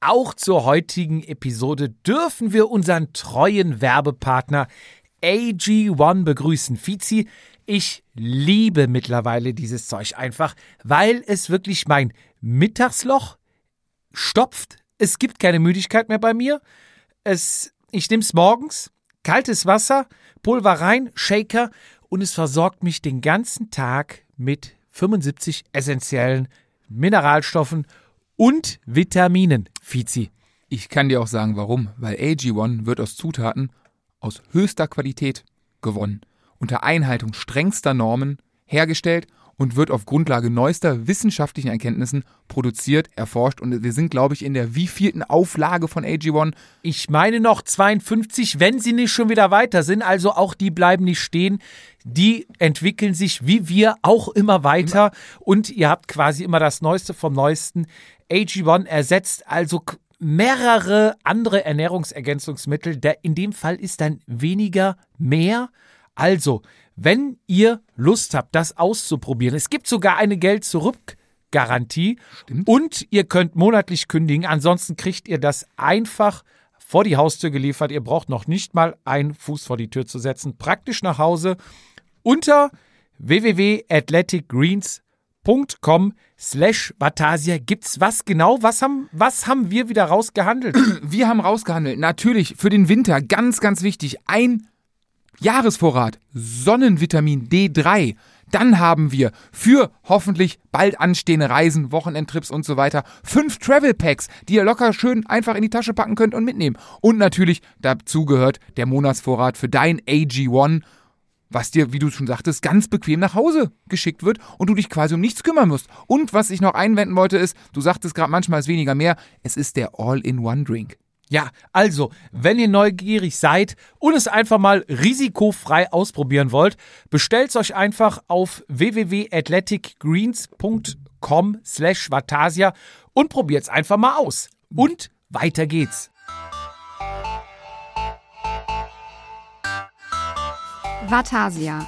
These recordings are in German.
auch zur heutigen Episode dürfen wir unseren treuen Werbepartner AG1 begrüßen. Fizi, ich liebe mittlerweile dieses Zeug einfach, weil es wirklich mein Mittagsloch stopft. Es gibt keine Müdigkeit mehr bei mir. Es, ich nehme es morgens, kaltes Wasser, Pulver rein, Shaker und es versorgt mich den ganzen Tag mit 75 essentiellen Mineralstoffen und Vitaminen, Fizi. Ich kann dir auch sagen, warum. Weil AG1 wird aus Zutaten aus höchster Qualität gewonnen, unter Einhaltung strengster Normen hergestellt und wird auf Grundlage neuester wissenschaftlichen Erkenntnissen produziert, erforscht und wir sind, glaube ich, in der wievielten Auflage von AG1? Ich meine noch 52, wenn sie nicht schon wieder weiter sind, also auch die bleiben nicht stehen. Die entwickeln sich wie wir auch immer weiter und ihr habt quasi immer das Neueste vom Neuesten. AG1 ersetzt also mehrere andere Ernährungsergänzungsmittel. Der, in dem Fall ist dann weniger mehr. Also, wenn ihr Lust habt, das auszuprobieren, es gibt sogar eine Geld-Zurück-Garantie und ihr könnt monatlich kündigen. Ansonsten kriegt ihr das einfach vor die Haustür geliefert. Ihr braucht noch nicht mal einen Fuß vor die Tür zu setzen. Praktisch nach Hause unter www.athleticgreens.com slash Batasia gibt's was genau? Was haben, was haben wir wieder rausgehandelt? Wir haben rausgehandelt, natürlich für den Winter, ganz, ganz wichtig, ein Jahresvorrat Sonnenvitamin D3. Dann haben wir für hoffentlich bald anstehende Reisen, Wochenendtrips und so weiter fünf Travel Packs, die ihr locker schön einfach in die Tasche packen könnt und mitnehmen. Und natürlich dazu gehört der Monatsvorrat für dein AG1, was dir, wie du schon sagtest, ganz bequem nach Hause geschickt wird und du dich quasi um nichts kümmern musst. Und was ich noch einwenden wollte ist, du sagtest gerade manchmal ist weniger mehr, es ist der All-in-One-Drink. Ja, also, wenn ihr neugierig seid und es einfach mal risikofrei ausprobieren wollt, bestellt's euch einfach auf www.athleticgreens.com slash Vatasia und probiert's einfach mal aus. Und weiter geht's. Vatasia,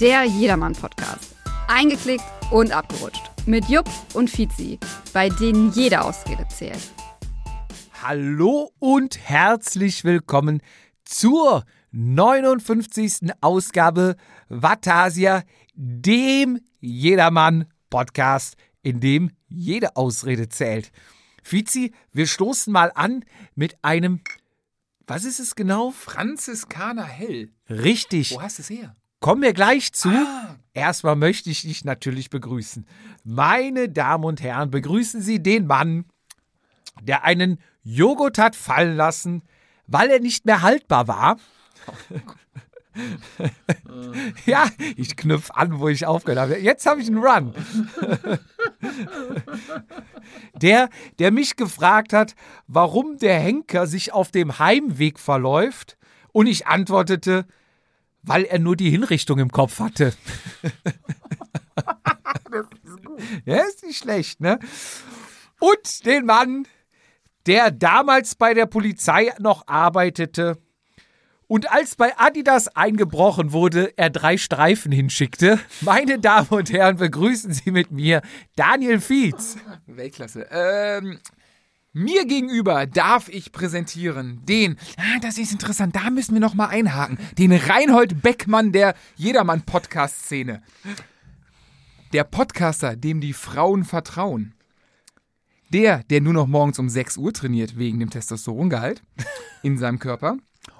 der Jedermann-Podcast. Eingeklickt und abgerutscht. Mit Jupp und Fizi, bei denen jede Ausrede zählt. Hallo und herzlich willkommen zur 59. Ausgabe Vatasia, dem Jedermann-Podcast, in dem jede Ausrede zählt. Fizi, wir stoßen mal an mit einem, was ist es genau? Franziskaner Hell. Richtig. Wo hast du es her? Kommen wir gleich zu. Ah. Erstmal möchte ich dich natürlich begrüßen. Meine Damen und Herren, begrüßen Sie den Mann, der einen Joghurt hat fallen lassen, weil er nicht mehr haltbar war. Ja, ich knüpfe an, wo ich aufgehört habe. Jetzt habe ich einen Run. der, der mich gefragt hat, warum der Henker sich auf dem Heimweg verläuft. Und ich antwortete, weil er nur die Hinrichtung im Kopf hatte. das ist gut. Ja, ist nicht schlecht, ne? Und den Mann, der damals bei der Polizei noch arbeitete und als bei Adidas eingebrochen wurde, er drei Streifen hinschickte. Meine Damen und Herren, begrüßen Sie mit mir Daniel Fietz. Weltklasse. Ähm, mir gegenüber darf ich präsentieren den, ah, das ist interessant, da müssen wir noch mal einhaken, den Reinhold Beckmann der Jedermann-Podcast-Szene. Der Podcaster, dem die Frauen vertrauen. Der, der nur noch morgens um 6 Uhr trainiert wegen dem Testosterongehalt in seinem Körper.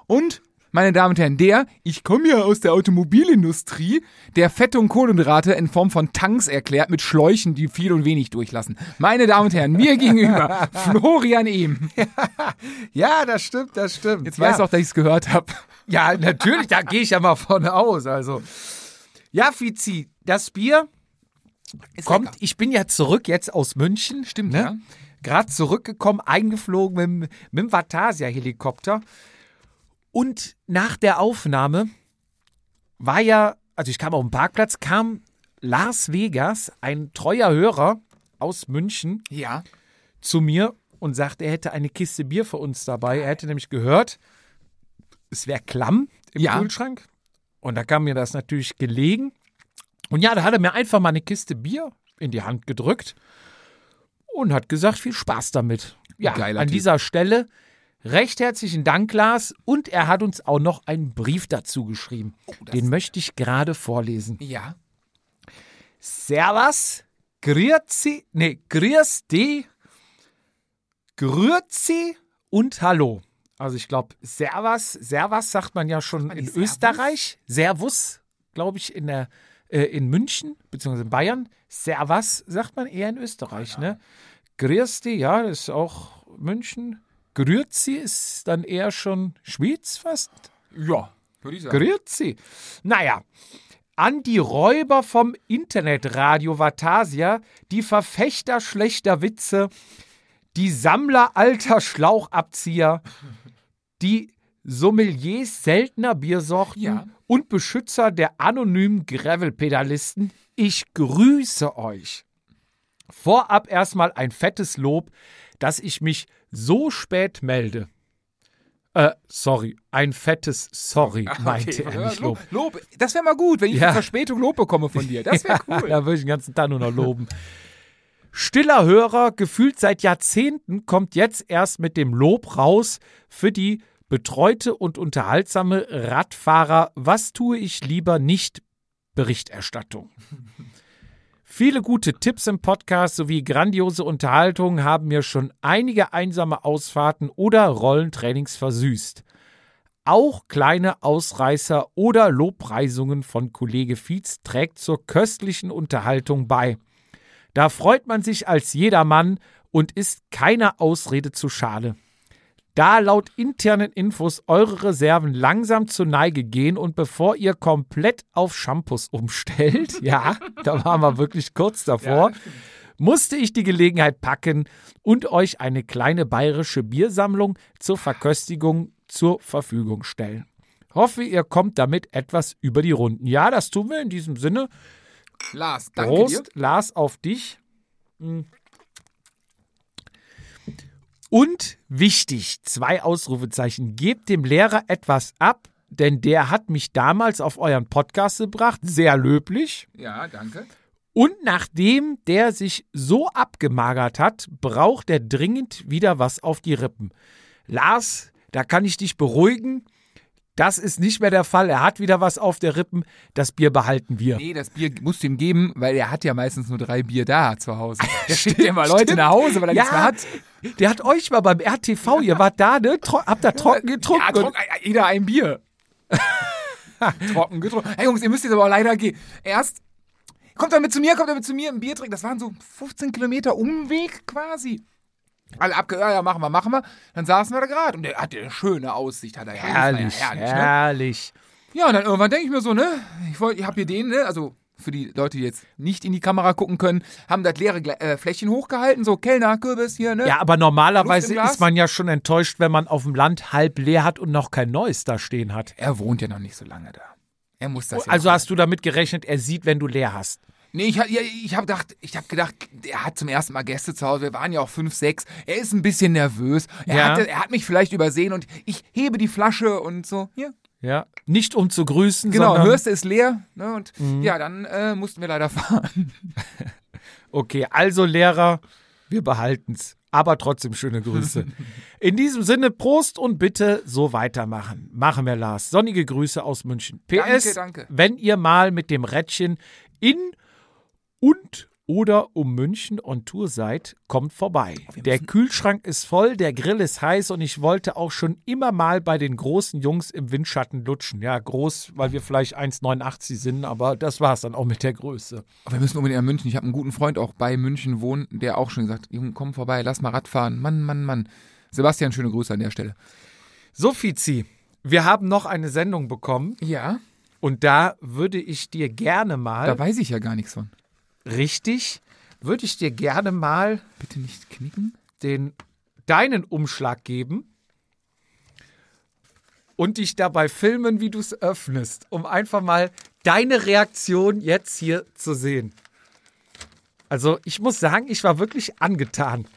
Und, meine Damen und Herren, der, ich komme ja aus der Automobilindustrie, der Fette und Kohlenhydrate in Form von Tanks erklärt mit Schläuchen, die viel und wenig durchlassen. Meine Damen und Herren, mir gegenüber Florian Ehm. Ja, das stimmt, das stimmt. Jetzt ja. weiß auch, dass ich es gehört habe. Ja, natürlich, da gehe ich ja mal von aus. Also. Ja, Fizi, das Bier kommt, lecker. ich bin ja zurück jetzt aus München. Stimmt, ne? ja. Gerade zurückgekommen, eingeflogen mit, dem- mit dem Vatasia-Helikopter. Und nach der Aufnahme war ja, also ich kam auf den Parkplatz, kam Lars Vegas, ein treuer Hörer aus München, Ja. zu mir und sagte, er hätte eine Kiste Bier für uns dabei. Er hätte nämlich gehört, es wäre klamm im Ja. Kühlschrank. Und da kam mir das natürlich gelegen. Und ja, da hat er mir einfach mal eine Kiste Bier in die Hand gedrückt und hat gesagt, viel Spaß damit. ja, Geiler an Typ. dieser Stelle recht herzlichen Dank, Lars. Und er hat uns auch noch einen Brief dazu geschrieben. Oh, Den möchte ich gerade vorlesen. Ja. Servus, Grüezi, nee, Grüß die, Grüezi und Hallo. Also ich glaube, Servus, Servus sagt man ja schon man in Servus? Österreich. Servus, glaube ich, in der äh, in München beziehungsweise in Bayern. Servus sagt man eher in Österreich, ne? Grüß ja, das ist auch München. Grüezi ist dann eher schon Schweiz fast. Ja, würde ich sagen. Grüezi. Naja, an die Räuber vom Internetradio Vatasia, die Verfechter schlechter Witze, die Sammler alter Schlauchabzieher, die Sommeliers seltener Biersorten Ja. und Beschützer der anonymen Gravel-Pedalisten, ich grüße euch. Vorab erstmal ein fettes Lob, dass ich mich so spät melde. Äh, sorry, ein fettes Sorry, meinte er nicht Lob. Lob. Das wäre mal gut, wenn ich Ja. Verspätung Lob bekomme von dir. Das wäre cool. da würde ich den ganzen Tag nur noch loben. Stiller Hörer, gefühlt seit Jahrzehnten, kommt jetzt erst mit dem Lob raus für die betreute und unterhaltsame Radfahrer Was tue ich lieber nicht Berichterstattung. Viele gute Tipps im Podcast sowie grandiose Unterhaltung haben mir schon einige einsame Ausfahrten oder Rollentrainings versüßt. Auch kleine Ausreißer oder Lobpreisungen von Kollege Fietz trägt zur köstlichen Unterhaltung bei. Da freut man sich als jedermann und ist keine Ausrede zu schade. Da laut internen Infos eure Reserven langsam zur Neige gehen und bevor ihr komplett auf Shampoos umstellt, ja, da waren wir wirklich kurz davor, musste ich die Gelegenheit packen und euch eine kleine bayerische Biersammlung zur Verköstigung zur Verfügung stellen. Hoffe, ihr kommt damit etwas über die Runden. Ja, das tun wir in diesem Sinne. Lars, danke Prost, dir. Lars, auf dich. Mm. Und wichtig, zwei Ausrufezeichen. Gebt dem Lehrer etwas ab, denn der hat mich damals auf euren Podcast gebracht, sehr löblich. Ja, danke. Und nachdem der sich so abgemagert hat, braucht er dringend wieder was auf die Rippen. Lars, da kann ich dich beruhigen. Das ist nicht mehr der Fall. Er hat wieder was auf der Rippen. Das Bier behalten wir. Nee, das Bier musst du ihm geben, weil er hat ja meistens nur drei Bier da zu Hause. Der schickt ja immer Leute nach Hause, weil er nichts mehr hat. Der hat euch mal beim RTV, ihr wart da, ne? Tro habt da trocken getrunken. Ja, trocken, äh, jeder ein Bier. trocken getrunken. Hey Jungs, ihr müsst jetzt aber auch leider gehen. Erst kommt er mit zu mir, kommt er mit zu mir, ein Bier trinken. Das waren so 15 Kilometer Umweg quasi. Alle abgehört, ja, ja, machen wir, machen wir. Dann saßen wir da gerade und der hatte eine schöne Aussicht, hat er herrlich, ja herrlich, ne? herrlich. Ja, und dann irgendwann denke ich mir so, ne? Ich, wollt- ich habe hier den, ne? Also für die Leute, die jetzt nicht in die Kamera gucken können, haben das leere äh, Fläschchen hochgehalten, so Kellner, Kürbis hier, ne? Ja, aber normalerweise ist man ja schon enttäuscht, wenn man auf dem Land halb leer hat und noch kein Neues da stehen hat. Er wohnt ja noch nicht so lange da. Er muss das ja Also hast du damit gerechnet, er sieht, wenn du leer hast. Nee, ich, ich habe gedacht, ich habe gedacht, er hat zum ersten Mal Gäste zu Hause. Wir waren ja auch fünf, sechs. Er ist ein bisschen nervös. Er, Ja. hat, er hat mich vielleicht übersehen und ich hebe die Flasche und so. Hier, Ja. Nicht um zu grüßen, genau. sondern. Hörste ist leer. Ne, und ja, dann äh, mussten wir leider fahren. Okay, also Lehrer, wir behalten's. Aber trotzdem schöne Grüße. In diesem Sinne, Prost und bitte so weitermachen. Machen wir, Lars. Sonnige Grüße aus München. PS, Danke, danke. wenn ihr mal mit dem Rädchen in und oder um München on Tour seid, kommt vorbei. Der Kühlschrank ist voll, der Grill ist heiß und ich wollte auch schon immer mal bei den großen Jungs im Windschatten lutschen. Ja, groß, weil wir vielleicht 1,89 sind, aber das war's dann auch mit der Größe. Aber wir müssen unbedingt nach München. Ich habe einen guten Freund auch bei München wohnen, der auch schon gesagt, Junge, komm vorbei, lass mal Rad fahren. Mann, Mann, Mann. Sebastian, schöne Grüße an der Stelle. So, Fizi, wir haben noch eine Sendung bekommen Ja, und da würde ich dir gerne mal, da weiß ich ja gar nichts von. Richtig, würde ich dir gerne mal Bitte nicht knicken. den deinen Umschlag geben und dich dabei filmen, wie du es öffnest, um einfach mal deine Reaktion jetzt hier zu sehen. Also, ich muss sagen, ich war wirklich angetan.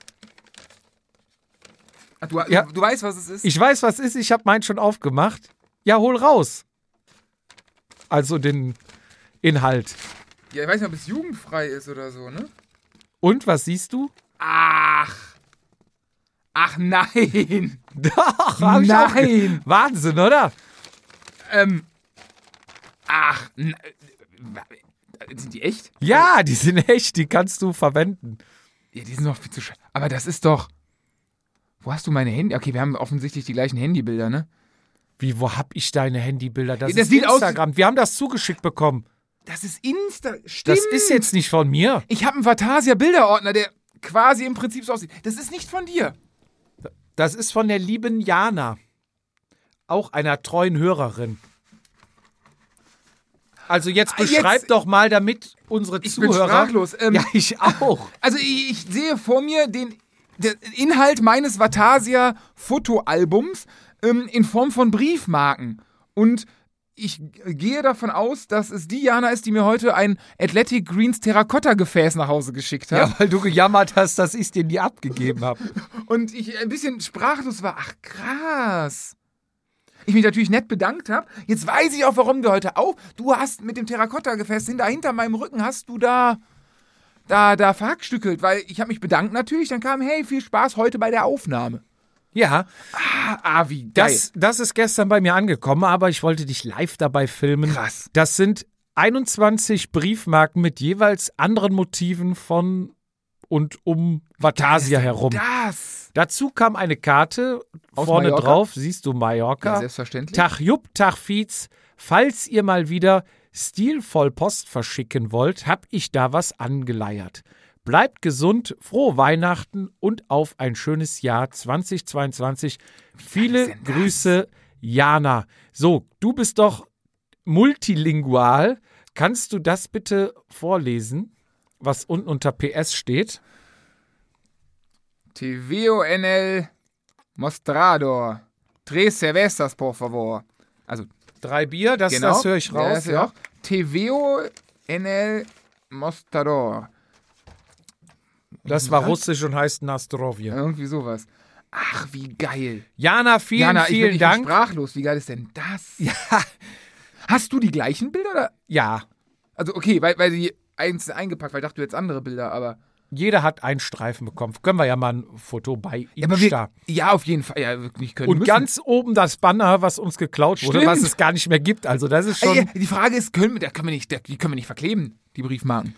Ach, du, Ja. du, du weißt, was es ist? Ich weiß, was ist, ich habe meinen schon aufgemacht. Ja, hol raus. Also den Inhalt. Ja, ich weiß nicht, ob es jugendfrei ist oder so, ne? Und was siehst du? Ach. Ach nein. Doch, Nein. Wahnsinn, oder? Ähm. Ach. äh, Sind die echt? Ja, die sind echt, die kannst du verwenden. Ja, die sind doch viel zu schön. Aber das ist doch. Wo hast du meine Handy? Okay, wir haben offensichtlich die gleichen Handybilder, ne? Wie, wo hab ich deine Handybilder? Das, Das ist sieht aus- Instagram. Wir haben das zugeschickt bekommen. Das ist Insta. Stimmt. Das ist jetzt nicht von mir. Ich habe einen Vatasia Bilderordner, der quasi im Prinzip so aussieht. Das ist nicht von dir. Das ist von der lieben Jana. Auch einer treuen Hörerin. Also jetzt Ah, jetzt- beschreib doch mal, damit unsere Ich bin Zuhörer. sprachlos. Ähm, ja, ich auch. Also ich, ich sehe vor mir den, den Inhalt meines Vatasia Fotoalbums ähm, in Form von Briefmarken. Und ich gehe davon aus, dass es die Jana ist, die mir heute ein Athletic Greens Terrakotta-Gefäß nach Hause geschickt hat. Ja, weil du gejammert hast, dass ich es dir nie abgegeben habe. Und ich ein bisschen sprachlos war. Ach, krass. Ich mich natürlich nett bedankt habe. Jetzt weiß ich auch, warum du heute auf. Du hast mit dem Terrakotta-Gefäß hinter, hinter meinem Rücken hast du da da da verhackstückelt, weil ich habe mich bedankt natürlich. Dann kam, hey, viel Spaß heute bei der Aufnahme. Ja, Ah, ah wie geil. das, das ist gestern bei mir angekommen, aber ich wollte dich live dabei filmen. Krass. Das sind 21 Briefmarken mit jeweils anderen Motiven von und um Vatasia herum. Das. Dazu kam eine Karte, Aus vorne Mallorca? drauf siehst du Ja, Mallorca. selbstverständlich. Tag Jupp, Tag Fietz. Falls ihr mal wieder stilvoll Post verschicken wollt, hab ich da was angeleiert. Bleibt gesund, frohe Weihnachten und auf ein schönes Jahr 2022. Viele? Grüße, Jana. So, du bist doch multilingual. Kannst du das bitte vorlesen, was unten unter PS steht? TVONL Mostrador. Tres cervezas, por favor. Also, Drei Bier, das, genau. das höre ich Ja, raus. ich auch. TVONL Mostrador. Das war russisch und heißt Nastrovje. Irgendwie sowas. Ach, wie geil. Jana, vielen, Jana, ich, vielen ich Dank. bin sprachlos. Wie geil ist denn das? Ja. Hast du die gleichen Bilder? Oder? Ja, Also, okay, weil, weil die einzeln eingepackt, weil ich dachte, du hättest andere Bilder, aber. jeder hat einen Streifen bekommen. Können wir ja mal ein Foto bei Ja, aber wir, ja auf jeden Fall. Ja, wirklich können Und müssen. ganz oben das Banner, was uns geklaut wurde, Stimmt. was es gar nicht mehr gibt. Also das ist schon die Frage ist, können wir, da können wir nicht, die können wir nicht verkleben, die Briefmarken.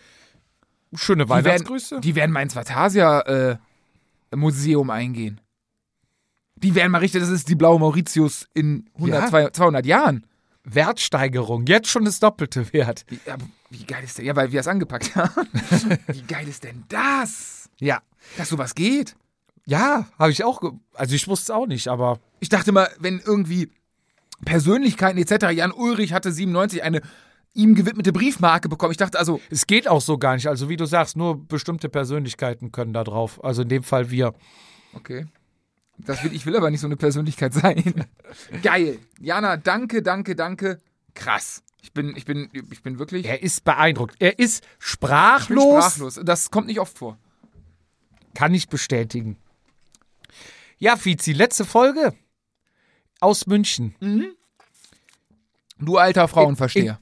Schöne Die Weihnachtsgrüße. Werden, die werden mal ins Vatasia äh, Museum eingehen. Die werden mal richtig, das ist die blaue Mauritius in 100, Ja. 200, 200 Jahren. Wertsteigerung, jetzt schon das doppelte Wert. Wie, wie geil ist der? Ja, weil wir es angepackt haben. wie geil ist denn das? Ja. Dass sowas geht. Ja, habe ich auch. Also ich wusste es auch nicht, aber Ich dachte mal, wenn irgendwie Persönlichkeiten etc. Jan Ulrich hatte 97 eine ihm gewidmete Briefmarke bekommen. Ich dachte also, es geht auch so gar nicht. Also wie du sagst, nur bestimmte Persönlichkeiten können da drauf. Also in dem Fall wir. okay. Das will, ich will aber nicht so eine Persönlichkeit sein. Geil. Jana, danke, danke, danke. Krass. Ich bin, ich bin, ich bin wirklich Er ist beeindruckt. Er ist ich bin sprachlos. sprachlos. Das kommt nicht oft vor. Kann ich bestätigen. Ja, Fizi, letzte Folge aus München. Du alter Frauenversteher.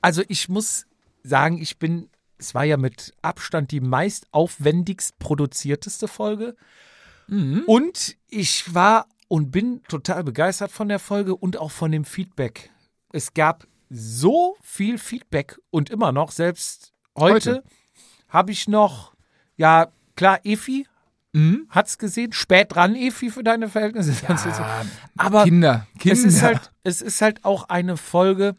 Also ich muss sagen, ich bin, es war ja mit Abstand die meist aufwendigst produzierteste Folge. Und ich war und bin total begeistert von der Folge und auch von dem Feedback. Es gab so viel Feedback und immer noch, selbst heute, Heute. habe ich noch, ja, klar, Efi Mhm. hat's gesehen. Spät dran, Efi, für deine Verhältnisse. Aber Kinder, Kinder. es ist halt, es ist halt auch eine Folge,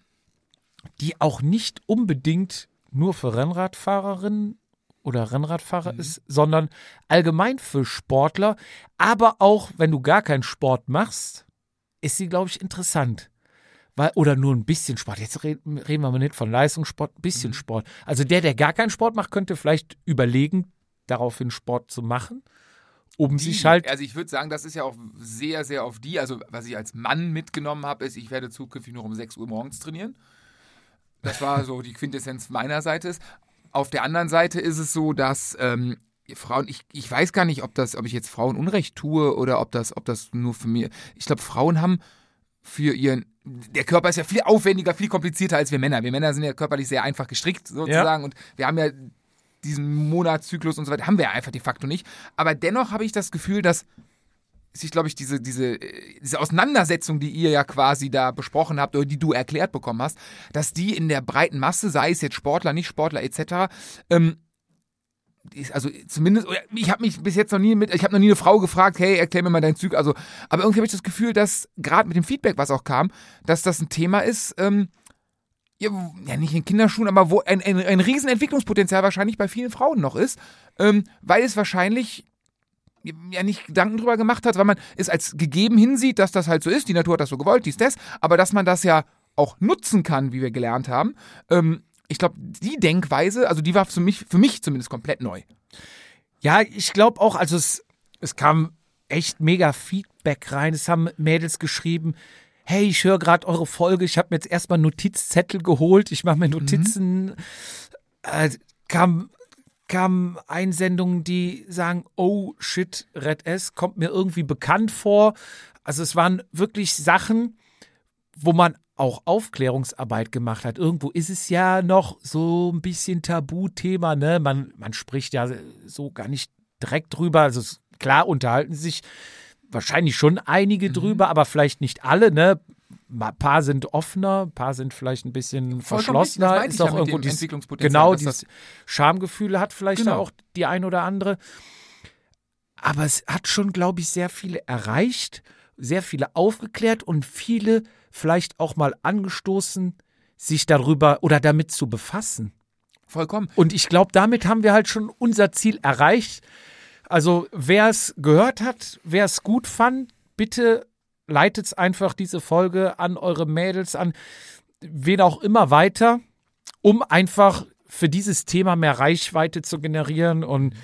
die auch nicht unbedingt nur für Rennradfahrerinnen oder Rennradfahrer ist, sondern allgemein für Sportler. Aber auch, wenn du gar keinen Sport machst, ist sie, glaube ich, interessant. Weil, oder nur ein bisschen Sport. Jetzt reden, reden wir mal nicht von Leistungssport, ein bisschen Sport. Also der, der gar keinen Sport macht, könnte vielleicht überlegen, daraufhin Sport zu machen, um sich halt Also ich würde sagen, das ist ja auch sehr, sehr auf die. Also was ich als Mann mitgenommen habe, ist, ich werde zukünftig nur um 6 Uhr morgens trainieren. Das war so die Quintessenz meiner Seite. Auf der anderen Seite ist es so, dass ähm, Frauen, ich, ich weiß gar nicht, ob das, ob ich jetzt Frauen Unrecht tue oder ob das, ob das nur für mir. Ich glaube, Frauen haben für ihren. Der Körper ist ja viel aufwendiger, viel komplizierter als wir Männer. Wir Männer sind ja körperlich sehr einfach gestrickt, sozusagen. Und wir haben ja diesen Monatszyklus und so weiter, haben wir ja einfach de facto nicht. Aber dennoch habe ich das Gefühl, dass sich, glaube ich, diese, diese, äh, diese Auseinandersetzung, die ihr ja quasi da besprochen habt oder die du erklärt bekommen hast, dass die in der breiten Masse, sei es jetzt Sportler, nicht Sportler etc., ähm, also zumindest, ich habe mich bis jetzt noch nie mit, ich habe noch nie eine Frau gefragt, hey, erklär mir mal dein Zug. Also, aber irgendwie habe ich das Gefühl, dass gerade mit dem Feedback, was auch kam, dass das ein Thema ist, ähm, ja, ja, nicht in Kinderschuhen, aber wo ein, ein, ein Riesenentwicklungspotenzial wahrscheinlich bei vielen Frauen noch ist, ähm, weil es wahrscheinlich ja nicht Gedanken drüber gemacht hat, weil man es als gegeben hinsieht, dass das halt so ist, die Natur hat das so gewollt, dies, das, aber dass man das ja auch nutzen kann, wie wir gelernt haben. Ähm, ich glaube, die Denkweise, also die war für mich, für mich zumindest komplett neu. Ja, ich glaube auch, also es, es kam echt mega Feedback rein. Es haben Mädels geschrieben, hey, ich höre gerade eure Folge, ich habe mir jetzt erstmal Notizzettel geholt, ich mache mir Notizen. Mhm. Äh, kam kamen Einsendungen, die sagen, oh shit, Red S kommt mir irgendwie bekannt vor. Also es waren wirklich Sachen, wo man auch Aufklärungsarbeit gemacht hat. Irgendwo ist es ja noch so ein bisschen Tabuthema, ne? Man, man spricht ja so gar nicht direkt drüber. Also klar unterhalten sich wahrscheinlich schon einige mhm. drüber, aber vielleicht nicht alle, ne? Ein paar sind offener, ein paar sind vielleicht ein bisschen verschlossener. Ist auch irgendwo dies, genau dieses Schamgefühle hat vielleicht genau. auch die ein oder andere. Aber es hat schon, glaube ich, sehr viele erreicht, sehr viele aufgeklärt und viele vielleicht auch mal angestoßen, sich darüber oder damit zu befassen. Vollkommen. Und ich glaube, damit haben wir halt schon unser Ziel erreicht. Also wer es gehört hat, wer es gut fand, bitte leitet einfach diese Folge an eure Mädels, an wen auch immer weiter, um einfach für dieses Thema mehr Reichweite zu generieren. Und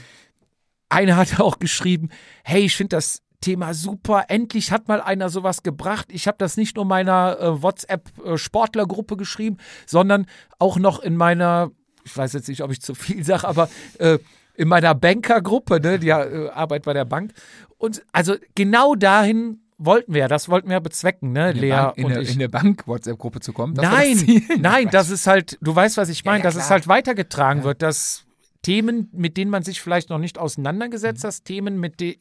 einer hat auch geschrieben, hey, ich finde das Thema super. Endlich hat mal einer sowas gebracht. Ich habe das nicht nur meiner äh, WhatsApp-Sportlergruppe äh, geschrieben, sondern auch noch in meiner, ich weiß jetzt nicht, ob ich zu viel sage, aber äh, in meiner Bankergruppe, ne, die äh, arbeitet bei der Bank. Und also genau dahin wollten wir ja, das wollten wir ja bezwecken, ne, in Lea Bank, in und der, ich. In eine Bank-WhatsApp-Gruppe zu kommen. nein, nein, das ist halt, du weißt, was ich meine, Ja, ja, dass es halt weitergetragen wird, dass Themen, mit denen man sich vielleicht noch nicht auseinandergesetzt Mhm. hat, Themen, mit denen,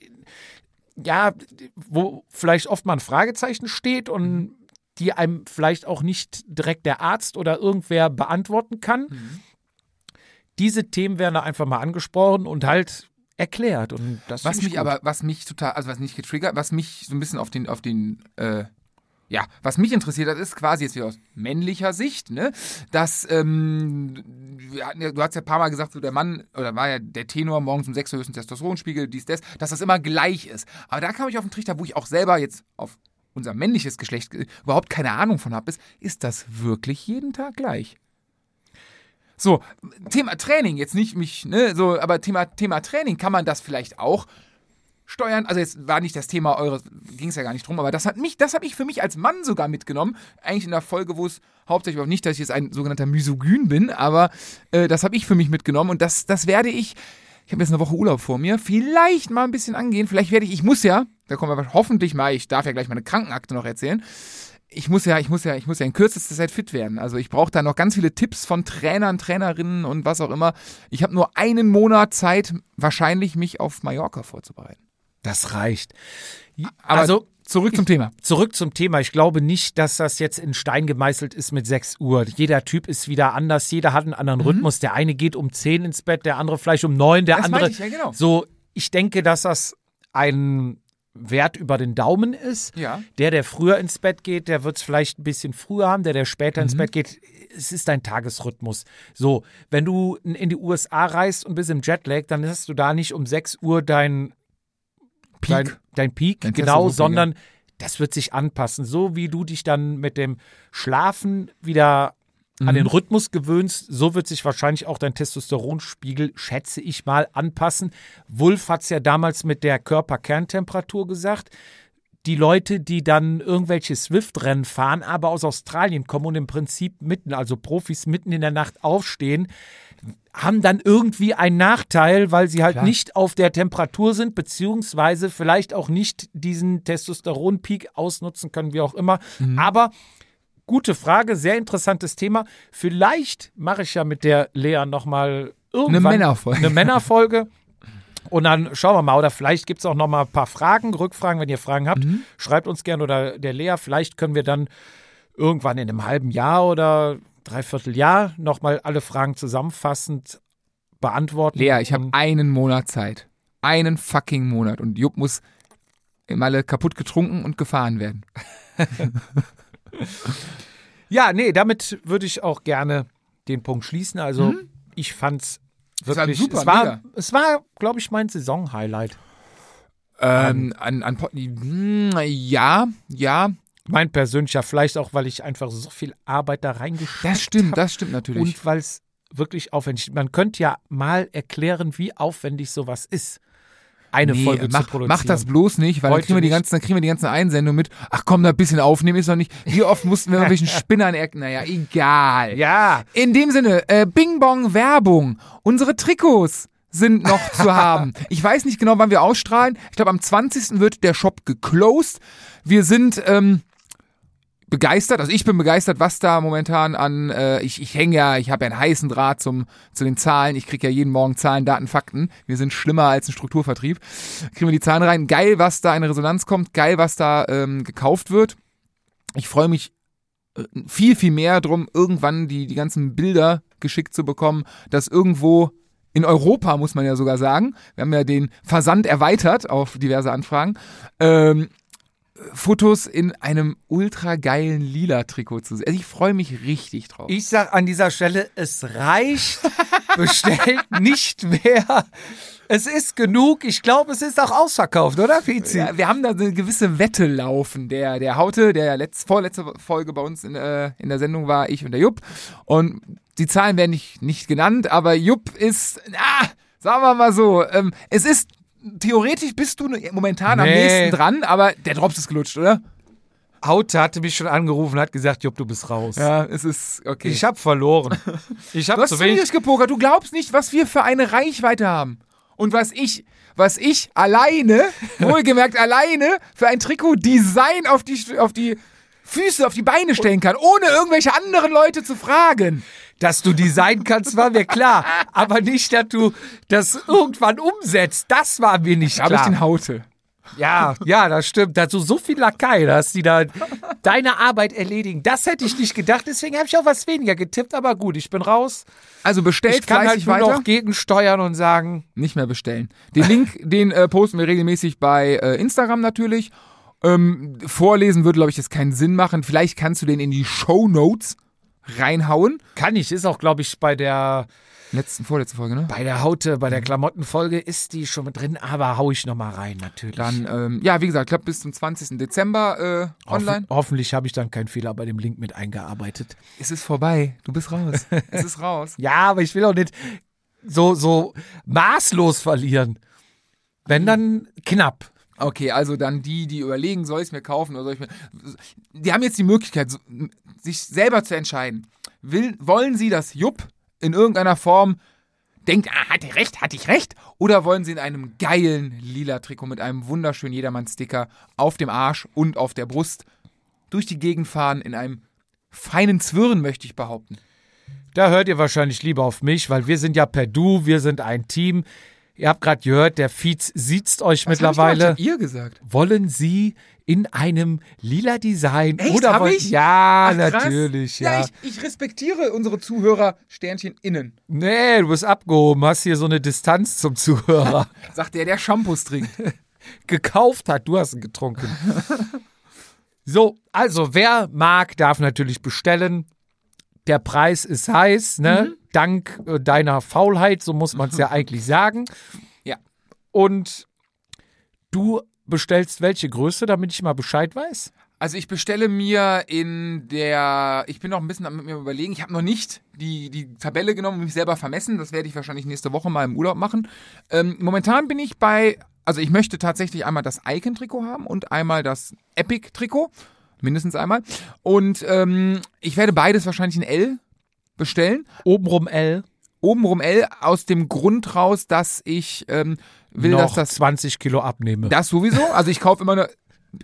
ja, wo vielleicht oft mal ein Fragezeichen steht und Mhm. die einem vielleicht auch nicht direkt der Arzt oder irgendwer beantworten kann. Mhm. Diese Themen werden da einfach mal angesprochen und halt erklärt. Und das Was mich gut. aber, was mich total, also was nicht getriggert, was mich so ein bisschen auf den, auf den, äh, ja, was mich interessiert hat, ist quasi jetzt wieder aus männlicher Sicht, ne, dass, ähm, ja, du hast ja ein paar Mal gesagt, so der Mann, oder war ja der Tenor morgens um 6 Uhr höchsten Testosteronspiegel, dies, das, dass das immer gleich ist. Aber da kam ich auf den Trichter, wo ich auch selber jetzt auf unser männliches Geschlecht äh, überhaupt keine Ahnung von habe, ist, ist das wirklich jeden Tag gleich? So, Thema Training, jetzt nicht mich, ne, so, aber Thema, Thema Training, kann man das vielleicht auch steuern? Also jetzt war nicht das Thema eures, ging es ja gar nicht drum, aber das hat mich, das habe ich für mich als Mann sogar mitgenommen. Eigentlich in der Folge, wo es hauptsächlich auch nicht, dass ich jetzt ein sogenannter Misogyn bin, aber äh, das habe ich für mich mitgenommen und das, das werde ich, ich habe jetzt eine Woche Urlaub vor mir, vielleicht mal ein bisschen angehen. Vielleicht werde ich, ich muss ja, da kommen wir hoffentlich mal, ich darf ja gleich meine Krankenakte noch erzählen ich muss ja, ich muss ja, ich muss ja in kürzester Zeit fit werden. Also ich brauche da noch ganz viele Tipps von Trainern, Trainerinnen und was auch immer. Ich habe nur einen Monat Zeit, wahrscheinlich mich auf Mallorca vorzubereiten. das reicht. Aber also zurück zum Thema. Zurück zum Thema. Ich glaube nicht, dass das jetzt in Stein gemeißelt ist mit 6 Uhr. Jeder Typ ist wieder anders, jeder hat einen anderen Rhythmus. Der eine geht um 10 ins Bett, der andere vielleicht um 9, der Mhm. Das andere. ich, ja, genau. So, ich denke, dass das ein Wert über den Daumen ist. Ja. Der, der früher ins Bett geht, der wird es vielleicht ein bisschen früher haben. Der, der später Mhm. ins Bett geht, es ist dein Tagesrhythmus. So, wenn du in die USA reist und bist im Jetlag, dann hast du da nicht um 6 Uhr dein Peak. Dein, dein Peak, Dein genau, sondern das wird sich anpassen. So wie du dich dann mit dem Schlafen wieder an Mhm. den Rhythmus gewöhnst, so wird sich wahrscheinlich auch dein Testosteronspiegel, schätze ich mal, anpassen. Wulf hat es ja damals mit der Körperkerntemperatur gesagt. Die Leute, die dann irgendwelche Swift-Rennen fahren, aber aus Australien kommen und im Prinzip mitten, also Profis mitten in der Nacht aufstehen, haben dann irgendwie einen Nachteil, weil sie halt Klar. nicht auf der Temperatur sind, beziehungsweise vielleicht auch nicht diesen Testosteronpeak ausnutzen können, wie auch immer. Mhm. Aber gute Frage, sehr interessantes Thema. Vielleicht mache ich ja mit der Lea nochmal irgendwann Eine Männerfolge. Eine Männerfolge. Und dann schauen wir mal, oder vielleicht gibt es auch noch mal ein paar Fragen, Rückfragen, wenn ihr Fragen habt, Mhm. schreibt uns gerne oder der Lea, vielleicht können wir dann irgendwann in einem halben Jahr oder dreiviertel Jahr noch mal alle Fragen zusammenfassend beantworten. Lea, ich habe einen Monat Zeit. Einen fucking Monat. Und Jupp muss im alle kaputt getrunken und gefahren werden. Ja, nee, damit würde ich auch gerne den Punkt schließen. Also ich fand's war wirklich, super, es war, mega. es war, glaube ich, mein Saison-Highlight. Ähm, an, an, hm, ja, ja, Mein persönlicher, vielleicht auch, weil ich einfach so viel Arbeit da reingesteckt das stimmt, hab. das stimmt natürlich. Und weil es wirklich aufwendig ist. Man könnte ja mal erklären, wie aufwendig sowas ist, eine Nee, Folge mach, zu produzieren. mach das bloß nicht, weil dann kriegen, wir die ganzen, dann kriegen wir die ganzen Einsendungen mit. Ach komm, da ein bisschen aufnehmen ist doch nicht. Wie oft mussten wir irgendwelchen Spinnern erklären? Naja, egal. Ja, In dem Sinne, äh, Bing Bong Werbung. Unsere Trikots sind noch zu haben. Ich weiß nicht genau, wann wir ausstrahlen. Ich glaube, am 20. wird der Shop geclosed. Wir sind ähm, begeistert, also ich bin begeistert, was da momentan an, äh, ich, ich hänge ja, ich habe ja einen heißen Draht zum, zu den Zahlen. Ich kriege ja jeden Morgen Zahlen, Daten, Fakten. Wir sind schlimmer als ein Strukturvertrieb. Kriegen wir die Zahlen rein. Geil, was da in Resonanz kommt. Geil, was da ähm, gekauft wird. Ich freue mich äh, viel, viel mehr drum, irgendwann die, die ganzen Bilder geschickt zu bekommen, dass irgendwo in Europa, muss man ja sogar sagen, wir haben ja den Versand erweitert auf diverse Anfragen, ähm, Fotos in einem ultra geilen lila Trikot zu sehen. Also ich freue mich richtig drauf. ich sag an dieser Stelle, es reicht, bestellt nicht mehr. Es ist genug. Ich glaube, es ist auch ausverkauft, oder, Fizi? Ja, wir haben da eine gewisse Wette laufen. Der, der Haute, der letzt, vorletzte Folge bei uns in, äh, in der Sendung war ich und der Jupp. Und die Zahlen werden nicht, nicht genannt, aber Jupp ist, ah, sagen wir mal so, ähm, es ist, theoretisch bist du momentan am Nee. nächsten dran, aber der Drops ist gelutscht, oder? Haute hatte mich schon angerufen, hat gesagt, Jupp, du bist raus. Ja, es ist, okay. Ich habe verloren. Ich du habe hast zu wenig gepokert. Du glaubst nicht, was wir für eine Reichweite haben. Und was ich, was ich alleine, wohlgemerkt alleine, für ein Trikot-Design auf die, auf die Füße, auf die Beine stellen kann, ohne irgendwelche anderen Leute zu fragen. Dass du designen kannst, war mir klar. Aber nicht, dass du das irgendwann umsetzt. Das war mir nicht Da habe ich klar. den Haute. Ja, ja, das stimmt. Dazu so viel Lakai, dass die da deine Arbeit erledigen. Das hätte ich nicht gedacht. Deswegen habe ich auch was weniger getippt. Aber gut, ich bin raus. Also bestellt Ich kann halt nur weiter. noch gegensteuern und sagen, Nicht mehr bestellen. Den Link, den äh, posten wir regelmäßig bei äh, Instagram natürlich. Ähm, vorlesen würde, glaube ich, jetzt keinen Sinn machen. Vielleicht kannst du den in die Show Notes reinhauen. kann ich. Ist auch, glaube ich, bei der Letzten, vorletzte Folge, ne? bei der Haute, bei der Klamottenfolge ist die schon mit drin. Aber hau ich noch mal rein, natürlich. Dann, ähm, ja, wie gesagt, klappt bis zum 20. Dezember äh, online. Hoffen, hoffentlich habe ich dann keinen Fehler bei dem Link mit eingearbeitet. Es ist vorbei. Du bist raus. es ist raus. Ja, aber ich will auch nicht so, so maßlos verlieren. Wenn dann knapp. Okay, also dann die, die überlegen, soll ich es mir kaufen oder soll ich mir. Die haben jetzt die Möglichkeit, sich selber zu entscheiden. Will, wollen sie, dass Jupp in irgendeiner Form denkt, ah, hat er recht, hatte ich recht? Oder wollen sie in einem geilen lila Trikot mit einem wunderschönen Jedermann-Sticker auf dem Arsch und auf der Brust durch die Gegend fahren in einem feinen Zwirren, möchte ich behaupten. Da hört ihr wahrscheinlich lieber auf mich, weil wir sind ja per Du, wir sind ein Team. Ihr habt gerade gehört, der Fietz sieht's euch Was hab mittlerweile. Ich ihr gesagt. Wollen Sie in einem lila Design Echt? oder Hab wollen- ich? Ja, Ach, natürlich, ja. Ja, ich, ich respektiere unsere Zuhörer Sternchen innen. nee, du bist abgehoben, hast hier so eine Distanz zum Zuhörer. Sagt der, der Shampoos trinkt. gekauft hat. Du hast ihn getrunken. so, also wer mag, darf natürlich bestellen. Der Preis ist heiß, ne? Mhm. Dank äh, deiner Faulheit, so muss man es ja eigentlich sagen. Ja. Und du bestellst welche Größe, damit ich mal Bescheid weiß? Also ich bestelle mir in der, ich bin noch ein bisschen mit mir überlegen, ich habe noch nicht die, die Tabelle genommen und mich selber vermessen, das werde ich wahrscheinlich nächste Woche mal im Urlaub machen. Ähm, momentan bin ich bei, also ich möchte tatsächlich einmal das Icon-Trikot haben und einmal das Epic-Trikot, mindestens einmal. Und ähm, ich werde beides wahrscheinlich in L bestellen. Obenrum L, Obenrum L aus dem Grund raus, dass ich ähm, will, noch dass das 20 Kilo abnehme. Das sowieso. Also ich kaufe immer nur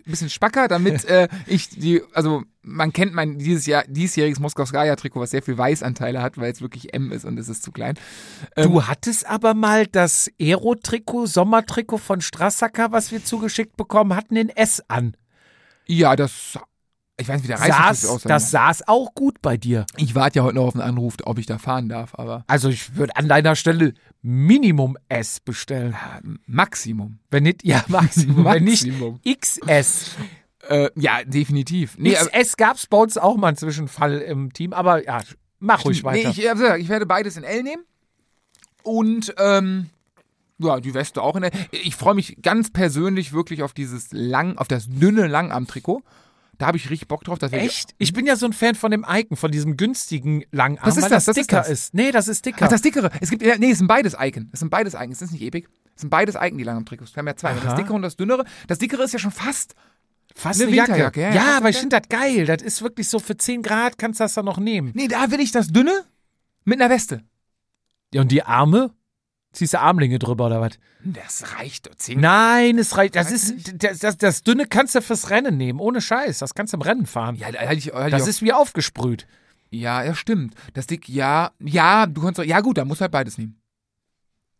bisschen spacker, damit äh, ich die, also man kennt mein dieses Jahr diesjähriges Moskowskaja-Trikot, was sehr viel Weißanteile hat, weil es wirklich M ist und es ist zu klein. Ähm, Du hattest aber mal das Aero-Trikot, Sommertrikot von Strassacker, was wir zugeschickt bekommen hatten, in S an. Ja, das, ich weiß nicht, wie der Reiseschlüssel Saß, aussah. das saß auch gut bei dir. ich warte ja heute noch auf einen Anruf, ob ich da fahren darf, aber Also ich würde an deiner Stelle Minimum S bestellen. Maximum. Wenn nicht, ja, Maximum. Wenn nicht XS. Äh, ja, definitiv. Nee, XS gab es bei uns auch mal einen Zwischenfall im Team, aber ja, mach ruhig weiter. Nee, ich, ich werde beides in L nehmen. Und ähm, ja, die Weste auch in L. Ich freue mich ganz persönlich wirklich auf dieses lang, auf das dünne Langarm-Trikot. Da habe ich richtig Bock drauf. Das Echt? Ich bin ja so ein Fan von dem Icon, von diesem günstigen Langarm, Was ist weil das? das Was ist dicker das? ist. Nee, das ist dicker. Ach, das dickere. Es gibt, nee, es sind beides Icon. Es sind beides Icon. Es ist nicht Epic. Es sind beides Icon, die Langarm-Trikots. Wir haben ja zwei. Das Aha. dickere und das dünnere. Das dickere ist ja schon fast. Fast eine eine Jacke. Winterjacke, ja, Ja, aber ich finde das geil. Das ist wirklich so für 10 Grad kannst du das dann noch nehmen. Nee, da will ich das dünne mit einer Weste. Ja, und die Arme? Ziehst du Armlinge drüber oder was? Das reicht. Zehn Nein, es reicht. Das ist das, das, das dünne kannst du fürs Rennen nehmen, ohne Scheiß. Das kannst du im Rennen fahren. Ja, da hätte ich, hätte das ist wie aufgesprüht. ja, ja, stimmt. Das dick, ja, ja, du kannst, ja gut, dann musst du halt beides nehmen.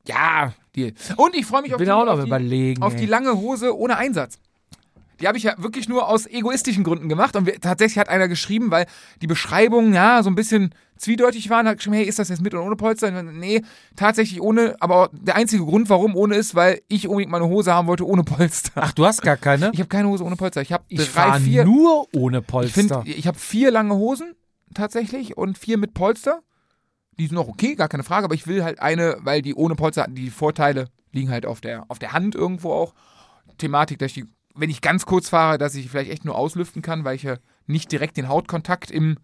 Ja, Deal. Und ich freue mich Ich auf, bin die, auch noch auf, die, überlegen. auf die lange Hose ohne Einsatz. Die habe ich ja wirklich nur aus egoistischen Gründen gemacht. Und wir, tatsächlich hat einer geschrieben, weil die Beschreibungen ja so ein bisschen zweideutig waren, hat geschrieben, hey, ist das jetzt mit oder ohne Polster? Ich meinte, Nee, tatsächlich ohne, aber der einzige Grund, warum ohne ist, weil ich unbedingt meine Hose haben wollte ohne Polster. Ach, du hast gar keine? Ich habe keine Hose ohne Polster. Ich habe Ich drei, vier. nur ohne Ich Polster. finde, ich habe vier lange Hosen tatsächlich und vier mit Polster. Die sind noch okay, gar keine Frage, aber ich will halt eine, weil die ohne Polster hatten, die Vorteile liegen halt auf der, auf der Hand irgendwo auch. Thematik, dass ich die, wenn ich ganz kurz fahre, dass ich vielleicht echt nur auslüften kann, weil ich ja nicht direkt den Hautkontakt im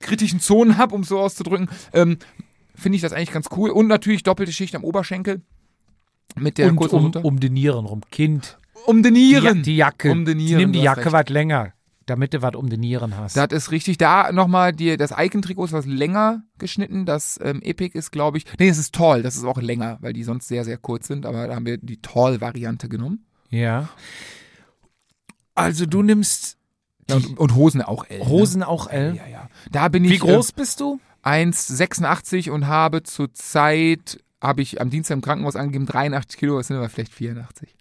kritischen Zonen habe, um es so auszudrücken, ähm, finde ich das eigentlich ganz cool. Und natürlich doppelte Schicht am Oberschenkel. Mit der und um, um die Nieren rum. Kind. um die Die, Ja- Nieren. die Jacke. Um die Nieren, Nimm die Jacke was länger, damit du was um die Nieren hast. Das ist richtig. Da nochmal, die, das Icon-Trikot ist was länger geschnitten. Das ähm, Epic ist, glaube ich. Nee, es ist Tall. Das ist auch länger, weil die sonst sehr, sehr kurz sind. Aber da haben wir die Tall-Variante genommen. ja. Also du nimmst Ja, und, und Hosen auch L. Hosen auch Ne? L. Ja, ja. Da bin ich Wie groß bist du? Äh, 1,86 und habe zurzeit, habe ich am Dienstag im Krankenhaus angegeben, 83 Kilo. Das sind aber vielleicht 84.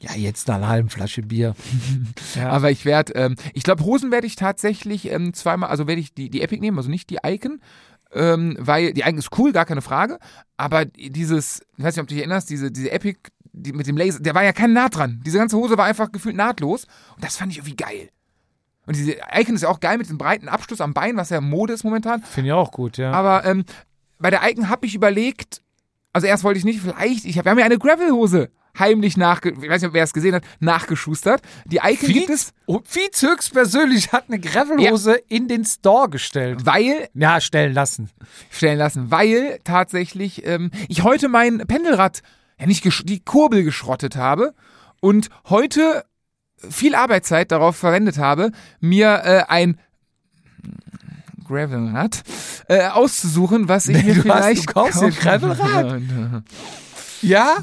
Ja, jetzt nach einer halben Flasche Bier. ja. Aber ich werde, ähm, ich glaube, Hosen werde ich tatsächlich ähm, zweimal, also werde ich die, die Epic nehmen, also nicht die Icon, ähm, weil die Icon ist cool, gar keine Frage, aber dieses, ich weiß nicht, ob du dich erinnerst, diese, diese Epic, die mit dem Laser, der war ja kein Naht dran. Diese ganze Hose war einfach gefühlt nahtlos und das fand ich irgendwie geil. Und diese Icon ist ja auch geil mit dem breiten Abschluss am Bein, was ja Mode ist momentan. Finde ich auch gut, ja. Aber ähm, bei der Icon habe ich überlegt, also erst wollte ich nicht, vielleicht, ich hab, wir haben ja eine Gravel-Hose heimlich nachge, ich weiß nicht, wer es gesehen hat, nachgeschustert. Die Icon gibt es, Oh, höchstpersönlich hat eine Gravelhose in den Store gestellt. weil Ja, stellen lassen. stellen lassen, weil tatsächlich ähm, ich heute mein Pendelrad, ja nicht die Kurbel geschrottet habe und heute viel Arbeitszeit darauf verwendet habe, mir äh, ein Gravelrad äh, auszusuchen, was ich Nee, mir du hast- vielleicht du kaufst ein Gravelrad? Ja?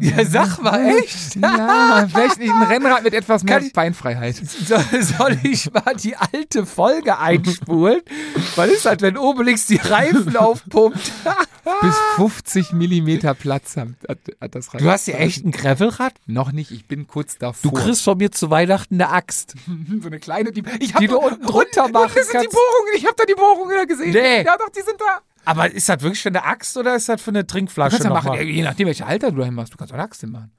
Ja, sag mal, echt? ja, vielleicht ein Rennrad mit etwas mehr Kann ich- Beinfreiheit. Soll, soll ich mal die alte Folge einspulen? Was ist das, wenn Obelix die Reifen aufpumpt? Bis 50 Millimeter Platz hat, hat, das Rad. Du hast ja echt ein Gravelrad? noch nicht, ich bin kurz Du davor. kriegst von mir zu Weihnachten eine Axt. so eine kleine, die, ich hab Die du unten drunter machen und das sind die. Bohrungen, ich habe da die Bohrungen gesehen. Nee. Ja doch, die sind da. Aber ist das wirklich für eine Axt oder ist das für eine Du Trinkflasche kannst ja machen, je nachdem, welche Alter du dahin machst, du kannst auch eine Axt hinmachen.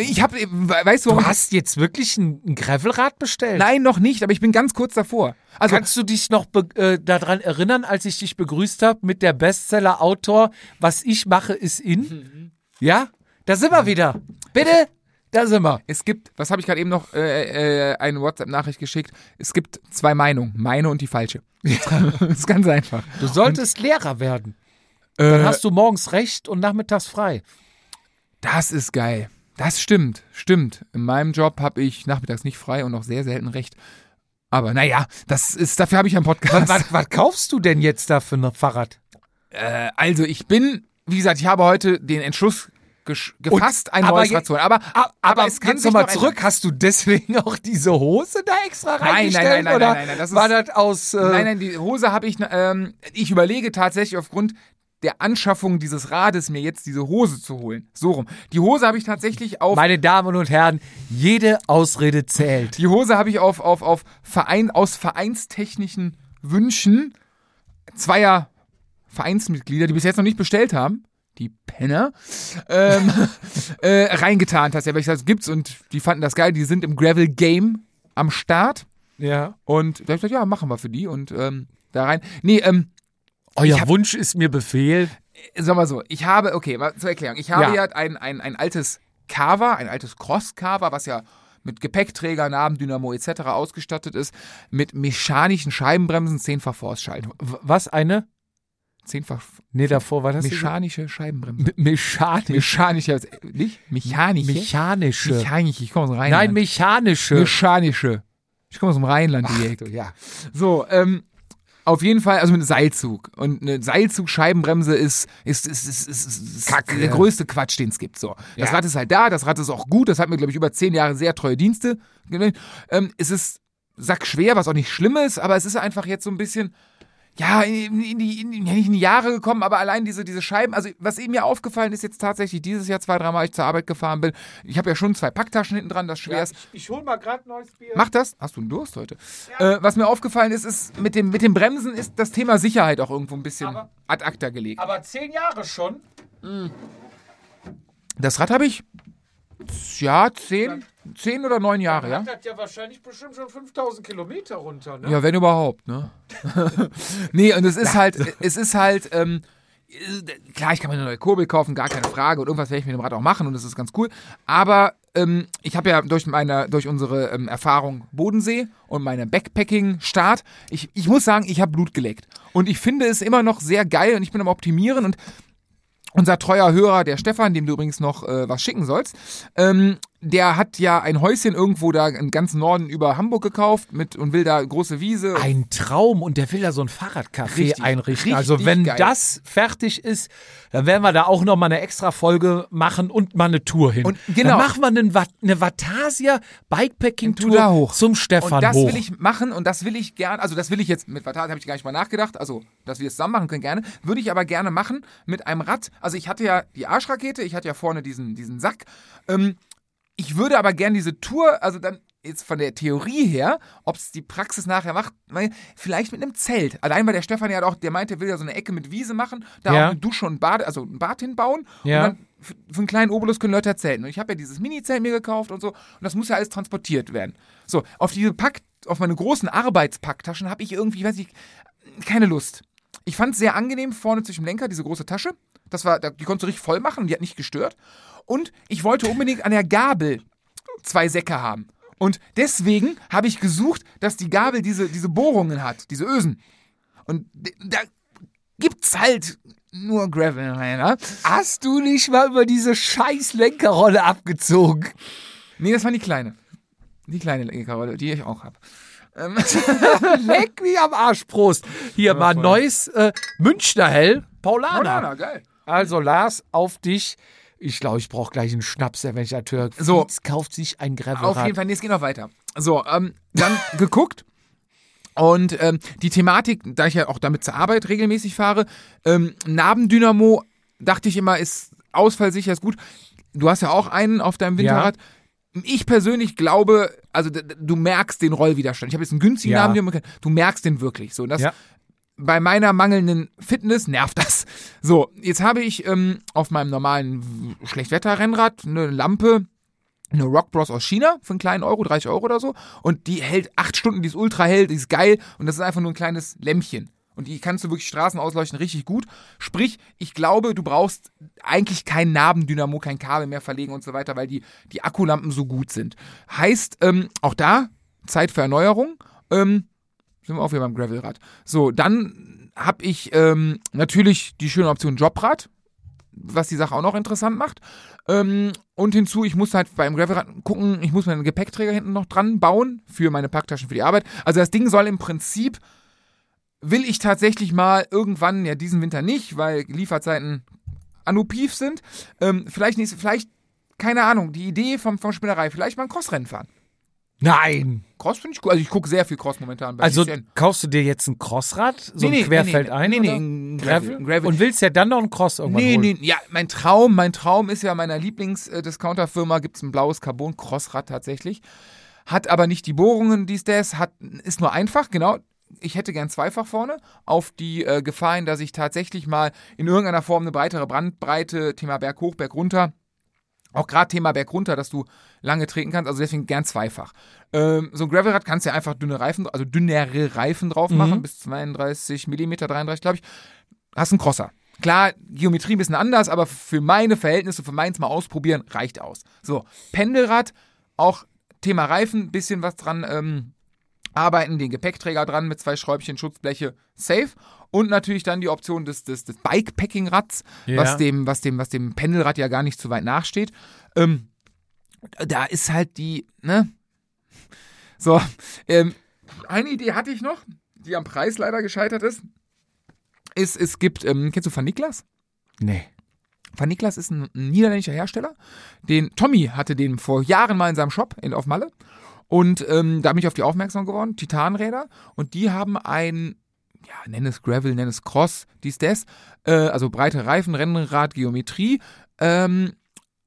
Ich habe, weißt du, Du hast jetzt wirklich ein, ein Gravelrad bestellt? Nein, noch nicht, aber ich bin ganz kurz davor. Also, Kannst du dich noch äh, daran erinnern, als ich dich begrüßt habe mit der Bestseller-Autor, was ich mache, ist in? Ja? Da sind wir wieder. Bitte? Da sind wir. es gibt, was habe ich gerade eben noch, äh, äh, eine WhatsApp-Nachricht geschickt. Es gibt zwei Meinungen, meine und die falsche. das ist ganz einfach. Du solltest Lehrer werden. Dann Äh, hast du morgens recht und nachmittags frei. Das ist geil. Das stimmt, stimmt. In meinem Job habe ich nachmittags nicht frei und auch sehr selten recht. Aber naja, das ist, dafür habe ich einen Podcast. Was, was kaufst du denn jetzt da für ein Fahrrad? Äh, also ich bin, wie gesagt, ich habe heute den Entschluss gefasst, ein aber neues holen. Aber, Aber, aber es kann jetzt nochmal noch zurück, hast du deswegen auch diese Hose da extra Nein, nein, reingestellt? nein, nein, oder nein, nein, nein, das ist- war das aus... Äh, Nein, nein, die Hose habe ich, ähm, ich überlege tatsächlich aufgrund der Anschaffung dieses Rades mir jetzt diese Hose zu holen. So rum. Die Hose habe ich tatsächlich auf Meine Damen und Herren, jede Ausrede zählt. Die Hose habe ich auf, auf, auf Verein, aus vereinstechnischen Wünschen zweier Vereinsmitglieder, die bis jetzt noch nicht bestellt haben, die Penner, ähm, äh, reingetan tatsächlich, weil ich das gibt's und die fanden das geil, die sind im Gravel Game am Start Ja. und da hab ich gesagt, ja, machen wir für die und ähm, da rein. Nee, ähm, Euer hab- Wunsch ist mir Befehl. sag mal so, ich habe, okay, mal zur Erklärung, ich habe Ja. ja, ein, ein, ein altes Carver, ein altes Cross-Carver, was ja mit Gepäckträger, Nabendynamo etc. ausgestattet ist, mit mechanischen Scheibenbremsen, zehnfach Force-Schaltung. W- Was eine? Zehnfach Nee, davor war das mechanische Scheibenbremsen. Me- mechanisch. Mechanische, nicht? Mechanische? Mechanische. Mechanische, ich komme aus dem Rheinland. Nein, mechanische. mechanische. Ich komme aus dem Rheinland direkt. Ja. So, ähm, auf jeden Fall, also mit einem Seilzug. Und eine Seilzug-Scheibenbremse ist, ist, ist, ist, ist, Kacke. der größte Quatsch, den es gibt. So. Das Ja. Rad ist halt da, das Rad ist auch gut, das hat mir, glaube ich, über zehn Jahre sehr treue Dienste. Ähm, es ist sackschwer, was auch nicht schlimm ist, aber es ist einfach jetzt so ein bisschen, ja, in, in, die, in, ja, nicht in die Jahre gekommen, aber allein diese, diese Scheiben, also was eben mir aufgefallen ist jetzt tatsächlich dieses Jahr zwei, dreimal, ich zur Arbeit gefahren bin, ich habe ja schon zwei Packtaschen hinten dran, das schwer ist. ich, ich hol mal gerade neues Bier. Mach das. Hast du einen Durst heute? Äh, was mir aufgefallen ist, ist mit dem, mit dem Bremsen ist das Thema Sicherheit auch irgendwo ein bisschen Aber- ad acta gelegt. Aber zehn Jahre schon. Das Rad habe ich, ja, zehn, zehn oder neun Jahre, ja? hat ja wahrscheinlich bestimmt schon 5000 Kilometer runter, ne? Ja, wenn überhaupt, ne? nee, und es ist halt, es ist halt, ähm, äh, klar, ich kann mir eine neue Kurbel kaufen, gar keine Frage. Und irgendwas werde ich mit dem Rad auch machen und das ist ganz cool. Aber ähm, ich habe ja durch meine, durch unsere ähm, Erfahrung Bodensee und meine Backpacking-Start, ich, ich muss sagen, ich habe Blut geleckt. Und ich finde es immer noch sehr geil und ich bin am Optimieren und unser treuer Hörer, der Stefan, dem du übrigens noch äh, was schicken sollst, ähm, der hat ja ein Häuschen irgendwo da im ganzen Norden über Hamburg gekauft mit und will da große Wiese. Ein Traum und der will da so ein Fahrradcafé Richtig, einrichten. richtig also wenn geil. das fertig ist, dann werden wir da auch noch mal eine extra Folge machen und mal eine Tour hin. Und genau. Dann machen wir einen, Wat- eine Vatasia Bikepacking Tour hoch. zum Stefan und das hoch. will ich machen und das will ich gern, also das will ich jetzt mit Vatat habe ich gar nicht mal nachgedacht, also dass wir es zusammen machen können gerne, würde ich aber gerne machen mit einem Rad. Also ich hatte ja die Arschrakete, ich hatte ja vorne diesen diesen Sack. Ähm, ich würde aber gerne diese Tour, also dann jetzt von der Theorie her, ob es die Praxis nachher macht, vielleicht mit einem Zelt. Allein weil der Stefan ja auch, der meinte, er will ja so eine Ecke mit Wiese machen, da Ja. auch eine Dusche und Bad, also ein Bad hinbauen Ja. und dann für einen kleinen Obolus können Leute zelten. Und ich habe ja dieses Mini-Zelt mir gekauft und so. Und das muss ja alles transportiert werden. So, auf diese Pack, auf meine großen Arbeitspacktaschen habe ich irgendwie, weiß ich, keine Lust. Ich fand es sehr angenehm vorne zwischen dem Lenker, diese große Tasche. Das war, die konntest du richtig voll machen die hat nicht gestört. Und ich wollte unbedingt an der Gabel zwei Säcke haben. Und deswegen habe ich gesucht, dass die Gabel diese, diese Bohrungen hat, diese Ösen. Und da gibt's halt nur Gravel, ne? Hast du nicht mal über diese scheiß Lenkerrolle abgezogen? Nee, das war die kleine. Die kleine Lenkerrolle, die ich auch habe. Ähm, Leck mich am Arsch, Prost. Hier mal neues äh, Münchner Hell, Paulaner. Paulaner, geil. Also Lars, auf dich. Ich glaube, ich brauche gleich einen Schnaps, wenn ich das höre. So. Fietz kauft sich ein Gravelrad. Auf jeden Fall, nee, es geht noch weiter. So, ähm, dann geguckt. Und ähm, die Thematik, da ich ja auch damit zur Arbeit regelmäßig fahre, ähm, Nabendynamo, dachte ich immer, ist ausfallsicher, ist gut. Du hast ja auch einen auf deinem Winterrad. Ich persönlich glaube, also du merkst den Rollwiderstand. Ich habe jetzt einen günstigen Ja. Nabendynamo, du merkst den wirklich. So, das Ja. Bei meiner mangelnden Fitness nervt das. So, jetzt habe ich ähm, auf meinem normalen Schlechtwetter-Rennrad eine Lampe, eine Rock Bros aus China für einen kleinen Euro, 30 Euro oder so. Und die hält acht Stunden, die ist ultra hell, die ist geil. Und das ist einfach nur ein kleines Lämpchen. Und die kannst du wirklich Straßen ausleuchten, richtig gut. Sprich, ich glaube, du brauchst eigentlich kein Nabendynamo, kein Kabel mehr verlegen und so weiter, weil die, die Akkulampen so gut sind. Heißt, ähm, auch da, Zeit für Erneuerung. Ähm, sind wir auch wieder beim Gravelrad. So, dann habe ich ähm, natürlich die schöne Option Jobrad, was die Sache auch noch interessant macht. Ähm, und hinzu, ich muss halt beim Gravelrad gucken, ich muss mir einen Gepäckträger hinten noch dran bauen für meine Packtaschen für die Arbeit. Also das Ding soll im Prinzip, will ich tatsächlich mal irgendwann, ja diesen Winter nicht, weil Lieferzeiten Anupiv sind. Ähm, vielleicht nicht, vielleicht, keine Ahnung, die Idee vom, vom Spinnerei, vielleicht mal ein Crossrennen fahren. Nein. Cross finde ich gut. Also ich gucke sehr viel Cross momentan bei Also GCN. kaufst du dir jetzt ein Crossrad, so Nee, ein nee, Querfeld nee, ein? nee, nee, ein Gravel, Gravel. Und willst ja dann noch ein Cross irgendwann Nee, holen? nee, ja, mein Traum, mein Traum ist ja meiner Lieblings-Discounter-Firma gibt es ein blaues Carbon-Crossrad tatsächlich. Hat aber nicht die Bohrungen, dies, das, hat, ist nur einfach, genau. Ich hätte gern zweifach vorne, auf die äh, Gefahr hin, dass ich tatsächlich mal in irgendeiner Form eine breitere Brandbreite, Thema Berg hoch, Berg runter, auch gerade Thema Berg runter, dass du lange treten kannst, also deswegen gern zweifach. Ähm, so ein Gravelrad kannst du ja einfach dünne Reifen, also dünnere Reifen drauf machen, bis 32 mm, 33 glaube ich. Hast einen Crosser. Klar, Geometrie ein bisschen anders, aber für meine Verhältnisse, für meins mal ausprobieren, reicht aus. So, Pendelrad, auch Thema Reifen, bisschen was dran ähm, arbeiten, den Gepäckträger dran mit zwei Schräubchen, Schutzbleche, safe. Und natürlich dann die Option des, des, des Bikepacking-Rads, Ja. was, dem, was, dem, was dem Pendelrad ja gar nicht zu weit nachsteht. Ähm, da ist halt die, ne? So, ähm, eine Idee hatte ich noch, die am Preis leider gescheitert ist. Ist, es gibt, ähm, kennst du Van Niklas? Nee. Van Niklas ist ein niederländischer Hersteller. Den Tommy hatte den vor Jahren mal in seinem Shop in, auf Malle. Und ähm, da bin ich auf die aufmerksam geworden. Titanräder. Und die haben ein, ja, nenn es Gravel, nenn es Cross, dies, das. Äh, also breite Reifen, Rennrad, Geometrie. Ähm,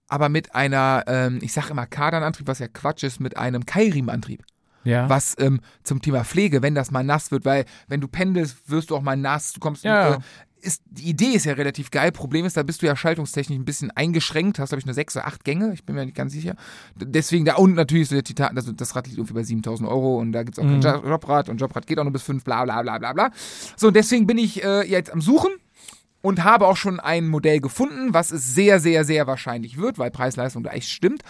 aber mit einer, ähm, ich sag immer Kardanantrieb, was ja Quatsch ist, mit einem Keilriemenantrieb Ja. was ähm, zum Thema Pflege, wenn das mal nass wird, weil wenn du pendelst, wirst du auch mal nass, du kommst Ja. äh, ist, die Idee ist ja relativ geil. Problem ist, da bist du ja schaltungstechnisch ein bisschen eingeschränkt. Hast, glaube ich, nur sechs oder acht Gänge. Ich bin mir nicht ganz sicher. Deswegen da unten natürlich so der Titan, also das Rad liegt irgendwie bei 7000 Euro und da gibt's auch Mhm. kein Jo- Jobrad und Jobrad geht auch nur bis fünf, bla, bla, bla, bla, bla. So, und deswegen bin ich äh, jetzt am Suchen und habe auch schon ein Modell gefunden, was es sehr, sehr, sehr wahrscheinlich wird, weil Preis-Leistung da echt stimmt.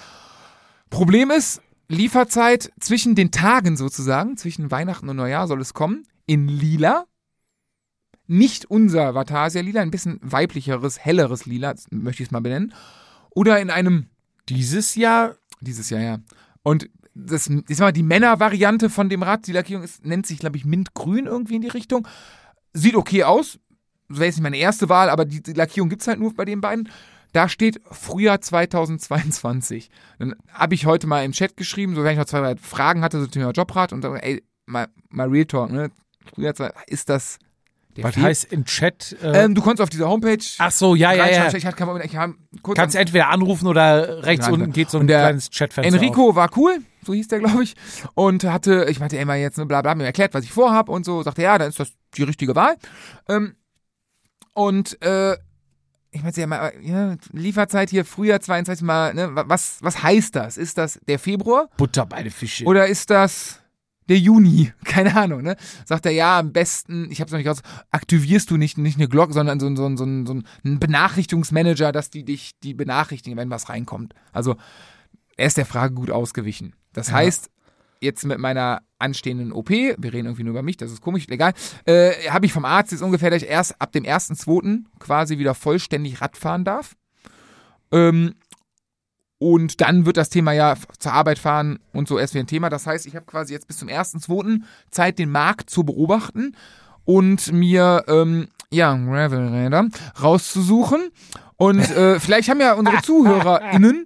Problem ist, Lieferzeit zwischen den Tagen sozusagen, zwischen Weihnachten und Neujahr soll es kommen, in lila. Nicht unser Vatasia lila, ein bisschen weiblicheres, helleres lila, möchte ich es mal benennen. Oder in einem, Dieses Jahr dieses Jahr, ja. Und das, ich sag mal, die Männervariante von dem Rad, die Lackierung ist, nennt sich, glaube ich, Mintgrün irgendwie in die Richtung. Sieht okay aus. Wäre jetzt nicht meine erste Wahl, aber die, die Lackierung gibt es halt nur bei den beiden. Da steht Frühjahr 2022. Dann habe ich heute mal im Chat geschrieben, so wenn ich noch zwei, drei Fragen hatte, so zum Thema Jobrat und dann, ey, mal, mal Real Talk, ne? Frühjahr, ist das der Was heißt im Chat? Äh, Ähm, du konntest auf dieser Homepage ach so, ja, ja, ja. Ich hatte Moment, ich kurz Kannst entweder anrufen oder rechts Nein, unten geht so ein kleines Chatfenster auf. Enrico war cool, so hieß der, glaube ich. Und hatte, ich meinte immer jetzt, ne, bla bla, mir erklärt, was ich vorhab und so. Sagte, ja, dann ist das die richtige Wahl. Ähm, und äh, ich meinte ja mal, ja, Lieferzeit hier Frühjahr 22 mal, ne, wa- was, was heißt das? Ist das der Februar Butter bei den Fische. oder ist das der Juni? Keine Ahnung, ne? Sagt er, ja, am besten, ich hab's noch nicht raus, aktivierst du nicht, nicht eine Glocke, sondern so, ein- so, so, so ein Benachrichtigungsmanager, dass die dich, die benachrichtigen, wenn was reinkommt. Also, er ist der Frage gut ausgewichen. Das Ja. heißt, jetzt mit meiner anstehenden OP, wir reden irgendwie nur über mich, das ist komisch, egal, äh, habe ich vom Arzt jetzt ungefähr, dass ich erst ab dem 1.2. quasi wieder vollständig Rad fahren darf. Ähm, und dann wird das Thema ja zur Arbeit fahren und so erst wieder ein Thema. Das heißt, ich habe quasi jetzt bis zum 1.2. Zeit, den Markt zu beobachten und mir, ähm, ja, Gravelräder rauszusuchen. Und äh, vielleicht haben ja unsere ZuhörerInnen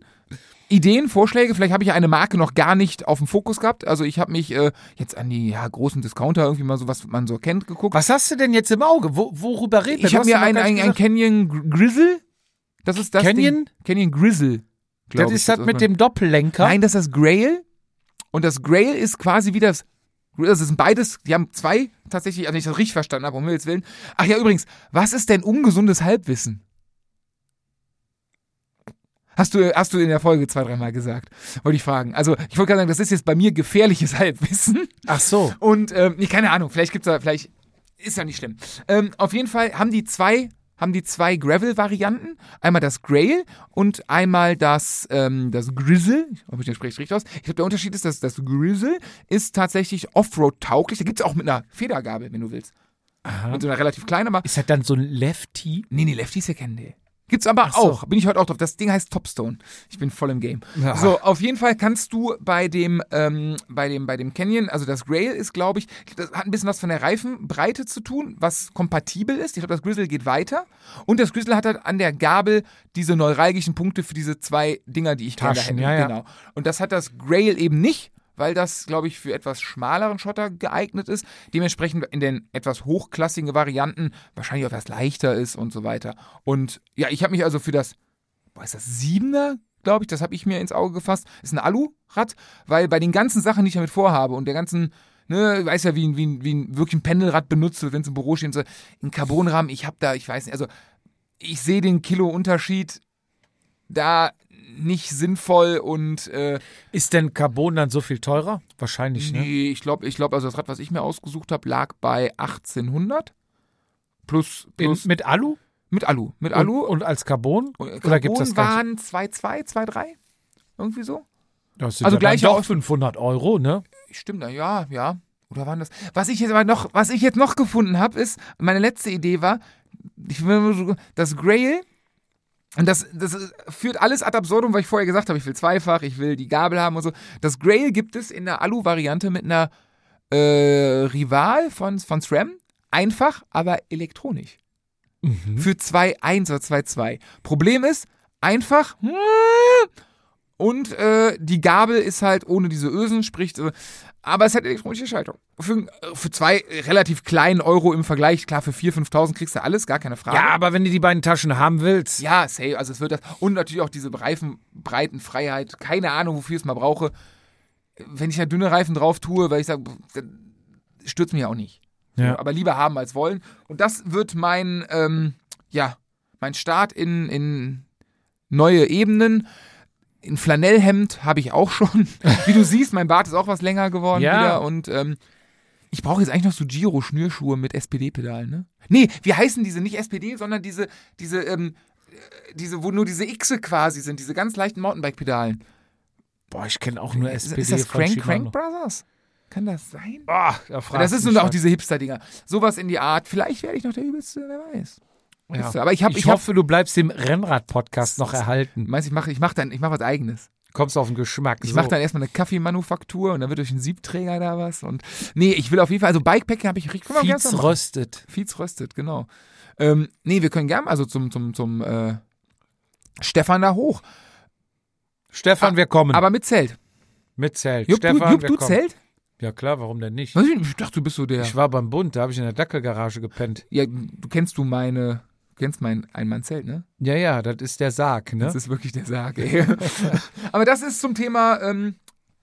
Ideen, Vorschläge. Vielleicht habe ich ja eine Marke noch gar nicht auf dem Fokus gehabt. Also ich habe mich äh, jetzt an die ja, großen Discounter irgendwie mal so, was man so kennt, geguckt. Was hast du denn jetzt im Auge? Wo, worüber reden wir? Ich habe mir noch ein, Canyon Gr- Grizzle. Das ist das Canyon? Ding. Canyon Grizzle. Das ist das was mit dem Doppellenker. Nein, das ist das Grail. Und das Grail ist quasi wie das. Das sind beides, die haben zwei tatsächlich, also ich das richtig verstanden habe, um Himmels Willen. Ach ja, übrigens, was ist denn ungesundes Halbwissen? Hast du, hast du in der Folge zwei, dreimal gesagt. Wollte ich fragen. Also, ich wollte gerade sagen, das ist jetzt bei mir gefährliches Halbwissen. Ach so. Und, ähm, nee, keine Ahnung, vielleicht gibt's da, vielleicht ist ja nicht schlimm. Ähm, auf jeden Fall haben die zwei, haben die zwei Gravel-Varianten. Einmal das Grail und einmal das, ähm, das Grizzle. Ich hoffe, ich spreche es richtig aus. Ich glaube, der Unterschied ist, dass das Grizzle ist tatsächlich Offroad-tauglich. Da gibt's auch mit einer Federgabel, wenn du willst. Aha. Mit so einer relativ kleinen, aber. Ist das dann so ein Lefty? Nee, nee, Lefties erkennen die. Gibt's aber so. auch. Bin ich heute auch drauf. Das Ding heißt Topstone. Ich bin voll im Game. Ja. So, auf jeden Fall kannst du bei dem, ähm, bei dem, bei dem Canyon, also das Grail ist, glaube ich, das hat ein bisschen was von der Reifenbreite zu tun, was kompatibel ist. Ich glaube, das Grizzle geht weiter. Und das Grizzle hat halt an der Gabel diese neuralgischen Punkte für diese zwei Dinger, die ich kenne. Taschen, hinten. ja, ja. Genau. Und das hat das Grail eben nicht. Weil das, glaube ich, für etwas schmaleren Schotter geeignet ist. Dementsprechend in den etwas hochklassigen Varianten wahrscheinlich auch etwas leichter ist und so weiter. Und ja, ich habe mich also für das boah, ist das Siebener, glaube ich, das habe ich mir ins Auge gefasst. Ist ein Alurad, weil bei den ganzen Sachen, die ich damit vorhabe und der ganzen, ne, ich weiß ja, wie, wie, wie ein wirklich ein Pendelrad benutzt, wenn es im Büro steht, und so, ein Carbonrahmen, ich habe da, ich weiß nicht, also ich sehe den Kilo-Unterschied da nicht sinnvoll und äh, Ist denn Carbon dann so viel teurer? Wahrscheinlich, ne? nee, ich glaube, ich glaube, also das Rad, was ich mir ausgesucht habe, lag bei 1800 plus, In, plus mit Alu? mit Alu, mit Alu. Und, als Carbon? Und Oder gibt's das Carbon waren 2,2, 2,3? Irgendwie so? Das sind Also ja gleich dann doch aus- 500 Euro, ne? Stimmt, ja, ja. Oder waren das? Was ich jetzt aber noch, was ich jetzt noch gefunden habe, ist, meine letzte Idee war, ich das Grail, und das, das führt alles ad absurdum, weil ich vorher gesagt habe, ich will zweifach, ich will die Gabel haben und so. Das Grail gibt es in der Alu-Variante mit einer äh, Rival von, von SRAM. Einfach, aber elektronisch. Für 2.1 oder 2.2. Problem ist, einfach und äh, die Gabel ist halt ohne diese Ösen, sprich, äh, aber es hat elektronische Schaltung. Für, für zwei relativ kleinen Euro im Vergleich, klar, für 4.000, 5.000 kriegst du alles, gar keine Frage. Ja, aber wenn du die beiden Taschen haben willst. Ja, safe, also es wird das. Und natürlich auch diese Reifenbreitenfreiheit. Keine Ahnung, wofür ich es mal brauche. Wenn ich da dünne Reifen drauf tue, weil ich sage, stürzt mich ja auch nicht. Ja. Aber lieber haben als wollen. Und das wird mein, ähm, ja, mein Start in, in neue Ebenen. Ein Flanellhemd habe ich auch schon. Wie du siehst, mein Bart ist auch was länger geworden Ja. wieder. Und ähm, ich brauche jetzt eigentlich noch so Giro-Schnürschuhe mit SPD-Pedalen, ne? Nee, wie heißen diese? Nicht SPD, sondern diese, diese, ähm, äh, diese, wo nur diese Xe quasi sind, diese ganz leichten Mountainbike-Pedalen. Boah, ich kenne auch nur Ist, SPD ist das von Crank. Crank Brothers? Kann das sein? Ah, da das ist nun auch diese Hipster-Dinger. Sowas in die Art. Vielleicht werde ich noch der Übelste, wer weiß. Ja. Aber ich habe, Ich, ich, hab, hoffe, du bleibst dem Rennrad-Podcast noch erhalten. meinst, ich mache, ich dann, ich mache was Eigenes. Kommst auf den Geschmack. Ich so. mache dann erstmal eine Kaffeemanufaktur und dann wird durch einen Siebträger da was und nee, ich will auf jeden Fall, also Bikepacking habe ich richtig, Fietz röstet. Fietz röstet, genau. Ähm, nee, wir können gern also zum, zum, zum äh, Stefan da hoch, Stefan, Ah, wir kommen. aber mit Zelt. mit Zelt. Jupp, Stefan, du, Jupp, wir du kommen. Zelt? Ja klar, warum denn nicht? Ich dachte, du bist so der. Ich war beim Bund, da habe ich in der Dackelgarage gepennt. ja, du kennst du meine, du kennst mein Einmann-Zelt, ne? Ja, ja, das ist der Sarg, ne? Das ist wirklich der Sarg, ey. Aber das ist zum Thema, ähm,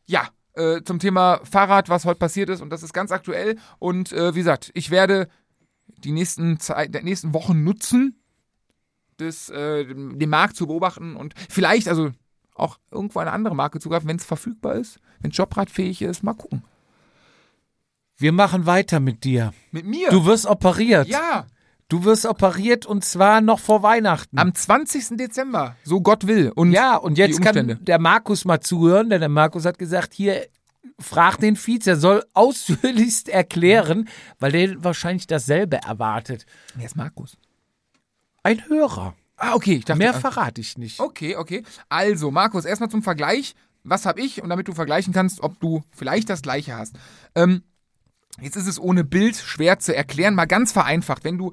ja, äh, zum Thema Fahrrad, was heute passiert ist. Und das ist ganz aktuell. Und äh, wie gesagt, ich werde die nächsten, Zeit, der nächsten Wochen nutzen, das, äh, den Markt zu beobachten und vielleicht, also auch irgendwo eine andere Marke zugreifen, wenn es verfügbar ist, wenn es jobradfähig ist. Mal gucken. Wir machen weiter mit dir. Mit mir? Du wirst operiert. ja, Du wirst operiert und zwar noch vor Weihnachten. am 20. Dezember, so Gott will. Und ja, und jetzt kann der Markus mal zuhören, denn der Markus hat gesagt, hier, frag den Vize, er soll ausführlichst erklären, weil der wahrscheinlich dasselbe erwartet. Wer ist Markus? Ein Hörer. Ah, okay. Ich dachte, Mehr verrate ich nicht. Okay, okay. Also, Markus, erstmal zum Vergleich. Was habe ich? Und damit du vergleichen kannst, ob du vielleicht das gleiche hast. Ähm, jetzt ist es ohne Bild schwer zu erklären, mal ganz vereinfacht. Wenn du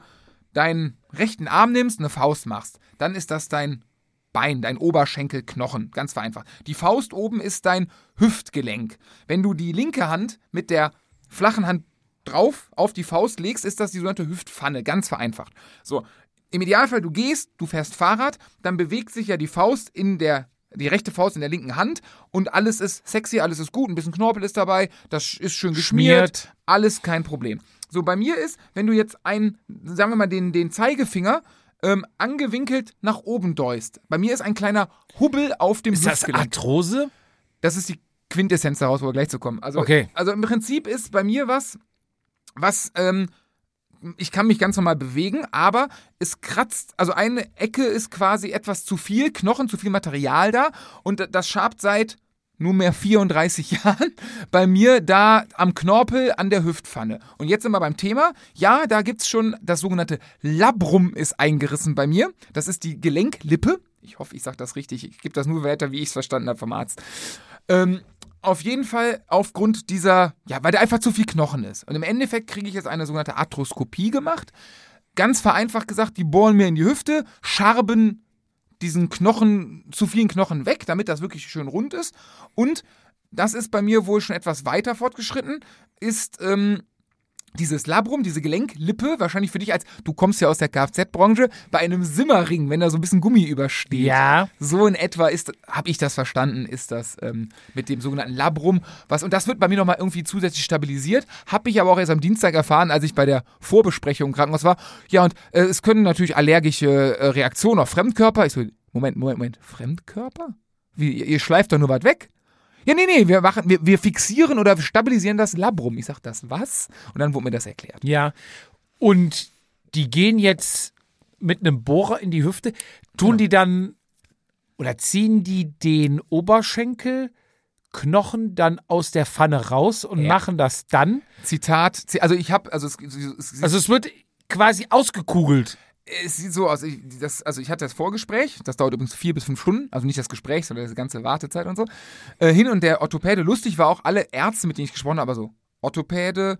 deinen rechten Arm nimmst, eine Faust machst, dann ist das dein Bein, dein Oberschenkelknochen, ganz vereinfacht. Die Faust oben ist dein Hüftgelenk. Wenn du die linke Hand mit der flachen Hand drauf auf die Faust legst, ist das die sogenannte Hüftpfanne, ganz vereinfacht. So, im Idealfall, du gehst, du fährst Fahrrad, dann bewegt sich ja die Faust in der, die rechte Faust in der linken Hand und alles ist sexy, alles ist gut, ein bisschen Knorpel ist dabei, das ist schön geschmiert, Schmiert. alles kein Problem. So, bei mir ist, wenn du jetzt einen, sagen wir mal, den, den Zeigefinger ähm, angewinkelt nach oben deust, bei mir ist ein kleiner Hubbel auf dem Ist das. Arthrose? Das ist die Quintessenz daraus, wo wir gleich zu kommen. Also, Okay. also im Prinzip ist bei mir was, was, ähm, ich kann mich ganz normal bewegen, aber es kratzt, also eine Ecke ist quasi etwas zu viel Knochen, zu viel Material da und das schabt seit nunmehr 34 Jahren bei mir da am Knorpel an der Hüftpfanne. Und jetzt sind wir beim Thema. Ja, da gibt's schon das sogenannte Labrum ist eingerissen bei mir. Das ist die Gelenklippe. Ich hoffe, ich sage das richtig. Ich gebe das nur weiter, wie ich es verstanden habe vom Arzt. Ähm, auf jeden Fall aufgrund dieser, ja, weil da einfach zu viel Knochen ist. Und im Endeffekt kriege ich jetzt eine sogenannte Arthroskopie gemacht. Ganz vereinfacht gesagt, die bohren mir in die Hüfte, scharben diesen Knochen, zu vielen Knochen weg, damit das wirklich schön rund ist. Und das ist bei mir wohl schon etwas weiter fortgeschritten, ist ähm, dieses Labrum, diese Gelenklippe, wahrscheinlich für dich als, du kommst ja aus der Kfz-Branche, bei einem Simmerring, wenn da so ein bisschen Gummi übersteht. Ja. So in etwa ist, habe ich das verstanden, ist das ähm, mit dem sogenannten Labrum. Was, und das wird bei mir nochmal irgendwie zusätzlich stabilisiert. Habe ich aber auch erst am Dienstag erfahren, als ich bei der Vorbesprechung im Krankenhaus war. Ja, und äh, es können natürlich allergische äh, Reaktionen auf Fremdkörper. Ich so, Moment, Moment, Moment, Fremdkörper? Wie, ihr, ihr schleift doch nur was weg? Ja, nee, nee, wir, machen, wir, wir fixieren oder stabilisieren das Labrum. Ich sag, das was? Und dann wurde mir das erklärt. Ja. Und die gehen jetzt mit einem Bohrer in die Hüfte. Tun Ja. die dann oder ziehen die den Oberschenkelknochen dann aus der Pfanne raus und Ja. machen das dann? Zitat, Zi- also ich habe, also es, es, es, Also es wird quasi ausgekugelt. Es sieht so aus, ich, das, also ich hatte das Vorgespräch, das dauert übrigens vier bis fünf Stunden, also nicht das Gespräch, sondern die ganze Wartezeit und so. Äh, hin und der Orthopäde, lustig war auch alle Ärzte, mit denen ich gesprochen habe, also Orthopäde,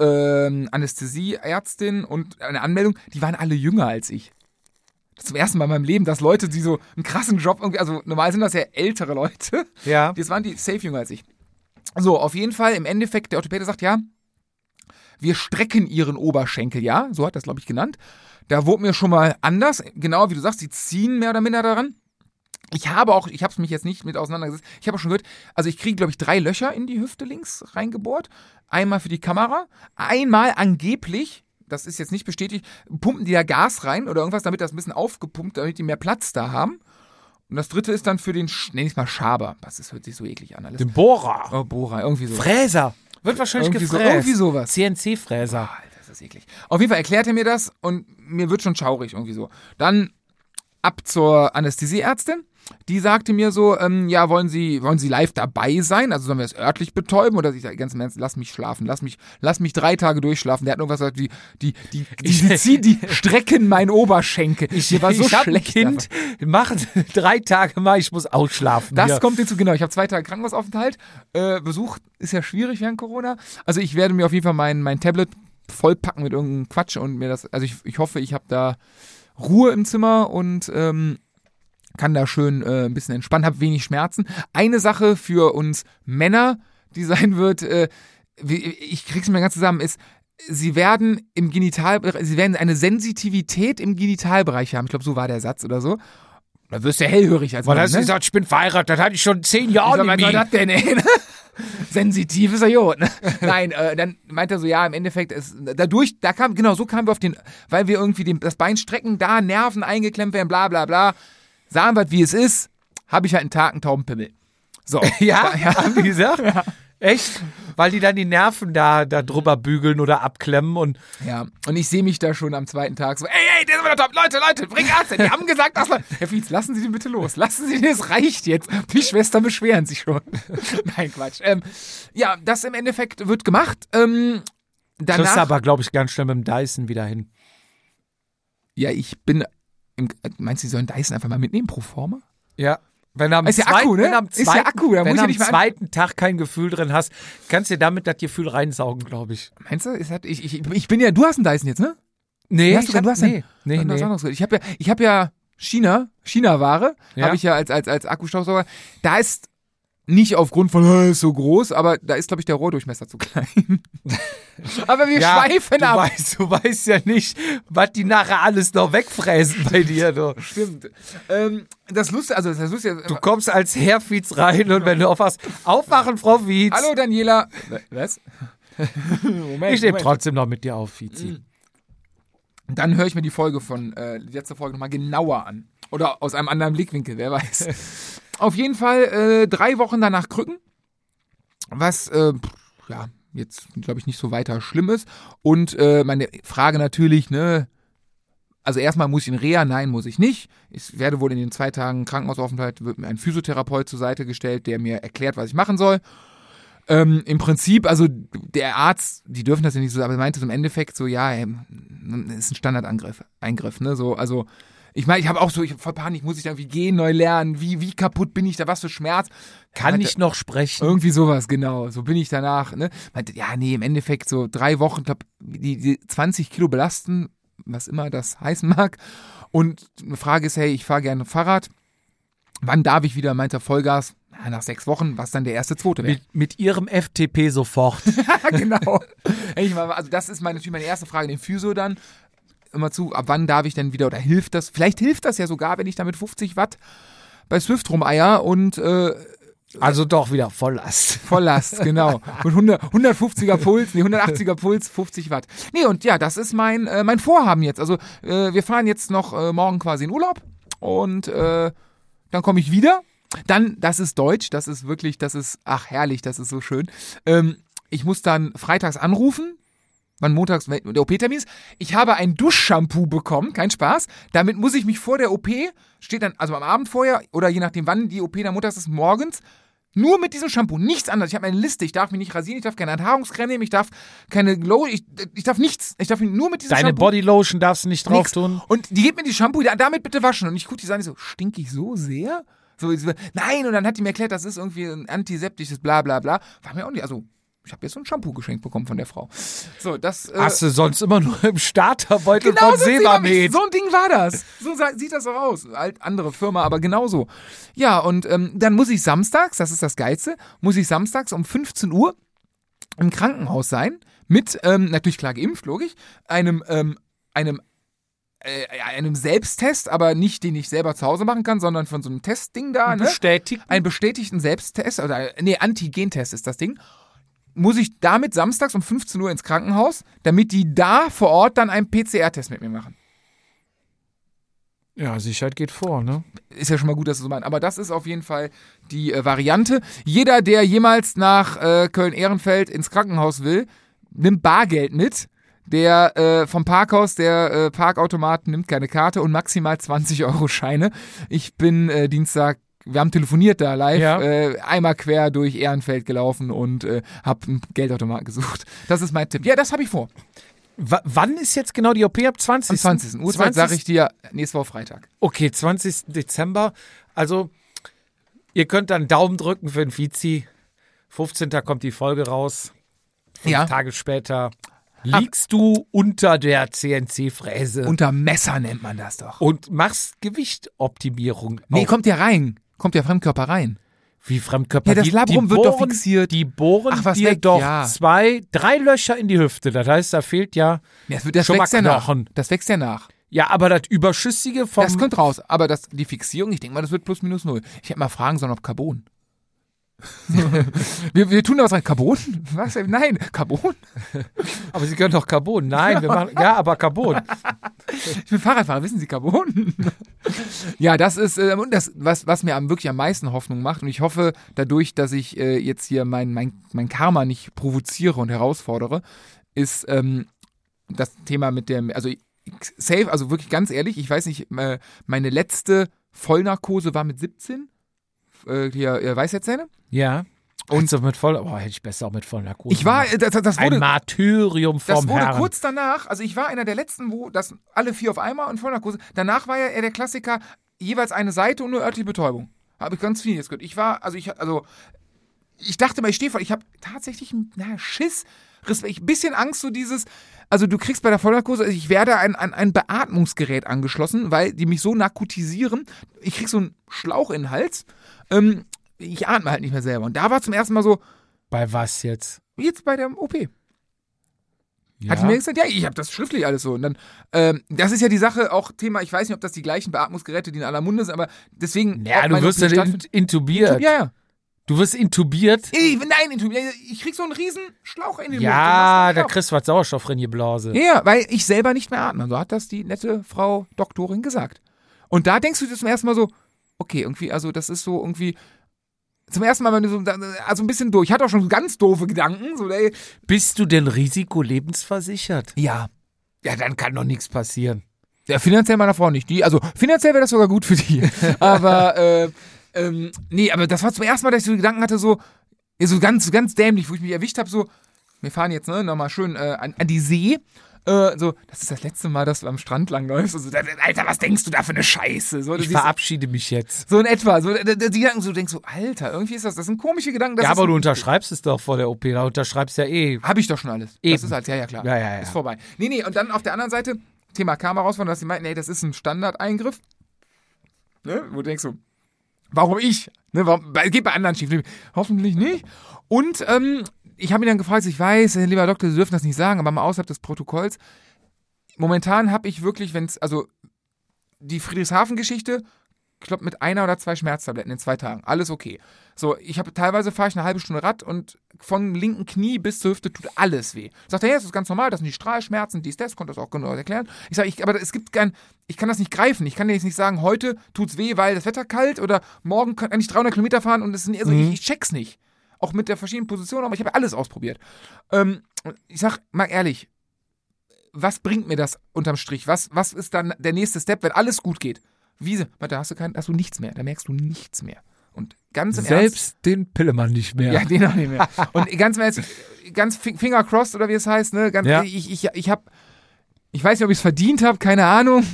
ähm, Anästhesieärztin und eine Anmeldung, die waren alle jünger als ich. Das ist zum ersten Mal in meinem Leben, dass Leute, die so einen krassen Job irgendwie, also normal sind das ja ältere Leute, Ja. das waren die safe jünger als ich. So, auf jeden Fall, im Endeffekt, der Orthopäde sagt, ja, wir strecken ihren Oberschenkel, ja, so hat das, glaube ich, genannt. Da wurde mir schon mal anders, genau wie du sagst, sie ziehen mehr oder minder daran. Ich habe auch, ich habe es mich jetzt nicht mit auseinandergesetzt, ich habe auch schon gehört, also ich kriege, glaube ich, drei Löcher in die Hüfte links reingebohrt. Einmal für die Kamera, einmal angeblich, das ist jetzt nicht bestätigt, pumpen die da Gas rein oder irgendwas, damit das ein bisschen aufgepumpt, damit die mehr Platz da haben. Und das dritte ist dann für den, Sch- nenn ich mal Schaber. Was, das hört sich so eklig an alles. Den Bohrer. Oh, Bohrer, irgendwie so. Fräser. Wird wahrscheinlich Irgendwie so, gefräst. irgendwie sowas. CNC-Fräser. Alter, ist das eklig. Auf jeden Fall erklärt er mir das und mir wird schon schaurig irgendwie so. Dann ab zur Anästhesieärztin. Die sagte mir so, ähm, ja, wollen Sie, wollen Sie live dabei sein? Also sollen wir es örtlich betäuben? Oder ich sage ganz im Ernst, lass mich schlafen, lass mich, lass mich drei Tage durchschlafen. Der hat irgendwas gesagt, die, die, die, die, die, ziehen, die strecken mein Oberschenkel. Ich, Mir war so ich schlecht. Kind, mach drei Tage mal, ich muss ausschlafen. Das hier. kommt hinzu, genau. Ich habe zwei Tage Krankenhausaufenthalt. Äh, Besuch ist ja schwierig während Corona. Also ich werde mir auf jeden Fall mein, mein Tablet vollpacken mit irgendeinem Quatsch und mir das, also ich, ich hoffe, ich habe da Ruhe im Zimmer und ähm, kann da schön äh, ein bisschen entspannen, habe wenig Schmerzen. Eine Sache für uns Männer, die sein wird, äh, ich krieg's mir ganz zusammen, ist, sie werden im Genitalbereich, sie werden eine Sensitivität im Genitalbereich haben. Ich glaube, so war der Satz oder so. Da wirst du hellhörig als Weil Mann, hast ne? gesagt, ich bin verheiratet, das hatte ich schon zehn Jahre was nicht mehr. das denn, ey? Sensitiv ist er Jod, ne? Nein, äh, dann meint er so, ja, im Endeffekt ist, dadurch, da kam, genau, so kamen wir auf den, weil wir irgendwie den, das Bein strecken, da Nerven eingeklemmt werden, bla, bla, bla. Sagen wir, wie es ist, habe ich halt einen Tag einen Taubenpimmel. So. Ja, haben die gesagt? Echt? Weil die dann die Nerven da, da drüber bügeln oder abklemmen und Ja, und ich sehe mich da schon am zweiten Tag so, ey, ey, der ist wieder top, Leute, Leute, bring Arzt, die haben gesagt, dass man, Herr Fietz, lassen Sie den bitte los, lassen Sie den, es reicht jetzt, die Schwestern beschweren sich schon. Nein, Quatsch. Ähm, ja, das im Endeffekt wird gemacht, ähm, kriegst danach, aber, glaube ich, ganz schnell mit dem Dyson wieder hin. ja, ich bin, im, meinst du, Sie sollen Dyson einfach mal mitnehmen, pro forma? Ja. Wenn du am Ist ja zweiten, Akku, ne? Wenn am Ist ja zweiten, Akku, da wenn muss am nicht mehr zweiten Tag kein Gefühl drin hast, kannst du damit das Gefühl reinsaugen, glaube ich. Meinst du, ist das, ich, ich, ich bin ja, du hast einen Dyson jetzt, ne? Nee, hast du, du hast nee, nee, nee, nee. Ich habe ja, ich habe ja China, China-Ware, Ja. habe ich ja als, als, als Akkustaubsauger. Da ist nicht aufgrund von, "Hä, ist so groß, aber da ist, glaube ich, der Rohrdurchmesser zu klein. aber wir schweifen du ab. Weißt, du weißt ja nicht, was die nachher alles noch wegfräsen bei dir. Du, Stimmt. Ähm, das Lustige, also das Lustige, du kommst als Herr Fietz rein und wenn du aufwachst, aufwachen, Frau Fietz. Hallo Daniela. Was? Moment, Ich nehme trotzdem noch mit dir auf, Fizi. Dann höre ich mir die Folge von, äh, die letzte Folge nochmal genauer an. Oder aus einem anderen Blickwinkel, wer weiß. Auf jeden Fall äh, drei Wochen danach Krücken. Was, äh, ja, jetzt, glaube ich, nicht so weiter schlimm ist. Und äh, meine Frage natürlich, ne, also erstmal muss ich in Reha, nein, muss ich nicht. Ich werde wohl in den zwei Tagen Krankenhausaufenthalt, wird mir ein Physiotherapeut zur Seite gestellt, der mir erklärt, was ich machen soll. Ähm, Im Prinzip, also der Arzt, die dürfen das ja nicht so, aber er meinte so im Endeffekt so, ja, ey, ist ein Standardangriff, Eingriff, ne, so, also ich meine, ich habe auch so, ich hab voll Panik, muss ich da irgendwie gehen, neu lernen, wie, wie kaputt bin ich da, was für Schmerz. Kann ich noch sprechen? irgendwie sowas, genau. So bin ich danach. Ne? Meinte, ja, nee, im Endeffekt so drei Wochen, ich glaube, die, die 20 Kilo belasten, was immer das heißen mag. Und eine Frage ist, hey, ich fahre gerne Fahrrad. Wann darf ich wieder? Meinte er Vollgas. Nach sechs Wochen, was dann der erste, zweite wäre. Mit, mit ihrem FTP sofort. genau. Ich also das ist meine, natürlich meine erste Frage, den Physio dann. Immer zu, ab wann darf ich denn wieder, oder hilft das? Vielleicht hilft das ja sogar, wenn ich da mit 50 Watt bei Swift rumeier und äh, Also doch wieder Volllast. Volllast, genau. Und 100, 150er Puls, nee, 180er Puls, 50 Watt. Nee, und ja, das ist mein, äh, mein Vorhaben jetzt. Also, äh, wir fahren jetzt noch äh, morgen quasi in Urlaub und äh, dann komme ich wieder. Dann, das ist Deutsch, das ist wirklich, das ist, ach herrlich, das ist so schön. Ähm, ich muss dann freitags anrufen, wann montags der OP-Termin ist. Ich habe ein Duschshampoo bekommen, kein Spaß. Damit muss ich mich vor der OP, steht dann, also am Abend vorher oder je nachdem wann die OP dann montags ist, morgens, nur mit diesem Shampoo, nichts anderes. Ich habe meine Liste, ich darf mich nicht rasieren, ich darf keine Enthaarungscreme nehmen, ich darf keine Glow, ich, ich darf nichts. Ich darf nur mit diesem Deine Shampoo. Bodylotion darfst du nicht drauf tun. Und die gibt mir die Shampoo, damit bitte waschen. Und ich gucke die Sahne so, stink ich so sehr? So, nein, und dann hat die mir erklärt, das ist irgendwie ein antiseptisches bla bla bla. War mir auch nicht, also ich habe jetzt so ein Shampoo geschenkt bekommen von der Frau. So, das. Äh, Hast du sonst immer nur im Starterbeutel Genau von. Sebamed. so ein Ding war das. So sieht das auch aus. Halt andere Firma, aber genauso. Ja, und ähm, dann muss ich samstags, das ist das Geilste, muss ich samstags um 15 Uhr im Krankenhaus sein. Mit, ähm, natürlich klar geimpft, logisch, einem, ähm, einem, äh, einem Selbsttest, aber nicht den ich selber zu Hause machen kann, sondern von so einem Testding da, ne? Bestätigt. einen bestätigten Selbsttest, oder nee, Antigentest ist das Ding, muss ich damit samstags um 15 Uhr ins Krankenhaus, damit die da vor Ort dann einen PCR-Test mit mir machen. Ja, Sicherheit geht vor, ne? Ist ja schon mal gut, dass du so meinst. Aber das ist auf jeden Fall die äh, Variante. Jeder, der jemals nach äh, Köln-Ehrenfeld ins Krankenhaus will, nimmt Bargeld mit. Der äh, vom Parkhaus, der äh, Parkautomat nimmt keine Karte und maximal 20 Euro Scheine. Ich bin äh, Dienstag, wir haben telefoniert da live, Ja. äh, einmal quer durch Ehrenfeld gelaufen und äh, hab einen Geldautomat gesucht. Das ist mein Tipp. Ja, das habe ich vor. W wann ist jetzt genau die OP? Ab 20. Am 20. Uhrzeit sage ich dir nächste Woche Freitag. Okay, 20. Dezember. Also, ihr könnt dann Daumen drücken für den Vizi. 15. kommt die Folge raus. Fünf Ja. Tage später liegst du unter der CNC-Fräse Unter Messer nennt man das doch. und machst Gewichtoptimierung. Nee, Auch kommt ja rein. Kommt der Fremdkörper rein. wie Fremdkörper. Ja, das Labrum wird doch bohren- fixiert. Die bohren Ach, was dir weg, doch ja. zwei, drei Löcher in die Hüfte. Das heißt, da fehlt ja. Ja, das, wird, das Schon wächst mal ja nach. Knochen. Das wächst ja nach. Ja, aber das Überschüssige vom. Das kommt raus. Aber das, die Fixierung, ich denke mal, das wird plus minus null. Ich hätte mal fragen sollen, ob Carbon. wir, wir tun da was rein. Carbon? Was? Nein, Carbon? aber Sie können doch Carbon. Nein, wir machen. Ja, aber Carbon. Ich bin Fahrradfahrer, wissen Sie Carbon? ja, das ist äh, und das, was, was mir am, wirklich am meisten Hoffnung macht. Und ich hoffe, dadurch, dass ich äh, jetzt hier mein, mein, mein Karma nicht provoziere und herausfordere, ist ähm, das Thema mit dem, also safe, also wirklich ganz ehrlich, ich weiß nicht, äh, meine letzte Vollnarkose war mit 17. Äh, hier, äh, Weisheitszähne. Ja. Und so mit voll. Oh, hätte ich besser auch mit voller Narkose. Ich war, äh, das, das ein wurde, Martyrium vom Das wurde Herrn. kurz danach, also ich war einer der letzten, wo das alle vier auf einmal und Vollnarkose. Danach war ja eher der Klassiker, jeweils eine Seite und nur örtliche Betäubung. Habe ich ganz viel jetzt gehört. Ich war, also ich, also ich dachte mal, ich stehe vor, ich habe tatsächlich na, Schiss, Respekt, ein bisschen Angst, so dieses, also du kriegst bei der Vollnarkose, also ich werde an, an ein Beatmungsgerät angeschlossen, weil die mich so narkotisieren. Ich krieg so einen Schlauch in den Hals. Ähm, ich atme halt nicht mehr selber. Und da war zum ersten Mal so, Bei was jetzt? jetzt bei der OP. Ja. Hat die mir gesagt, ja, ich habe das schriftlich alles so. Und dann, ähm, das ist ja die Sache, auch Thema, ich weiß nicht, ob das die gleichen Beatmungsgeräte, die in aller Munde sind, aber deswegen. ja, du wirst dann in- intubiert. Ja, ja. Du wirst intubiert. Ich, nein, intubiert. Ich krieg so einen riesen Schlauch in den Ja, Mund. da machst du kriegst du was Sauerstoff in die Blase. Ja, weil ich selber nicht mehr atme. So hat das die nette Frau Doktorin gesagt. Und da denkst du dir zum ersten Mal so, okay, irgendwie, also das ist so irgendwie. Zum ersten Mal, wenn du so, also ein bisschen durch. Ich hatte auch schon ganz doofe Gedanken. So, ey, Bist du denn risikolebensversichert? ja, Ja, dann kann doch nichts passieren. Ja, finanziell meiner Frau nicht. Die, also finanziell wäre das sogar gut für die. aber äh, ähm, nee, aber das war zum ersten Mal, dass ich so Gedanken hatte, so, so ganz, ganz dämlich, wo ich mich erwischt habe, so, wir fahren jetzt ne, nochmal schön äh, an, an die See. Äh, so, das ist das letzte Mal, dass du am Strand langläufst. Also, Alter, was denkst du da für eine Scheiße? So, du Ich verabschiede mich jetzt. so in etwa. So, die Gedanken, so, du denkst so, Alter, irgendwie ist das, das sind komische Gedanken. Ja, aber du unterschreibst es doch vor der OP. Da unterschreibst ja eh. Hab ich doch schon alles. Eben. Das ist halt, ja, ja, klar. Ja, ja, ja. Ist vorbei. Nee, nee, und dann auf der anderen Seite, Thema kam herausfinden, dass sie meinten, ey, das ist ein Standardeingriff. Ne? Wo du denkst so, warum ich? Ne, warum, geht bei anderen schief. Hoffentlich nicht. Und ähm, ich habe ihn dann gefragt, ich weiß, äh, lieber Doktor, Sie dürfen das nicht sagen, aber mal außerhalb des Protokolls. Momentan habe ich wirklich, wenn es, also die Friedrichshafen-Geschichte, ich glaube, mit einer oder zwei Schmerztabletten in zwei Tagen. Alles okay. So, ich habe teilweise fahre ich eine halbe Stunde Rad und vom linken Knie bis zur Hüfte tut alles weh. Sagt er, ja, das ist ganz normal, das sind die Strahlschmerzen, dies, das, konnte das auch genau erklären. Ich sage, ich, aber es gibt kein, ich kann das nicht greifen. Ich kann dir jetzt nicht sagen, heute tut's weh, weil das Wetter kalt oder morgen kann ich 300 Kilometer fahren und es sind also ich, ich check's nicht. Auch mit der verschiedenen Position, aber ich habe alles ausprobiert. Ähm, ich sag mal ehrlich, was bringt mir das unterm Strich? Was, was ist dann der nächste Step, wenn alles gut geht? Wie, da hast du, kein, hast du nichts mehr, da merkst du nichts mehr. Und ganz im Ernst, Selbst den Pillemann nicht mehr. ja, den auch nicht mehr. Und ganz im Ernst, ganz fi- Finger crossed oder wie es heißt, ne? Ganz, Ja. Ich, ich, ich habe, ich weiß nicht, ob ich es verdient habe, keine Ahnung.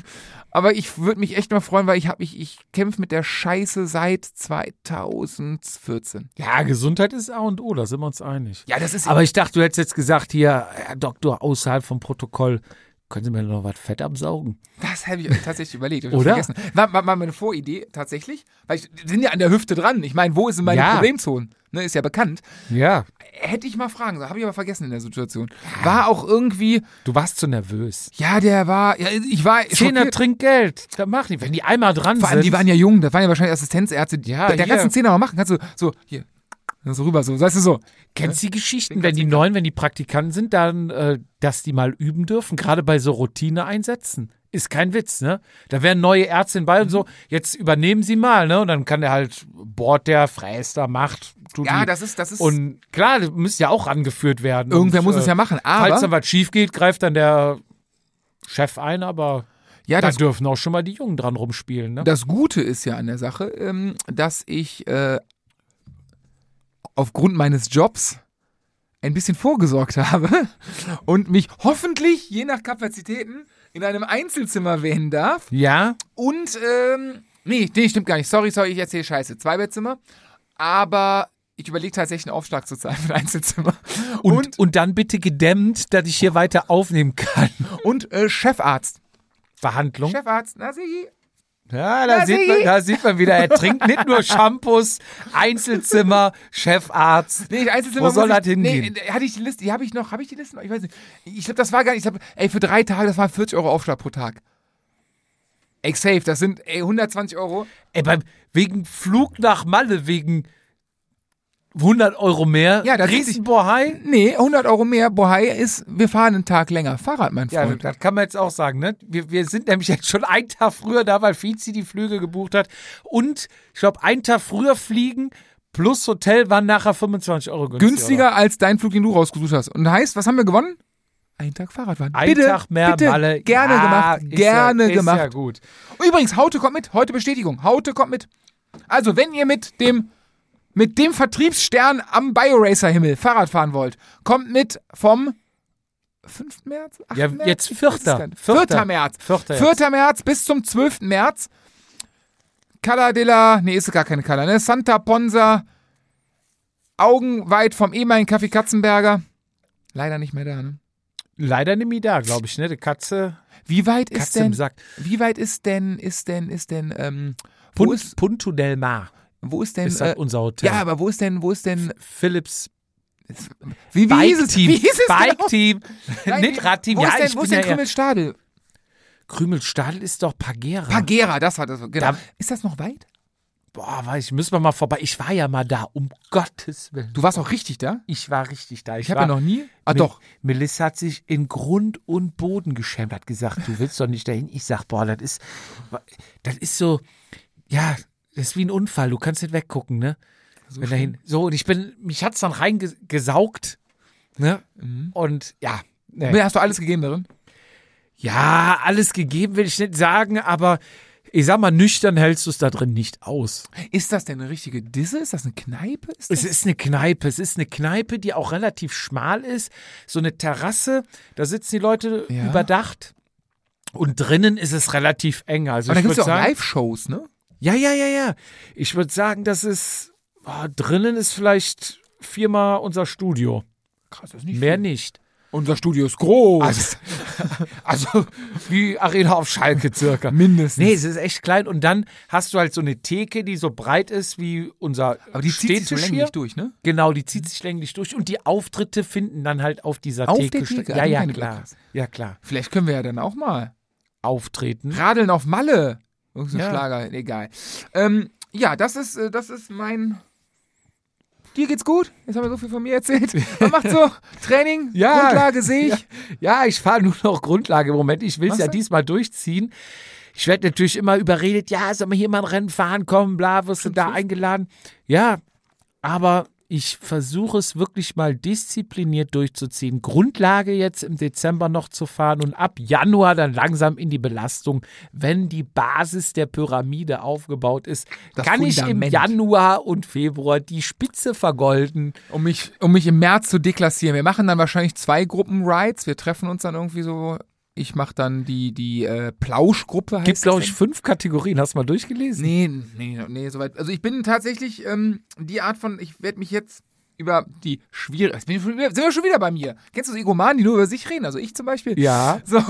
Aber ich würde mich echt mal freuen, weil ich habe ich, ich kämpfe mit der Scheiße seit 2014. Ja, Gesundheit ist A und O, da sind wir uns einig. Ja, das ist Aber ich dachte, du hättest jetzt gesagt, hier, Herr Doktor, außerhalb vom Protokoll, können Sie mir noch was Fett absaugen? Das habe ich tatsächlich überlegt. Hab Oder? Vergessen. War, war, war meine Voridee tatsächlich, weil ich wir sind ja an der Hüfte dran. Ich meine, wo ist denn meine Ja. Problemzone? Ne, ist ja bekannt. Ja. Hätte ich mal fragen sollen, habe ich aber vergessen in der Situation. War auch irgendwie, Du warst zu nervös. ja, der war, ja, ich war Zehner. Trinkgeld. Da mach nicht. Wenn die einmal dran Vor allem, sind. die waren ja jung, das waren ja wahrscheinlich Assistenzärzte. Ja, der, der kannst du einen Zehner mal machen, kannst du so, hier, so rüber, so, weißt du so. Kennst du die Geschichten, wenn die. Neuen, wenn die Praktikanten sind, dann, äh, dass die mal üben dürfen, gerade bei so Routine-Einsätzen? Ist kein Witz, ne? Da wären neue Ärzte bei und Mhm. so, jetzt übernehmen sie mal, ne? Und dann kann der halt, bohrt der, fräst da, macht, tut Ja, das ist, das ist, Und klar, das müsste ja auch angeführt werden. irgendwer und, muss äh, es ja machen, Falls dann aber, was schief geht, greift dann der Chef ein, aber ja, da dürfen auch schon mal die Jungen dran rumspielen, ne? das Gute ist ja an der Sache, ähm, dass ich, äh, aufgrund meines Jobs ein bisschen vorgesorgt habe und mich hoffentlich, je nach Kapazitäten, in einem Einzelzimmer wählen darf. Ja, Und, ähm, nee, nee, stimmt gar nicht. Sorry, sorry, ich erzähle Scheiße. Zwei Bettzimmer. Aber ich überlege tatsächlich einen Aufschlag zu zahlen für ein Einzelzimmer. und, Und, und, dann bitte gedämmt, dass ich hier weiter aufnehmen kann. und, äh, Chefarzt. Verhandlung. Chefarzt, na Sigi. Ja, da Na, sieht, sieh. man, da sieht man wieder, er trinkt nicht nur Shampoos, Einzelzimmer, Chefarzt. Nee, Einzelzimmer Wo soll das hingehen? Nee, hatte ich die Liste, die habe ich noch, habe ich die Liste noch? Ich weiß nicht. Ich glaube, das war gar nicht, ich glaube, ey, für drei Tage, das waren 40 Euro Aufschlag pro Tag. Ey, safe, das sind, ey, 120 Euro. Ey, beim, wegen Flug nach Malle, wegen 100 Euro mehr. Ja, das Dresden Bohai. Nee, 100 Euro mehr, Bohai ist, wir fahren einen Tag länger. Fahrrad, mein Ja, Freund. das kann man jetzt auch sagen, ne? Wir, wir sind nämlich jetzt schon einen Tag früher da, weil Fizi die Flüge gebucht hat. Und ich glaube, einen Tag früher fliegen plus Hotel waren nachher 25 Euro günstiger. günstiger als dein Flug, den du rausgesucht hast. Und heißt, was haben wir gewonnen? Ein Tag Fahrradfahren. Ein bitte, Tag mehr bitte, Malle. Gerne ja, gemacht. Gerne ja, ist gemacht. Ja, gut. Übrigens, Haute kommt mit. Heute Bestätigung. Haute kommt mit. Also, wenn ihr mit dem mit dem Vertriebsstern am BioRacer-Himmel Fahrrad fahren wollt, kommt mit vom 5. März? 8. Ja, März? jetzt Ich weiß es Vierter. gar nicht. Vierter. 4. März. Vierter jetzt. 4. März bis zum 12. März. Cala de la, nee, ist gar keine Cala, ne? Santa Ponsa, augenweit vom ehemaligen Kaffee Katzenberger. Leider nicht mehr da, ne? Leider nämlich da, glaube ich, ne? Die Katze, Wie weit ist Katze im denn, Sack. wie weit ist denn, ist denn, ist denn, ähm, Punt, ist, Punto del Mar wo ist denn, ist äh, unser Hotel. ja, aber wo ist denn, wo ist denn, Philips wie, wie hieß es, wie Bike-Team. hieß es genau? Nein, Nicht wie- Radteam. Wo Ja, ist denn, ich wo ist denn Krümelstadel? Krümelstadel ist doch Pagera. Pagera, das war das, genau. Da- ist das noch weit? Boah, weiß ich, müssen wir mal vorbei. Ich war ja mal da, um Gottes Willen. Du warst auch richtig da? Ich war richtig da. Ich, Ich habe ja noch nie, ah doch, Melissa hat sich in Grund und Boden geschämt, hat gesagt, du willst doch nicht dahin. Ich sag, boah, das ist, das ist so, ja, das ist wie ein Unfall. Du kannst nicht weggucken, ne? so Wenn schön. dahin. So, und ich bin, mich hat's dann reingesaugt, ne? Mhm. Und ja, ne. Nee, Hast du alles gegeben darin? Ja, alles gegeben will ich nicht sagen, aber ich sag mal, nüchtern hältst du es da drin nicht aus. Ist das denn eine richtige Disse? Ist das eine Kneipe? Ist Es das? ist eine Kneipe. Es ist eine Kneipe, die auch relativ schmal ist. So eine Terrasse, da sitzen die Leute Ja. überdacht. Und drinnen ist es relativ eng. Also Aber da gibt es ja auch Live-Shows, ne? Ja, ja, ja, ja. Ich würde sagen, das ist oh, drinnen ist vielleicht viermal unser Studio. Krass, das ist nicht Mehr viel. nicht. Unser Studio ist groß. Also, also wie Arena auf Schalke circa. Mindestens. Nee, es ist echt klein. Und dann hast du halt so eine Theke, die so breit ist wie unser aber die zieht sich so länglich hier. durch, ne? Genau, die zieht sich länglich durch. Und die Auftritte finden dann halt auf dieser Auf Theke statt. Ja, Ah, ja, keine klar. Ja, klar. Vielleicht können wir ja dann auch mal Auftreten. Radeln auf Malle. Irgend so ein Ja. Schlager, egal. Ähm, ja, das ist, äh, das ist mein. Dir geht's gut? Jetzt haben wir so viel von mir erzählt. Was macht so? Training? Ja. Grundlage sehe ich. Ja, ich fahre nur noch Grundlage im Moment. Ich will es ja du? diesmal durchziehen. Ich werde natürlich immer überredet, ja, soll man hier mal ein Rennen fahren, kommen, bla, wirst du da eingeladen. Ja, aber ich versuche es wirklich mal diszipliniert durchzuziehen. Grundlage jetzt im Dezember noch zu fahren und ab Januar dann langsam in die Belastung, wenn die Basis der Pyramide aufgebaut ist, Das kann ich im Fundament. Januar und Februar die Spitze vergolden. Um mich, um mich im März zu deklassieren. Wir machen dann wahrscheinlich zwei Gruppen Rides. Wir treffen uns dann irgendwie so. Ich mache dann die, die äh, Plauschgruppe. Gibt, glaube ich, fünf Kategorien. Hast du mal durchgelesen? Nee, nee, nee, soweit. Also ich bin tatsächlich ähm, die Art von, ich werde mich jetzt über die wieder- sind wir schon wieder bei mir. Kennst du so Egomanen, die nur über sich reden? Also ich zum Beispiel. Ja. So,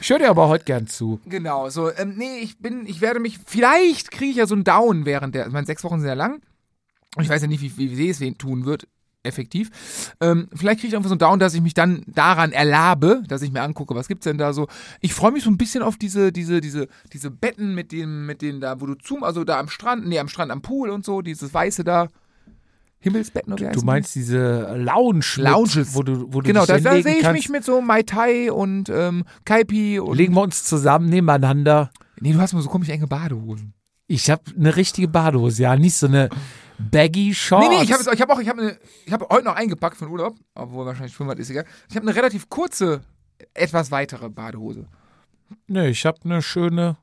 Ich höre dir aber heute gern zu. genau, so, ähm, nee, ich bin, ich werde mich, vielleicht kriege ich ja so einen Down während der, ich meine, sechs Wochen sind ja lang. Ich weiß ja nicht, wie, wie sehr es tun wird, effektiv. Ähm, vielleicht kriege ich einfach so einen Down, dass ich mich dann daran erlabe, dass ich mir angucke, was gibt's denn da so. Ich freue mich so ein bisschen auf diese, diese, diese, diese Betten mit dem, mit denen da, wo du zoom, also da am Strand, nee, am Strand am Pool und so, dieses weiße da. Himmelsbetten oder Du meinst diese Lounge, Lounges. wo du, wo du Genau, dich da, sehe ich kannst. mich mit so Mai Tai und ähm, Kaipi und. Legen wir uns zusammen nebeneinander. nee, du hast mal so komisch enge Badehosen. Ich habe eine richtige Badehose, ja, nicht so eine baggy Shorts. Nee, nee, ich habe ich hab auch, ich habe eine- ich habe heute noch eingepackt von Urlaub, obwohl wahrscheinlich Schwimmbad ist egal. Ich habe eine relativ kurze, etwas weitere Badehose. Nee, ich habe eine schöne,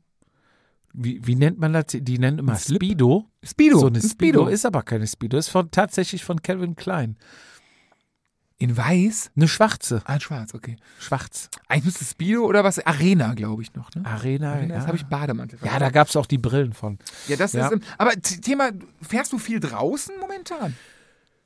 wie, wie nennt man das? Die nennen immer Slip? Speedo. Speedo. So eine ein Speedo. ist aber keine Speedo, ist von, tatsächlich von Calvin Klein. In weiß? Eine schwarze. Ah, in schwarz, okay. Schwarz. Eigentlich müsste Speedo oder was? Arena, glaube ich noch, ne? Arena. Arena, ja. Das habe ich Bademantel. ja, da gab es auch die Brillen von. ja, das Ja. ist. Aber Thema, fährst du viel draußen momentan?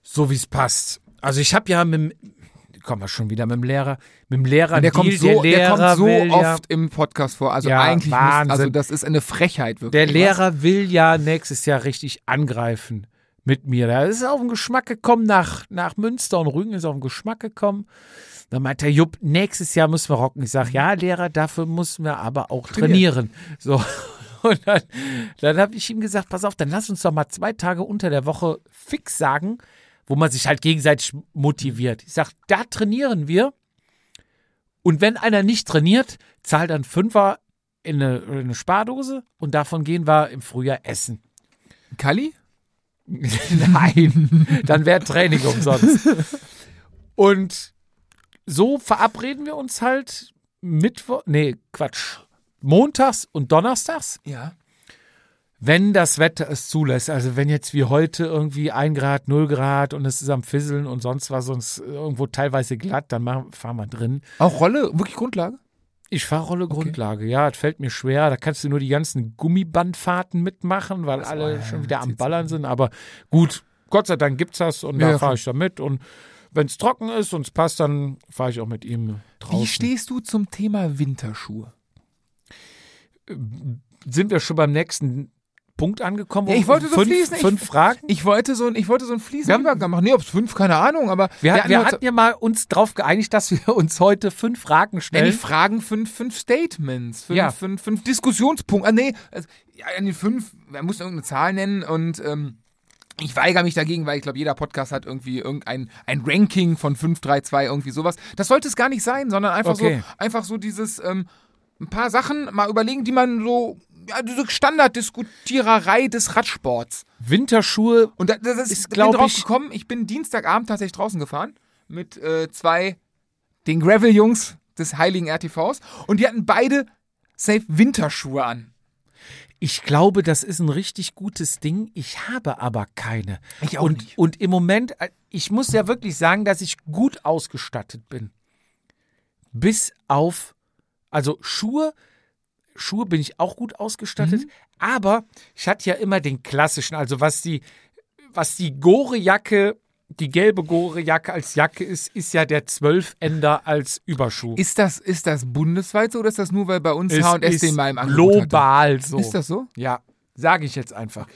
So wie es passt. Also ich habe ja mit dem, kommen wir schon wieder mit dem Lehrer, mit dem Lehrer Der kommt so, der der Lehrer kommt so will ja, oft im Podcast vor. Also Ja, eigentlich Wahnsinn. also das ist eine Frechheit wirklich. Der Lehrer will ja nächstes Jahr richtig angreifen mit mir. Da ist er auf den Geschmack gekommen, nach, nach Münster und Rügen ist er auf den Geschmack gekommen. Dann meint der Jupp, nächstes Jahr müssen wir rocken. Ich sage, ja, Lehrer, dafür müssen wir aber auch trainieren. So. Und dann, dann habe ich ihm gesagt, pass auf, dann lass uns doch mal zwei Tage unter der Woche fix sagen, wo man sich halt gegenseitig motiviert. Ich sage, da trainieren wir. Und wenn einer nicht trainiert, zahlt dann Fünfer in eine, in eine Spardose und davon gehen wir im Frühjahr essen. Kali? Nein, dann wäre Training umsonst. Und so verabreden wir uns halt Mittwoch, nee, Quatsch, montags und donnerstags, Ja. wenn das Wetter es zulässt. Also wenn jetzt wie heute irgendwie ein Grad, null Grad und es ist am Fisseln und sonst was, sonst irgendwo teilweise glatt, dann machen, fahren wir drin. Auch Rolle, wirklich Grundlage? Ich fahre Rolle Grundlage, ja, das fällt mir schwer. Da kannst du nur die ganzen Gummibandfahrten mitmachen, weil alle ja, schon wieder am Ballern sind. Aber gut, Gott sei Dank gibt's das und Ja, da fahre ich da mit. Und wenn es trocken ist und es passt, dann fahre ich auch mit ihm draußen. Wie stehst du zum Thema Winterschuhe? Sind wir schon beim nächsten Punkt angekommen? Ja, ich wollte so fünf, fließen. Ich- Fünf Fragen? Ich wollte so, ein- ich wollte so einen fließenden Wir haben- Übergang. Nee, ob es fünf, keine Ahnung, aber Wir, hatten wir hatten ja mal uns darauf geeinigt, dass wir uns heute fünf Fragen Nee, stellen. nicht Fragen, fünf, fünf Statements, fünf, Ja. fünf, fünf Diskussionspunkte. Ah, nee, also, an den fünf, man muss irgendeine Zahl nennen und ähm, ich weigere mich dagegen, weil ich glaube, jeder Podcast hat irgendwie irgendein ein Ranking von 5, 3, 2, irgendwie sowas. Das sollte es gar nicht sein, sondern einfach Okay. so, einfach so dieses, ähm, ein paar Sachen mal überlegen, die man so, diese Standarddiskutiererei des Radsports. Winterschuhe. Und da, das ist, Ist, ich bin glaub drauf ich- gekommen, ich bin Dienstagabend tatsächlich draußen gefahren mit äh, zwei, den Gravel-Jungs, des heiligen RTVs. Und die hatten beide safe Winterschuhe an. Ich glaube, das ist ein richtig gutes Ding. Ich habe aber keine. Ich auch und, nicht. Und im Moment, äh, ich muss ja wirklich sagen, dass ich gut ausgestattet bin. Bis auf, also Schuhe, Schuhe bin ich auch gut ausgestattet. Mhm. Aber ich hatte ja immer den klassischen, also was die, was die Gore-Jacke, die gelbe Gore-Jacke als Jacke ist, ist ja der Zwölfender als Überschuh. Ist das, ist das bundesweit so oder ist das nur, weil bei uns H&S den mal im Angebot hatte? global so. Ist das so? Ja, sage ich jetzt einfach.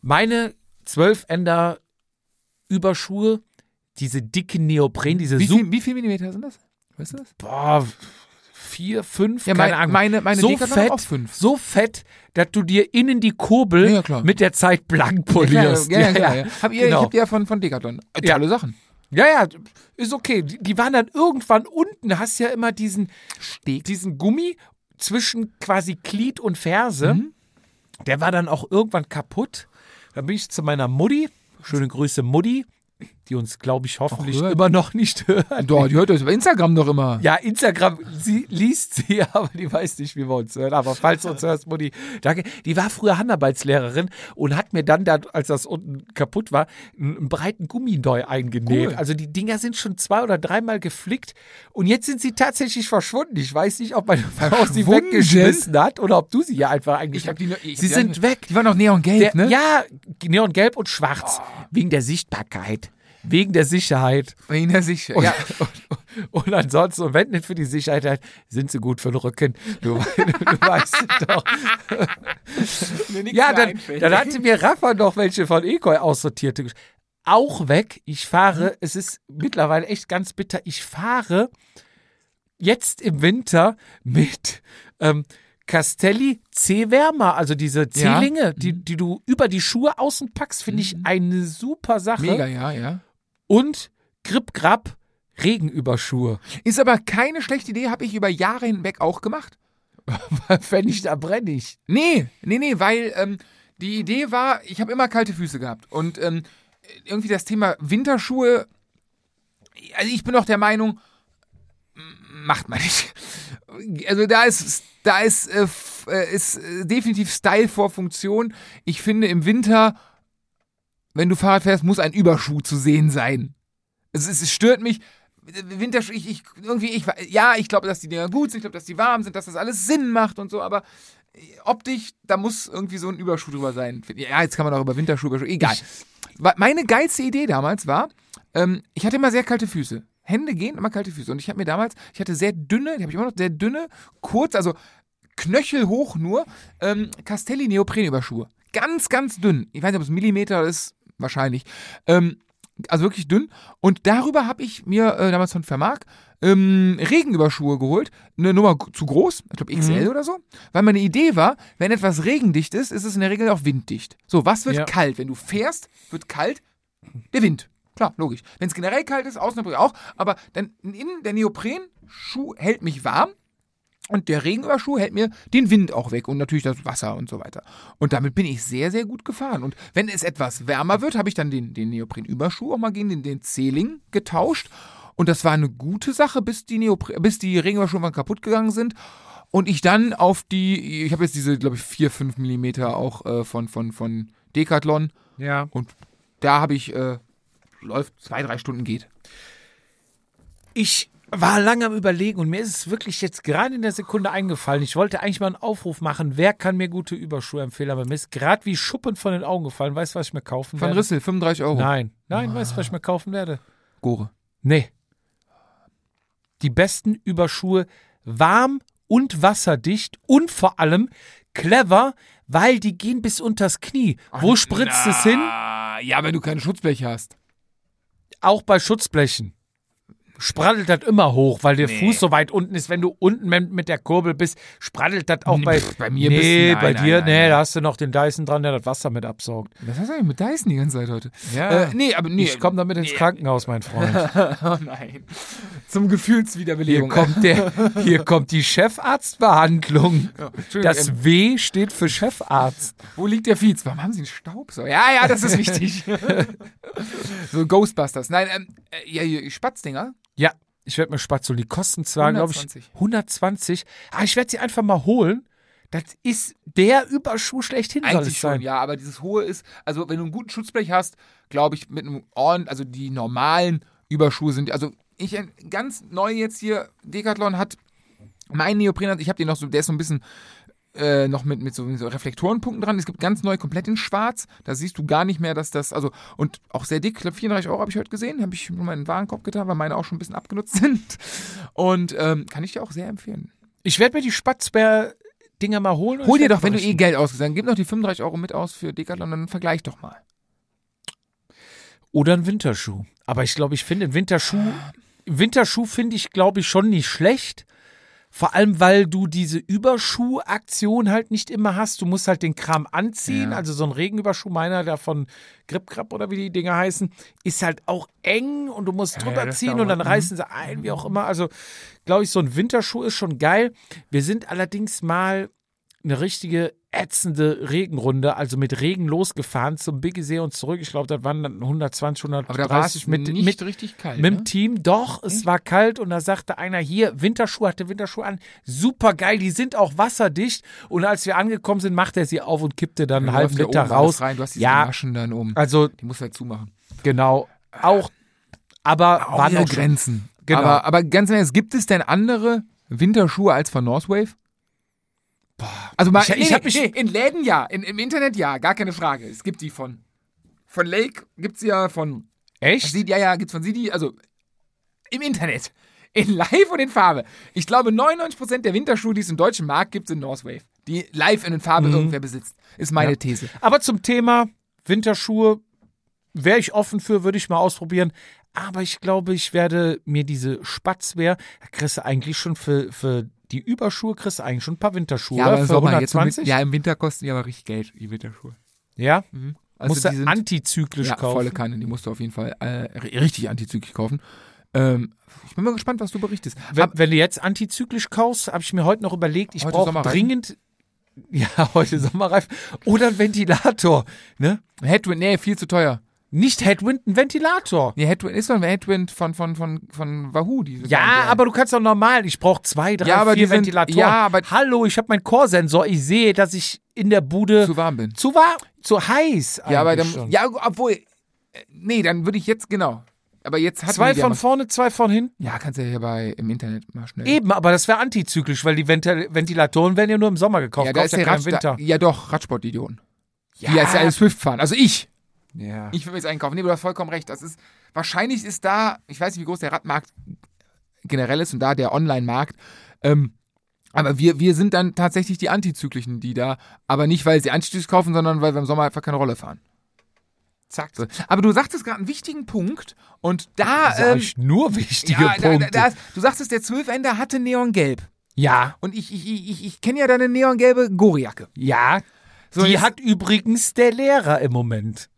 Meine Zwölfender Überschuhe, diese dicken Neopren, diese Wie super, viel, wie viel Millimeter sind das? Weißt du das? boah, vier, fünf, Ja, keine mein- Ahnung. meine- meine so fett, auch fünf. so fett, dass du dir innen die Kurbel Ja, ja, klar. mit der Zeit blank polierst. Ja, ja, ja, ja. Hab ihr, genau. Ich hab ja von, von Decathlon. Äh, Ja. Tolle Sachen. Ja, ja, ist okay. Die, die waren dann irgendwann unten, hast ja immer diesen, diesen Gummi zwischen quasi Glied und Ferse. Mhm. Der war dann auch irgendwann kaputt. Dann bin ich zu meiner Mutti, schöne Grüße Mutti, die uns, glaube ich, hoffentlich immer noch nicht hört. Doch, die hört das über Instagram doch immer. Ja, Instagram, sie liest sie, aber die weiß nicht, wie wir uns hören. Aber falls du uns hörst, Mutti, danke. Die war früher Handarbeitslehrerin und hat mir dann, da, als das unten kaputt war, einen, breiten Gummi neu eingenäht. Cool. Also die Dinger sind schon zwei oder dreimal geflickt und jetzt sind sie tatsächlich verschwunden. Ich weiß nicht, ob meine Frau sie weggeschmissen hat oder ob du sie hier einfach Ich eingeschickt hab die, nur- ich Sie sind weg. Die waren noch neongelb, ne? Ja, neongelb und schwarz. Wegen der Sichtbarkeit. Wegen der Sicherheit. Wegen der sich. Und, Ja. und, und ansonsten, und wenn nicht für die Sicherheit, halt, sind sie gut für den Rücken. Du, du, weißt es doch. Ja, dann, dann hatte mir Rafa noch welche von Ekoi aussortierte. Auch weg. Ich fahre, es ist mittlerweile echt ganz bitter. Ich fahre jetzt im Winter mit ähm, Castelli C-Wärmer, also diese Ja. C-Linge, die, die du über die Schuhe außen packst, finde ich eine super Sache. Mega, ja, ja. Und Grip Grab Regenüberschuhe. Ist aber keine schlechte Idee, habe ich über Jahre hinweg auch gemacht. Wenn ich da brenne ich. Nee, nee, nee, weil ähm, die Idee war, ich habe immer kalte Füße gehabt. Und ähm, irgendwie das Thema Winterschuhe, also ich bin auch der Meinung, macht man nicht. Also da ist, da ist, äh, äh, ist äh, definitiv Style vor Funktion. Ich finde im Winter, wenn du Fahrrad fährst, muss ein Überschuh zu sehen sein. Es, es, es stört mich. Winterschuh, ich, ich, irgendwie, ich, ja, ich glaube, dass die Dinger gut sind, ich glaube, dass die warm sind, dass das alles Sinn macht und so, aber optisch, da muss irgendwie so ein Überschuh drüber sein. Ja, jetzt kann man auch über Winterschuhe, Überschuh, egal. Meine geilste Idee damals war, ähm, ich hatte immer sehr kalte Füße. Hände gehen, immer kalte Füße. Und ich habe mir damals, ich hatte sehr dünne, die habe ich immer noch sehr dünne, kurz, also knöchelhoch nur, ähm, Castelli Neoprenüberschuhe. Ganz, ganz dünn. Ich weiß nicht, ob es Millimeter ist, wahrscheinlich. Ähm, also wirklich dünn. Und darüber habe ich mir äh, damals von Vermark ähm, Regenüberschuhe geholt. Eine Nummer zu groß, ich glaube XL oder so. Weil meine Idee war, wenn etwas regendicht ist, ist es in der Regel auch winddicht. So, was wird Ja. kalt? Wenn du fährst, wird kalt der Wind. Klar, logisch. Wenn es generell kalt ist, außen natürlich auch. Aber dann innen der Neoprenschuh hält mich warm. Und der Regenüberschuh hält mir den Wind auch weg und natürlich das Wasser und so weiter. Und damit bin ich sehr, sehr gut gefahren. Und wenn es etwas wärmer wird, habe ich dann den, den Neoprenüberschuh auch mal gegen den, den Zehling getauscht. Und das war eine gute Sache, bis die, Neopre bis die Regenüberschuhe mal kaputt gegangen sind. Und ich dann auf die, ich habe jetzt diese, glaube ich, 4, 5 Millimeter auch äh, von, von, von Decathlon. Ja. Und da habe ich, äh, läuft zwei, drei Stunden geht. Ich war lange am Überlegen und mir ist es wirklich jetzt gerade in der Sekunde eingefallen. Ich wollte eigentlich mal einen Aufruf machen, wer kann mir gute Überschuhe empfehlen, aber mir ist gerade wie Schuppen von den Augen gefallen. Weißt du, was ich mir kaufen Von werde? Rissel, 35 Euro. Nein, nein, weißt du, was ich mir kaufen werde? Gore. Nee. Die besten Überschuhe warm und wasserdicht und vor allem clever, weil die gehen bis unters Knie. Wo spritzt es hin? Ah, ja, wenn du keine Schutzbleche hast. Auch bei Schutzblechen. Spraddelt das immer hoch, weil der Fuß so weit unten ist. Wenn du unten mit der Kurbel bist, spraddelt das auch Nee, bei. bei mir Nee, nein, bei nein, dir, nein, nee, da hast du noch den Dyson dran, der das Wasser mit absaugt. Was hast du eigentlich mit Dyson die ganze Zeit heute? Ja. Äh, nee, aber nee. Ich komme damit ins Krankenhaus, mein Freund. Oh nein. Zum Hier Gefühlswiederbelebung. kommt, der, hier kommt die Chefarztbehandlung. Ja, Entschuldigung, ähm, Das W steht für Chefarzt. wo liegt der Fietz? Warum haben sie einen Staubsauger? Ja, ja, das ist wichtig. so Ghostbusters. Nein, ähm, äh, ja, hier, Spatzdinger. Ja. Ich werde mir Spatz holen. Die kosten zwar, glaube ich, 120. 120. Aber ich werde sie einfach mal holen. Das ist der Überschuh schlechthin, soll es Eigentlich schon, sein. ja, aber dieses hohe ist, also wenn du einen guten Schutzblech hast, glaube ich, mit einem ordentlichen, also die normalen Überschuhe sind, also ich äh, ganz neu jetzt hier, Decathlon hat mein Neopren, ich habe den noch so, der ist so ein bisschen äh, noch mit, mit, so, mit so Reflektorenpunkten dran. Es gibt ganz neu komplett in schwarz. Da siehst du gar nicht mehr, dass das, also, und auch sehr dick, ich glaube 34 Euro habe ich heute gesehen, habe ich nur meinen Warenkorb getan, weil meine auch schon ein bisschen abgenutzt sind. Und ähm, kann ich dir auch sehr empfehlen. Ich werde mir die Spatzbär-Dinger mal holen. und Hol dir doch, wenn du eh. Geld ausgibst, dann gib noch die 35 Euro mit aus für Decathlon, dann vergleich doch mal. Oder ein Winterschuh. Aber ich glaube, ich finde einen Winterschuh, Winterschuh finde ich, glaube ich, schon nicht schlecht. Vor allem, weil du diese Überschuhaktion halt nicht immer hast. Du musst halt den Kram anziehen. Ja. Also so ein Regenüberschuh, meiner, der von Grip Krab oder wie die Dinger heißen, ist halt auch eng und du musst drüber das ziehen und dann reißen sie ein, wie auch immer. Also, glaube ich, so ein Winterschuh ist schon geil. Wir sind allerdings mal eine richtige ätzende Regenrunde, also mit Regen losgefahren zum Biggesee und zurück. Ich glaube, das waren dann 120, Aber da war 130 es mit, nicht mit, richtig kalt. mit dem ne? Team. Doch, es war kalt und da sagte einer hier, Winterschuhe, hatte Winterschuhe an. Super geil, die sind auch wasserdicht. Und als wir angekommen sind, machte er sie auf und kippte dann Da einen halben ja Liter raus. Rein. Du hast diese Ja, Maschen dann oben. also Die musst du halt zumachen. genau, auch, aber Auch waren schon- Grenzen. Genau. Aber, aber ganz ehrlich, gibt es denn andere Winterschuhe als von Northwave? Also mal, Ich- ich nee, mich- nee, in Läden ja, in, im Internet ja, gar keine Frage. Es gibt die von von Lake, gibt's ja von Echt? Sieht, ja, ja, gibt's von Sidi, also im Internet. In live und in Farbe. Ich glaube, 99% der Winterschuhe, die es im deutschen Markt gibt, sind Northwave. Die live und in Farbe irgendwer besitzt. Ist meine Ja. These. Aber zum Thema Winterschuhe wäre ich offen für, würde ich mal ausprobieren. Aber ich glaube, ich werde mir diese Spatzwehr, da kriegst du eigentlich schon für, für die Überschuhe, kriegst du eigentlich schon ein paar Winterschuhe. Ja, für Sommer, jetzt im, 120? Win- ja, im Winter kosten die aber richtig Geld, die Winterschuhe. ja? Also musst du die sind- antizyklisch ja, kaufen. volle Kanne, die musst du auf jeden Fall äh, ri- richtig antizyklisch kaufen. Ähm, ich bin mal gespannt, was du berichtest. Wenn, Ab, wenn du jetzt antizyklisch kaufst, habe ich mir heute noch überlegt, ich brauche Sommerreifen? dringend, ja, heute Sommerreif oder ein Ventilator, ne? Headwind, nee, viel zu teuer. Nicht Headwind, ein Ventilator. Nee, Headwind ist doch ein Headwind von, von, von, von Wahoo. Die Ja, aber du kannst doch normal. Ich brauche zwei, drei, Ja, aber vier die sind- Ventilatoren. ja, aber- Hallo, ich habe meinen Core-Sensor. Ich sehe, dass ich in der Bude zu warm bin. zu warm, zu heiß. Ja, aber dann, schon. ja, obwohl, äh, nee, dann würde ich jetzt, genau. Aber jetzt hat zwei von vorne, zwei von hinten. Ja, kannst du ja hier bei, im Internet mal schnell. Eben, aber das wäre antizyklisch, weil die Ventil Ventilatoren werden ja nur im Sommer gekauft. ja, da ist ja keinen Radsport, Winter. ja doch, Radsportidioten. Ja. Die jetzt ja alle Swift fahren. Also ich. Ja. Ich will mir jetzt einkaufen. Nee, du hast vollkommen recht. Das ist, wahrscheinlich ist da, ich weiß nicht, wie groß der Radmarkt generell ist und da der Online-Markt. Ähm, aber wir, wir sind dann tatsächlich die Antizyklischen, die da, aber nicht, weil sie Antizyklisch kaufen, sondern weil wir im Sommer einfach keine Rolle fahren. Zack. Aber du sagtest gerade einen wichtigen Punkt und da, ähm, ich nur wichtige ja, da, Punkte. da, da, du sagtest, der Zwölfender hatte Neongelb. ja, Und ich, ich, ich, ich, ich kenne ja deine neongelbe Goriacke. ja. So, die jetzt- hat übrigens der Lehrer im Moment,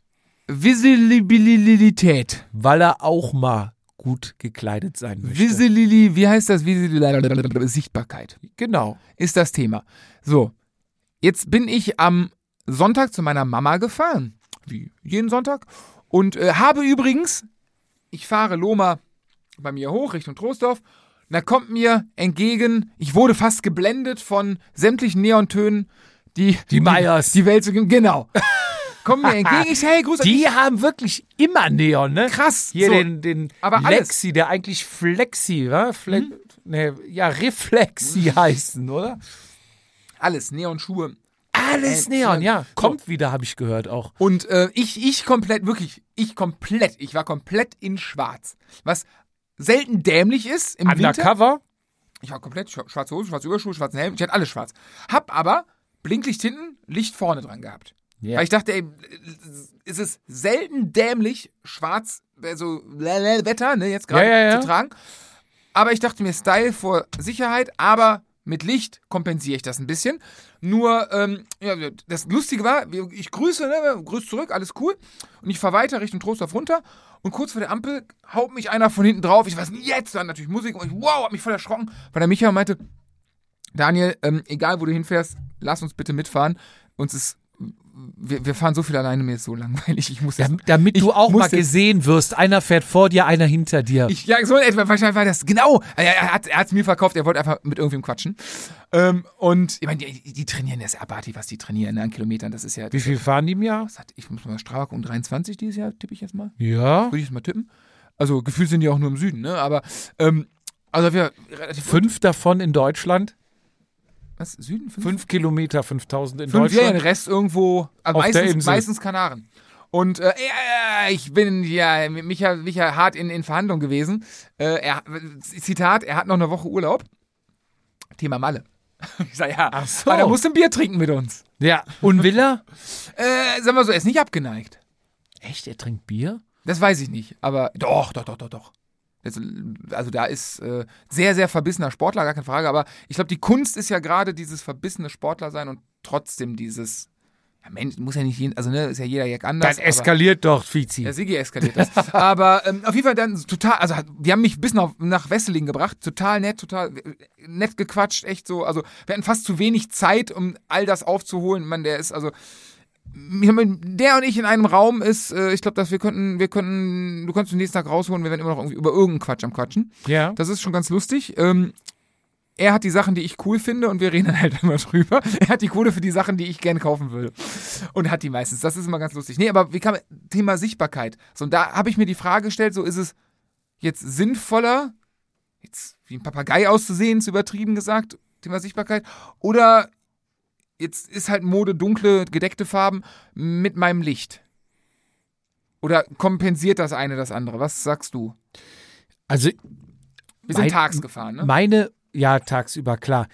Visibilität. weil er auch mal gut gekleidet sein möchte. Visibilität, wie heißt das? Visibilität, Sichtbarkeit. genau. ist das Thema. So, jetzt bin ich am Sonntag zu meiner Mama gefahren, wie jeden Sonntag, und äh, habe übrigens, ich fahre Loma bei mir hoch Richtung Troisdorf, und da kommt mir entgegen, ich wurde fast geblendet von sämtlichen Neontönen, die Die Meyers. die Welt zu genau. Kommen mir entgegen, ich sage, hey, Grüß Die haben wirklich immer Neon, ne? krass. Hier so, den, den Aber alles. Lexi, der eigentlich Flexi, wa? Fle nee, ja, Reflexi heißen, oder? alles, Neonschuhe. Alles Äh, Neon, ja. Kommt wieder, habe ich gehört auch. Und äh, ich, ich komplett, wirklich, ich komplett, ich war komplett in schwarz. Was selten dämlich ist im Winter. Undercover? Ich war komplett schwa- schwarze Hose, schwarze Überschuhe, schwarzen Helm, ich hatte alles schwarz. Hab aber Blinklicht hinten, Licht vorne dran gehabt. Ja. Weil ich dachte, ey, es ist selten dämlich, schwarz, also Wetter, ne, jetzt gerade Ja, ja, zu tragen. Aber ich dachte mir, Style vor Sicherheit, aber mit Licht kompensiere ich das ein bisschen. Nur, ähm, ja, das Lustige war, ich grüße, ne, grüße zurück, alles cool. Und ich fahre weiter Richtung Trostorf runter. Und kurz vor der Ampel haut mich einer von hinten drauf. Ich weiß nicht, jetzt, dann natürlich Musik. Und ich, wow, hab mich voll erschrocken, weil der Michael meinte, Daniel, ähm, egal wo du hinfährst, lass uns bitte mitfahren. Uns ist wir, wir fahren so viel alleine, mir ist so langweilig. Ich muss Dam- Damit ich du auch mal jetzt- gesehen wirst. Einer fährt vor dir, einer hinter dir. Ich, ja, so etwa, wahrscheinlich war das, genau. Er, hat es mir verkauft, er wollte einfach mit irgendwem quatschen. Ähm, und ich meine, die, die trainieren, das abartig, was die trainieren ne, an Kilometern. Das ist ja. Wie viel fahren die im Jahr? Hat, ich muss mal Strava um 23 dieses Jahr, tippe ich jetzt mal. Ja. Würde ich jetzt mal tippen. Also gefühlt sind die auch nur im Süden, ne? Aber, ähm, also wir relativ. Fünf davon in Deutschland. Was? Süden? Fünf? Fünf Kilometer, 5000 in Fünf, ja, den Deutschland. Rest irgendwo, also Auf der meistens, meistens Kanaren. Und äh, ich bin ja mit Micha, Micha hart in, in Verhandlung gewesen. Äh, er, Zitat, er hat noch eine Woche Urlaub. Thema Malle. Ich sag ja, Ach so. aber er muss ein Bier trinken mit uns. Ja. Und will er? Äh, sagen wir so, er ist nicht abgeneigt. Echt, er trinkt Bier? Das weiß ich nicht, aber doch, doch, doch, doch, doch. Das, also da ist äh, sehr, sehr verbissener Sportler, gar keine Frage. Aber ich glaube, die Kunst ist ja gerade dieses verbissene Sportler sein und trotzdem dieses, ja Mensch, muss ja nicht jeden, also ne, ist ja jeder Jack anders. Das eskaliert doch, Fizi. Ja, Sigi eskaliert das. Aber ähm, auf jeden Fall dann total, also die haben mich bis nach, nach Wesseling gebracht, total nett, total nett gequatscht, echt so. Also wir hatten fast zu wenig Zeit, um all das aufzuholen. Man, der ist also der und ich in einem Raum ist, äh, ich glaube, dass wir könnten, wir könnten, du kannst den nächsten Tag rausholen, wir werden immer noch irgendwie über irgendeinen Quatsch am Quatschen. Ja. Das ist schon ganz lustig. Ähm, er hat die Sachen, die ich cool finde und wir reden dann halt immer drüber. Er hat die Kohle für die Sachen, die ich gerne kaufen würde. Und hat die meistens. Das ist immer ganz lustig. Nee, aber wie man, Thema Sichtbarkeit. So, und da habe ich mir die Frage gestellt, so ist es jetzt sinnvoller, jetzt wie ein Papagei auszusehen, ist übertrieben gesagt, Thema Sichtbarkeit, oder jetzt ist halt Mode dunkle, gedeckte Farben mit meinem Licht. Oder kompensiert das eine das andere? Was sagst du? Also Wir sind Mein- tags gefahren, ne? meine, ja, tagsüber, klar.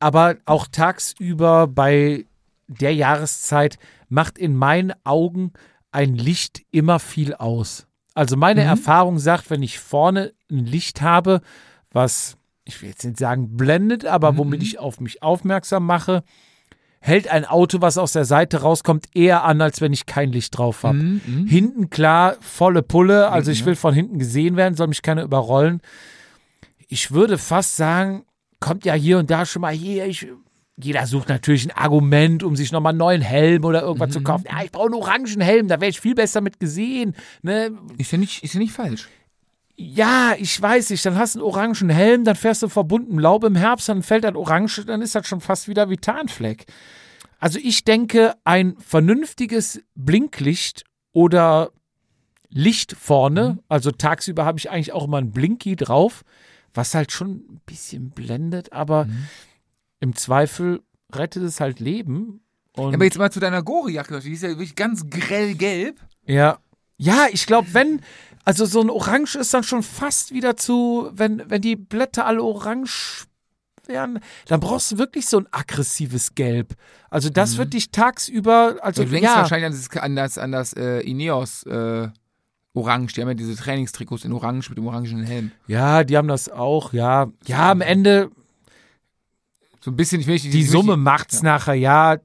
Aber auch tagsüber bei der Jahreszeit macht in meinen Augen ein Licht immer viel aus. Also meine Mhm. Erfahrung sagt, wenn ich vorne ein Licht habe, was, ich will jetzt nicht sagen blendet, aber Mhm. womit ich auf mich aufmerksam mache, hält ein Auto, was aus der Seite rauskommt, eher an, als wenn ich kein Licht drauf habe. Mhm, mhm. Hinten klar, volle Pulle. Also ich will von hinten gesehen werden, soll mich keiner überrollen. Ich würde fast sagen, kommt ja hier und da schon mal hier. Ich, jeder sucht natürlich ein Argument, um sich nochmal einen neuen Helm oder irgendwas Mhm. zu kaufen. Ja, ich brauche einen orangen Helm, da wäre ich viel besser mit gesehen. Ne? Ist ja nicht, ist ja nicht falsch. Ja, ich weiß nicht, dann hast du einen orangen Helm, dann fährst du verbunden Laub im Herbst, dann fällt das Orange, dann ist das schon fast wieder wie Tarnfleck. Also ich denke, ein vernünftiges Blinklicht oder Licht vorne, also tagsüber habe ich eigentlich auch immer ein Blinky drauf, was halt schon ein bisschen blendet, aber im Zweifel rettet es halt Leben. Und Ja, aber jetzt mal zu deiner Gori-Jacke, die ist ja wirklich ganz grell gelb. Ja. Ja, ich glaube, wenn, also so ein Orange ist dann schon fast wieder zu, wenn, wenn die Blätter alle orange wären, dann brauchst du wirklich so ein aggressives Gelb. Also das wird dich tagsüber, also Mhm. du denkst ja, wahrscheinlich an das, an das, an das äh, Ineos äh, Orange. Die haben ja diese Trainingstrikots in Orange mit dem orangenen Helm. ja, die haben das auch, ja. Ja, am Ende, So ein bisschen, ich will nicht, die Summe nicht- macht's nachher, ja.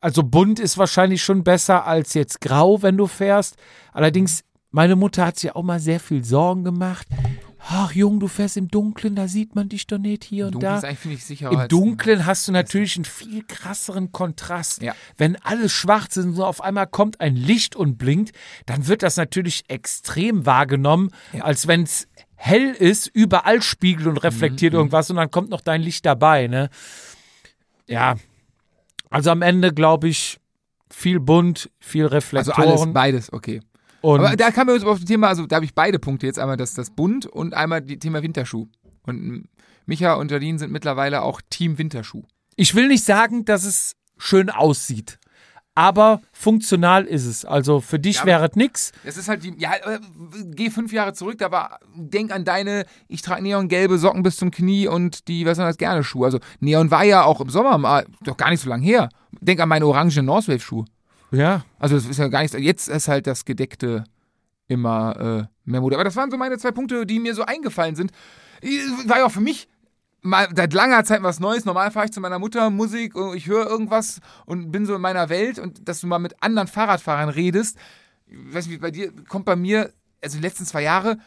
Also bunt ist wahrscheinlich schon besser als jetzt grau, wenn du fährst. Allerdings, meine Mutter hat sich auch mal sehr viel Sorgen gemacht. Ach, Jung, du fährst im Dunkeln, da sieht man dich doch nicht hier und Dunkel da. ist eigentlich, finde ich, sicherer. Im Dunkeln hast du natürlich einen viel krasseren Kontrast. Ja. Wenn alles schwarz ist und so auf einmal kommt ein Licht und blinkt, dann wird das natürlich extrem wahrgenommen, als wenn es hell ist, überall spiegelt und reflektiert Mhm, irgendwas und dann kommt noch dein Licht dabei. Ne? Ja, also am Ende glaube ich viel bunt, viel Also Reflektoren. alles, beides, okay. Und Aber da kam wir uns auf das Thema, also da habe ich beide Punkte jetzt. Einmal das, das Bunt und einmal die Thema Winterschuh. Und Micha und Jadine sind mittlerweile auch Team Winterschuh. ich will nicht sagen, dass es schön aussieht. Aber funktional ist es. Also für dich Ja, wäre es nix. Das ist halt die, ja, äh, geh fünf Jahre zurück, war, denk an deine, ich trage neongelbe Socken bis zum Knie und die, was sind das, gerne Schuhe. Also Neon war ja auch im Sommer mal, doch gar nicht so lange her. Denk an meine orange Northwave-Schuhe. Ja. Also das ist ja gar nicht, jetzt ist halt das Gedeckte immer äh, mehr Mode. Aber das waren so meine zwei Punkte, die mir so eingefallen sind. Ich- War ja auch für mich mal seit langer Zeit was Neues. Normal fahre ich zu meiner Mutter Musik, und ich höre irgendwas und bin so in meiner Welt und dass du mal mit anderen Fahrradfahrern redest. Ich weiß nicht, bei dir kommt bei mir, also die letzten zwei Jahre,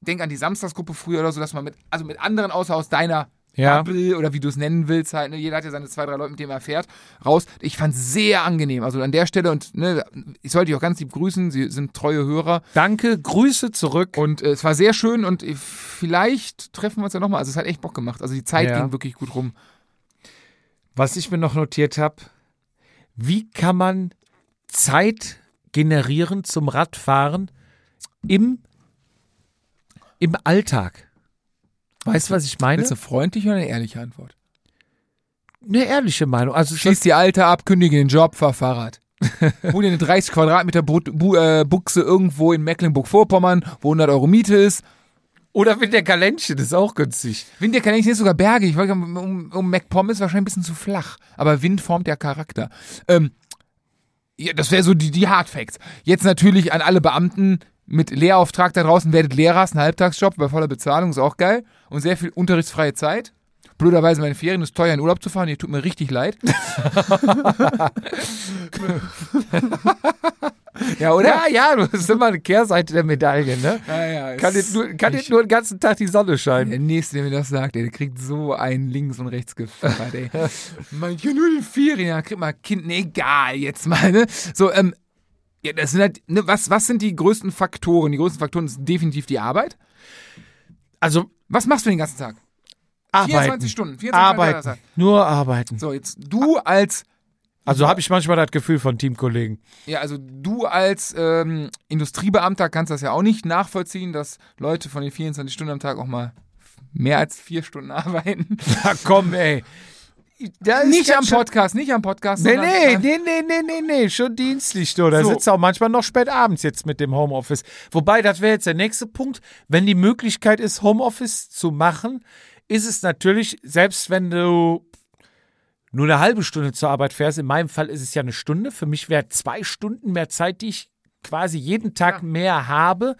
denk an die Samstagsgruppe früher oder so, dass man mit, also mit anderen außer aus deiner Ja. Bubble oder wie du es nennen willst, halt, ne? jeder hat ja seine zwei, drei Leute, mit denen er fährt, raus. Ich fand es sehr angenehm. Also an der Stelle und ne, ich sollte dich auch ganz lieb grüßen, sie sind treue Hörer. Danke, Grüße zurück. Und äh, es war sehr schön und äh, vielleicht treffen wir uns ja nochmal. Also es hat echt Bock gemacht. Also die Zeit Ja. ging wirklich gut rum. Was ich mir noch notiert habe, wie kann man Zeit generieren zum Radfahren im, im Alltag? Weißt du, was ich meine? Willst du freundlich oder eine ehrliche Antwort? Eine ehrliche Meinung. Also schon, Schließ die Alte ab, kündige den Job, fahr Fahrrad. Hol dir eine 30 Quadratmeter Bu Bu äh, Buchse irgendwo in Mecklenburg-Vorpommern, wo 100 Euro Miete ist. oder mit der Kalendchen, das ist auch günstig. Ich nicht sogar Berge. Ich um, um, um MacPom ist wahrscheinlich ein bisschen zu flach. Aber Wind formt ja Charakter. Ähm, ja, das wäre so die, die Hard Facts. Jetzt natürlich an alle Beamten mit Lehrauftrag da draußen, werdet Lehrer, ist ein Halbtagsjob bei voller Bezahlung, ist auch geil. Und sehr viel unterrichtsfreie Zeit. Blöderweise meine Ferien ist teuer in Urlaub zu fahren, hier tut mir richtig leid. ja, oder? Ja, ja, das ist immer eine Kehrseite der Medaille, ne? ja, ja. Kann jetzt nur, kann jetzt nur den ganzen Tag die Sonne scheinen. Der Nächste, der mir das sagt, ey, der kriegt so ein links und rechts gefördert, ey. Man, ja, nur in Ferien, ja, kriegt mal Kind, ne, egal, jetzt mal, ne? So, ähm, ja, das sind halt, ne, was, was sind die größten Faktoren? Die größten Faktoren sind definitiv die Arbeit. Also Was machst du den ganzen Tag? arbeiten. 24 Stunden, 24 Arbeiten. Stunden. Nur arbeiten. So, jetzt du als, Also habe ich manchmal das Gefühl von Teamkollegen. ja, also du als ähm, Industriebeamter kannst das ja auch nicht nachvollziehen, dass Leute von den 24 Stunden am Tag auch mal mehr als vier Stunden arbeiten. Na komm, ey. Nicht am Podcast, nicht am Podcast. Nee, nee, nee, nee, nee, nee, nee, schon dienstlich, du. Da So. sitzt auch manchmal noch spät abends jetzt mit dem Homeoffice. Wobei, das wäre jetzt der nächste Punkt. Wenn die Möglichkeit ist, Homeoffice zu machen, ist es natürlich, selbst wenn du nur eine halbe Stunde zur Arbeit fährst, in meinem Fall ist es ja eine Stunde. Für mich wäre zwei Stunden mehr Zeit, die ich quasi jeden Tag mehr habe,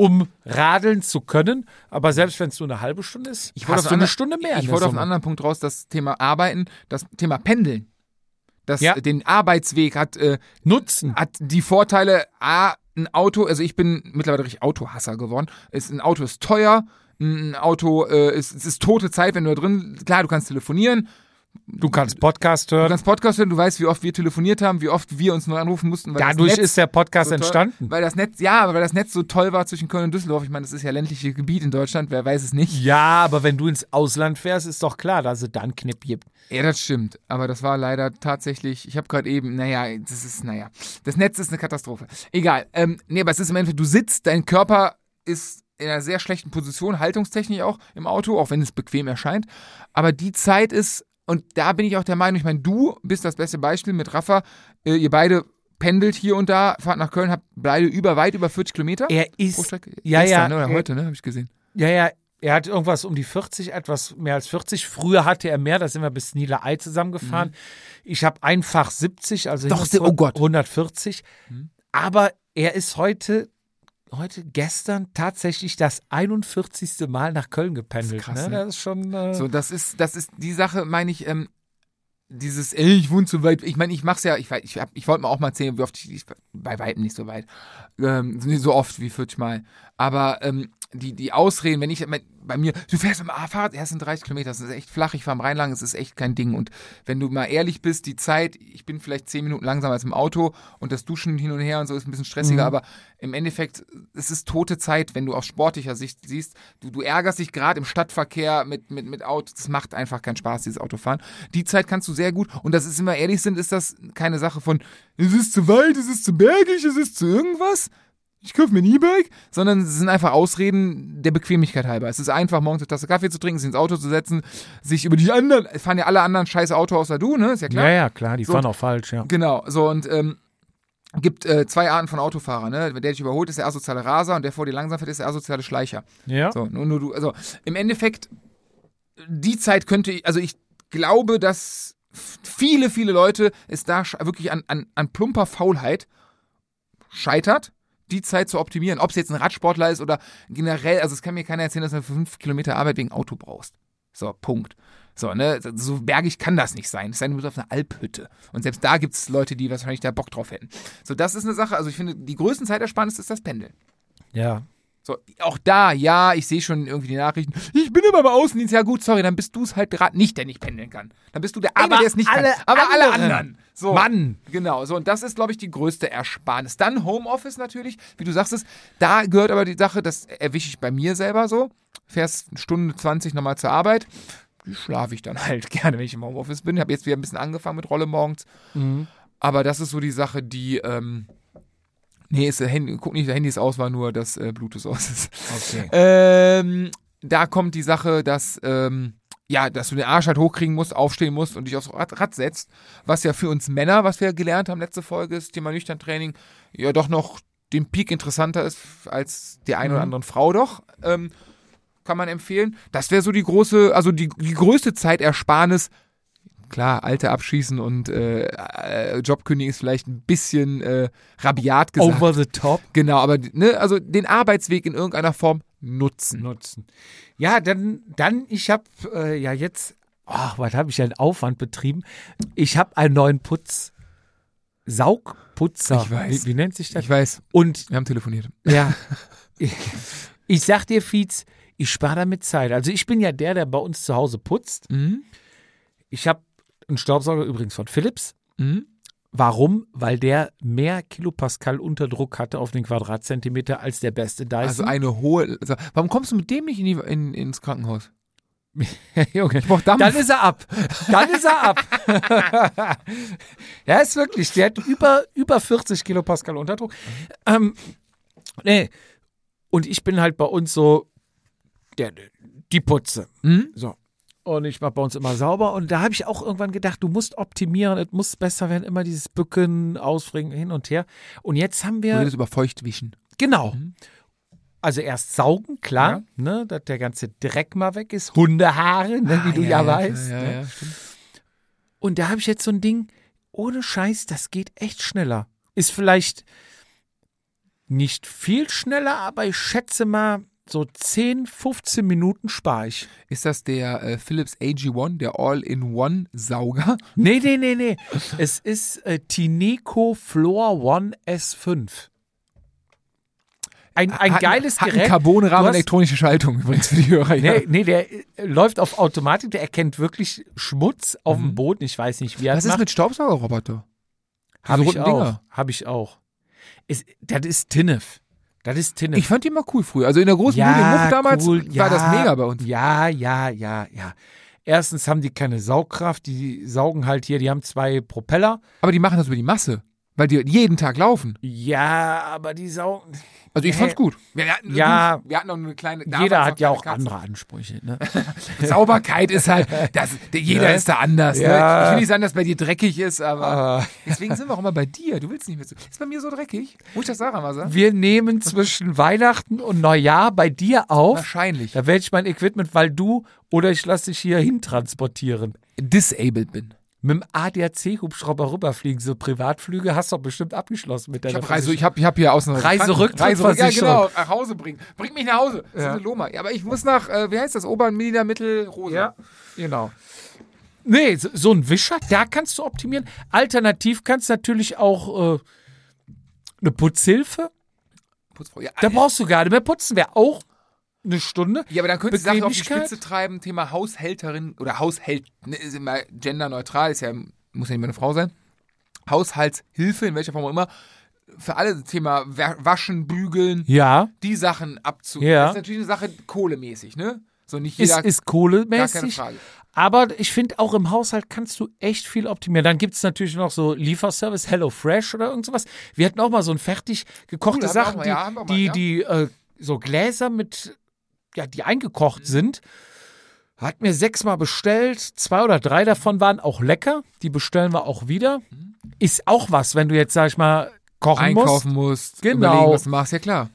um radeln zu können. Aber selbst wenn es nur eine halbe Stunde ist, Ich wollte hast auf du einen eine anderen- Stunde mehr. Ich wollte auf einen anderen Punkt raus, das Thema Arbeiten, das Thema Pendeln. Das, Ja. Den Arbeitsweg hat, äh, Nutzen. hat die Vorteile, A, ein Auto, also ich bin mittlerweile richtig Autohasser geworden. Ist, ein Auto ist teuer, ein Auto äh, ist, es ist tote Zeit, wenn du da drin, klar, du kannst telefonieren, Du kannst Podcast du hören. kannst Podcast hören, du weißt, wie oft wir telefoniert haben, wie oft wir uns neu anrufen mussten. Dadurch ist der Podcast so toll- entstanden. Weil das Netz, ja, weil das Netz so toll war zwischen Köln und Düsseldorf. Ich meine, das ist ja ländliches Gebiet in Deutschland, wer weiß es nicht. Ja, aber wenn du ins Ausland fährst, ist doch klar, dass es dann Knipp gibt. Ja, das stimmt. Aber das war leider tatsächlich, ich habe gerade eben, naja, das ist, naja, das Netz ist eine Katastrophe. Egal. Ähm, nee, aber es ist im Endeffekt, du sitzt, dein Körper ist in einer sehr schlechten Position, haltungstechnisch auch im Auto, auch wenn es bequem erscheint. Aber die Zeit ist, und da bin ich auch der Meinung, ich meine, du bist das beste Beispiel mit Rafa, äh, ihr beide pendelt hier und da, fahrt nach Köln, habt beide über, weit über 40 Kilometer Er ist, ja, Gestern, ja, oder er- heute, ne, habe ich gesehen. ja, ja, er hat irgendwas um die 40, etwas mehr als 40. Früher hatte er mehr, da sind wir bis Niederei zusammengefahren. Ich habe einfach 70, also Mhm. Doch, oh Gott. 140. Mhm. Aber er ist heute, heute, gestern tatsächlich das 41. Mal nach Köln gependelt. krass, ne? ne? Das ist schon. Äh, So, das ist, das ist die Sache, meine ich, ähm, dieses, ey, ich wohne zu weit. Ich meine, ich mach's ja, ich, ich, hab- ich wollte mal auch mal erzählen, wie oft ich, ich, bei weitem nicht so weit, ähm, nicht so oft wie 40 Mal. Aber ähm, die, die Ausreden, wenn ich bei mir, du fährst mit dem Fahrrad, erst sind 30 Kilometer, das ist echt flach, ich fahre am Rhein lang, es ist echt kein Ding. Und wenn du mal ehrlich bist, die Zeit, ich bin vielleicht 10 Minuten langsamer als im Auto und das Duschen hin und her und so ist ein bisschen stressiger, aber im Endeffekt, es ist tote Zeit, wenn du aus sportlicher Sicht siehst, du, du ärgerst dich gerade im Stadtverkehr mit, mit, mit Autos, das macht einfach keinen Spaß, dieses Autofahren. Die Zeit kannst du sehr gut und das ist, wenn wir ehrlich sind, ist das keine Sache von, es ist zu weit, es ist zu bergig, es ist zu irgendwas. Ich kaufe mir ein E-Bike, sondern es sind einfach Ausreden der Bequemlichkeit halber. Es ist einfach, morgens eine Tasse Kaffee zu trinken, sich ins Auto zu setzen, sich über die anderen, es fahren ja alle anderen scheiß Auto außer du, ne? Ist ja klar. ja, ja, klar, die So. fahren auch falsch, ja. Genau, so und ähm, gibt äh, zwei Arten von Autofahrern, ne? Der dich überholt, ist der asoziale Raser und der vor dir langsam fährt, ist der asoziale Schleicher. Ja. So, nur, nur du, also im Endeffekt, die Zeit könnte ich, also ich glaube, dass viele, viele Leute es da wirklich an, an, an plumper Faulheit scheitert, die Zeit zu optimieren. Ob es jetzt ein Radsportler ist oder generell, also es kann mir keiner erzählen, dass du für fünf Kilometer Arbeit wegen Auto brauchst. So, Punkt. So, ne, so bergig kann das nicht sein. Es sei denn, du bist auf einer Alphütte. Und selbst da gibt es Leute, die wahrscheinlich da Bock drauf hätten. So, das ist eine Sache. Also, ich finde, die größten Zeitersparnis ist das Pendeln. Ja. So, auch da, ja, ich sehe schon irgendwie die Nachrichten. Ich bin immer im Außendienst. Ja gut, sorry, dann bist du es halt gerade nicht, der nicht pendeln kann. Dann bist du der eine, der es nicht alle kann. Aber alle anderen. So. Mann. Genau, so und das ist, glaube ich, die größte Ersparnis. Dann Homeoffice natürlich, wie du sagst es, da gehört aber die Sache, das erwische ich bei mir selber so. Fährst eine Stunde 20 nochmal zur Arbeit, die schlafe ich dann halt gerne, wenn ich im Homeoffice bin. Ich habe jetzt wieder ein bisschen angefangen mit Rolle morgens. Aber das ist so die Sache, die, ähm, nee, ist, Handy, guck nicht, das Handy ist aus, war nur das äh, Bluetooth aus ist. Okay. Ähm, da kommt die Sache, dass, ähm, ja, dass du den Arsch halt hochkriegen musst, aufstehen musst und dich aufs Rad, Rad setzt. Was ja für uns Männer, was wir gelernt haben, letzte Folge, ist Thema Nüchtern-Training, ja doch noch den Peak interessanter ist als die eine oder anderen Frau doch. Ähm, kann man empfehlen. Das wäre so die große, also die, die größte Zeitersparnis. Klar, alte abschießen und äh, äh, Jobkündigen ist vielleicht ein bisschen äh, rabiat gesagt. Over the top Genau, aber ne, also den Arbeitsweg in irgendeiner Form nutzen. nutzen. Ja, dann, dann ich habe äh, ja jetzt, ach, was habe ich einen Aufwand betrieben? Ich habe einen neuen Putz, Saugputzer. Ich weiß. Wie, wie nennt sich das? Ich weiß, Und wir haben telefoniert. ja, ich, ich sag dir, Fietz, ich spare damit Zeit. Also ich bin ja der, der bei uns zu Hause putzt. Mhm. Ich habe einen Staubsauger übrigens von Philips. Mhm. Warum? Weil der mehr Kilopascal Unterdruck hatte auf den Quadratzentimeter als der beste Dyson. Also eine hohe. Also, warum kommst du mit dem nicht in die, in, ins Krankenhaus? Junge, Ich brauch Dampf. dann ist er ab. Dann ist er ab. ja, ist wirklich. Der hat über, über 40 Kilopascal Unterdruck. Ähm, nee. Und ich bin halt bei uns so der, die Putze. Mhm. So. Und ich mache bei uns immer sauber. Und da habe ich auch irgendwann gedacht, du musst optimieren, es muss besser werden, immer dieses Bücken, Ausbringen, hin und her. Und jetzt haben Du wir. redest über Feuchtwischen. Genau. Also erst saugen, klar, ne, dass der ganze Dreck mal weg ist. Hundehaare, ne, wie du ja, weißt. Ja, ne? ja, stimmt. Und da habe ich jetzt so ein Ding, ohne Scheiß, das geht echt schneller. Ist vielleicht nicht viel schneller, aber ich schätze mal, so 10, 15 Minuten spare ich. Ist das der äh, Philips AG1, der All-in-One-Sauger? Nee, nee, nee, nee. es ist äh, Tineco Floor One S5. Ein, ein Hat- geiles hat Gerät. Einen Carbonrahmen hast- elektronische Schaltung übrigens für die Hörer. ja. Nee, nee, der äh, läuft auf Automatik, der erkennt wirklich Schmutz auf dem Boden. Ich weiß nicht, wie er Was das ist macht. mit Staubsaugerroboter? Habe ich auch. Habe ich auch. Ist, das ist Tinnef. Das ist Tinnef. Ich fand die mal cool früher. Also in der großen Muck damals cool, war das mega bei uns. Ja, ja, ja, ja. Erstens haben die keine Saugkraft, die saugen halt hier, die haben zwei Propeller. Aber die machen das über die Masse, weil die jeden Tag laufen. Ja, aber die saugen. Also ich fand's gut. Wir hatten, Ja. wir hatten auch nur eine kleine. Jeder hat ja noch auch Katze. andere Ansprüche. Ne? Sauberkeit ist halt, das, der- jeder Ne? ist da anders. Ne? Ja. Ich will nicht sagen, dass bei dir dreckig ist, aber Aber deswegen sind wir auch immer bei dir. Du willst nicht mehr so. Ist bei mir so dreckig? Muss ich das Sarah mal sagen? wir nehmen zwischen Weihnachten und Neujahr bei dir auf. Wahrscheinlich. Da werde ich mein Equipment, weil du oder ich lasse dich hier hintransportieren. Disabled bin. Mit dem ADAC-Hubschrauber rüberfliegen, so Privatflüge hast du doch bestimmt abgeschlossen mit Ich deiner habe Reise, ich hab, ich hab hier aus einer Reiserücktritt- Reise, ja Versicherung. genau, nach Hause bringen. Bring mich nach Hause. Das ist Ja. eine Loma. Ja, aber ich muss nach, äh, wie heißt das? Obern, Mittel, Mittel, Rose. Ja, genau. Nee, so, so ein Wischer, da kannst du optimieren. Alternativ kannst du natürlich auch äh, eine Putzhilfe. Putzfrau. Ja, Da brauchst du gar nicht mehr putzen. Wäre auch eine Stunde. ja, aber dann könntest du die Sache auf die? Spitze treiben. Thema Haushälterin oder Haushalt, ne, ist immer genderneutral, ist ja, muss ja nicht mehr eine Frau sein. Haushaltshilfe, in welcher Form auch immer. Für alle Thema Wa- Waschen, Bügeln, Ja, die Sachen abzu. Ja. Das ist natürlich eine Sache kohlemäßig, ne? So nicht ist, jeder. ist gar keine kohlemäßig. Frage. Aber ich finde, auch im Haushalt kannst du echt viel optimieren. Dann gibt es natürlich noch so Lieferservice, Hello Fresh oder irgend sowas. Wir hatten auch mal so ein fertig gekochte Cool, Sachen, mal, die, ja, mal, die, ja. die äh, so Gläser mit, ja, die eingekocht sind. Hat mir sechsmal bestellt. Zwei oder drei davon waren auch lecker. Die bestellen wir auch wieder. Ist auch was, wenn du jetzt, sag ich mal, kochen musst. Einkaufen musst, Genau. überlegen, was du machst, ja klar.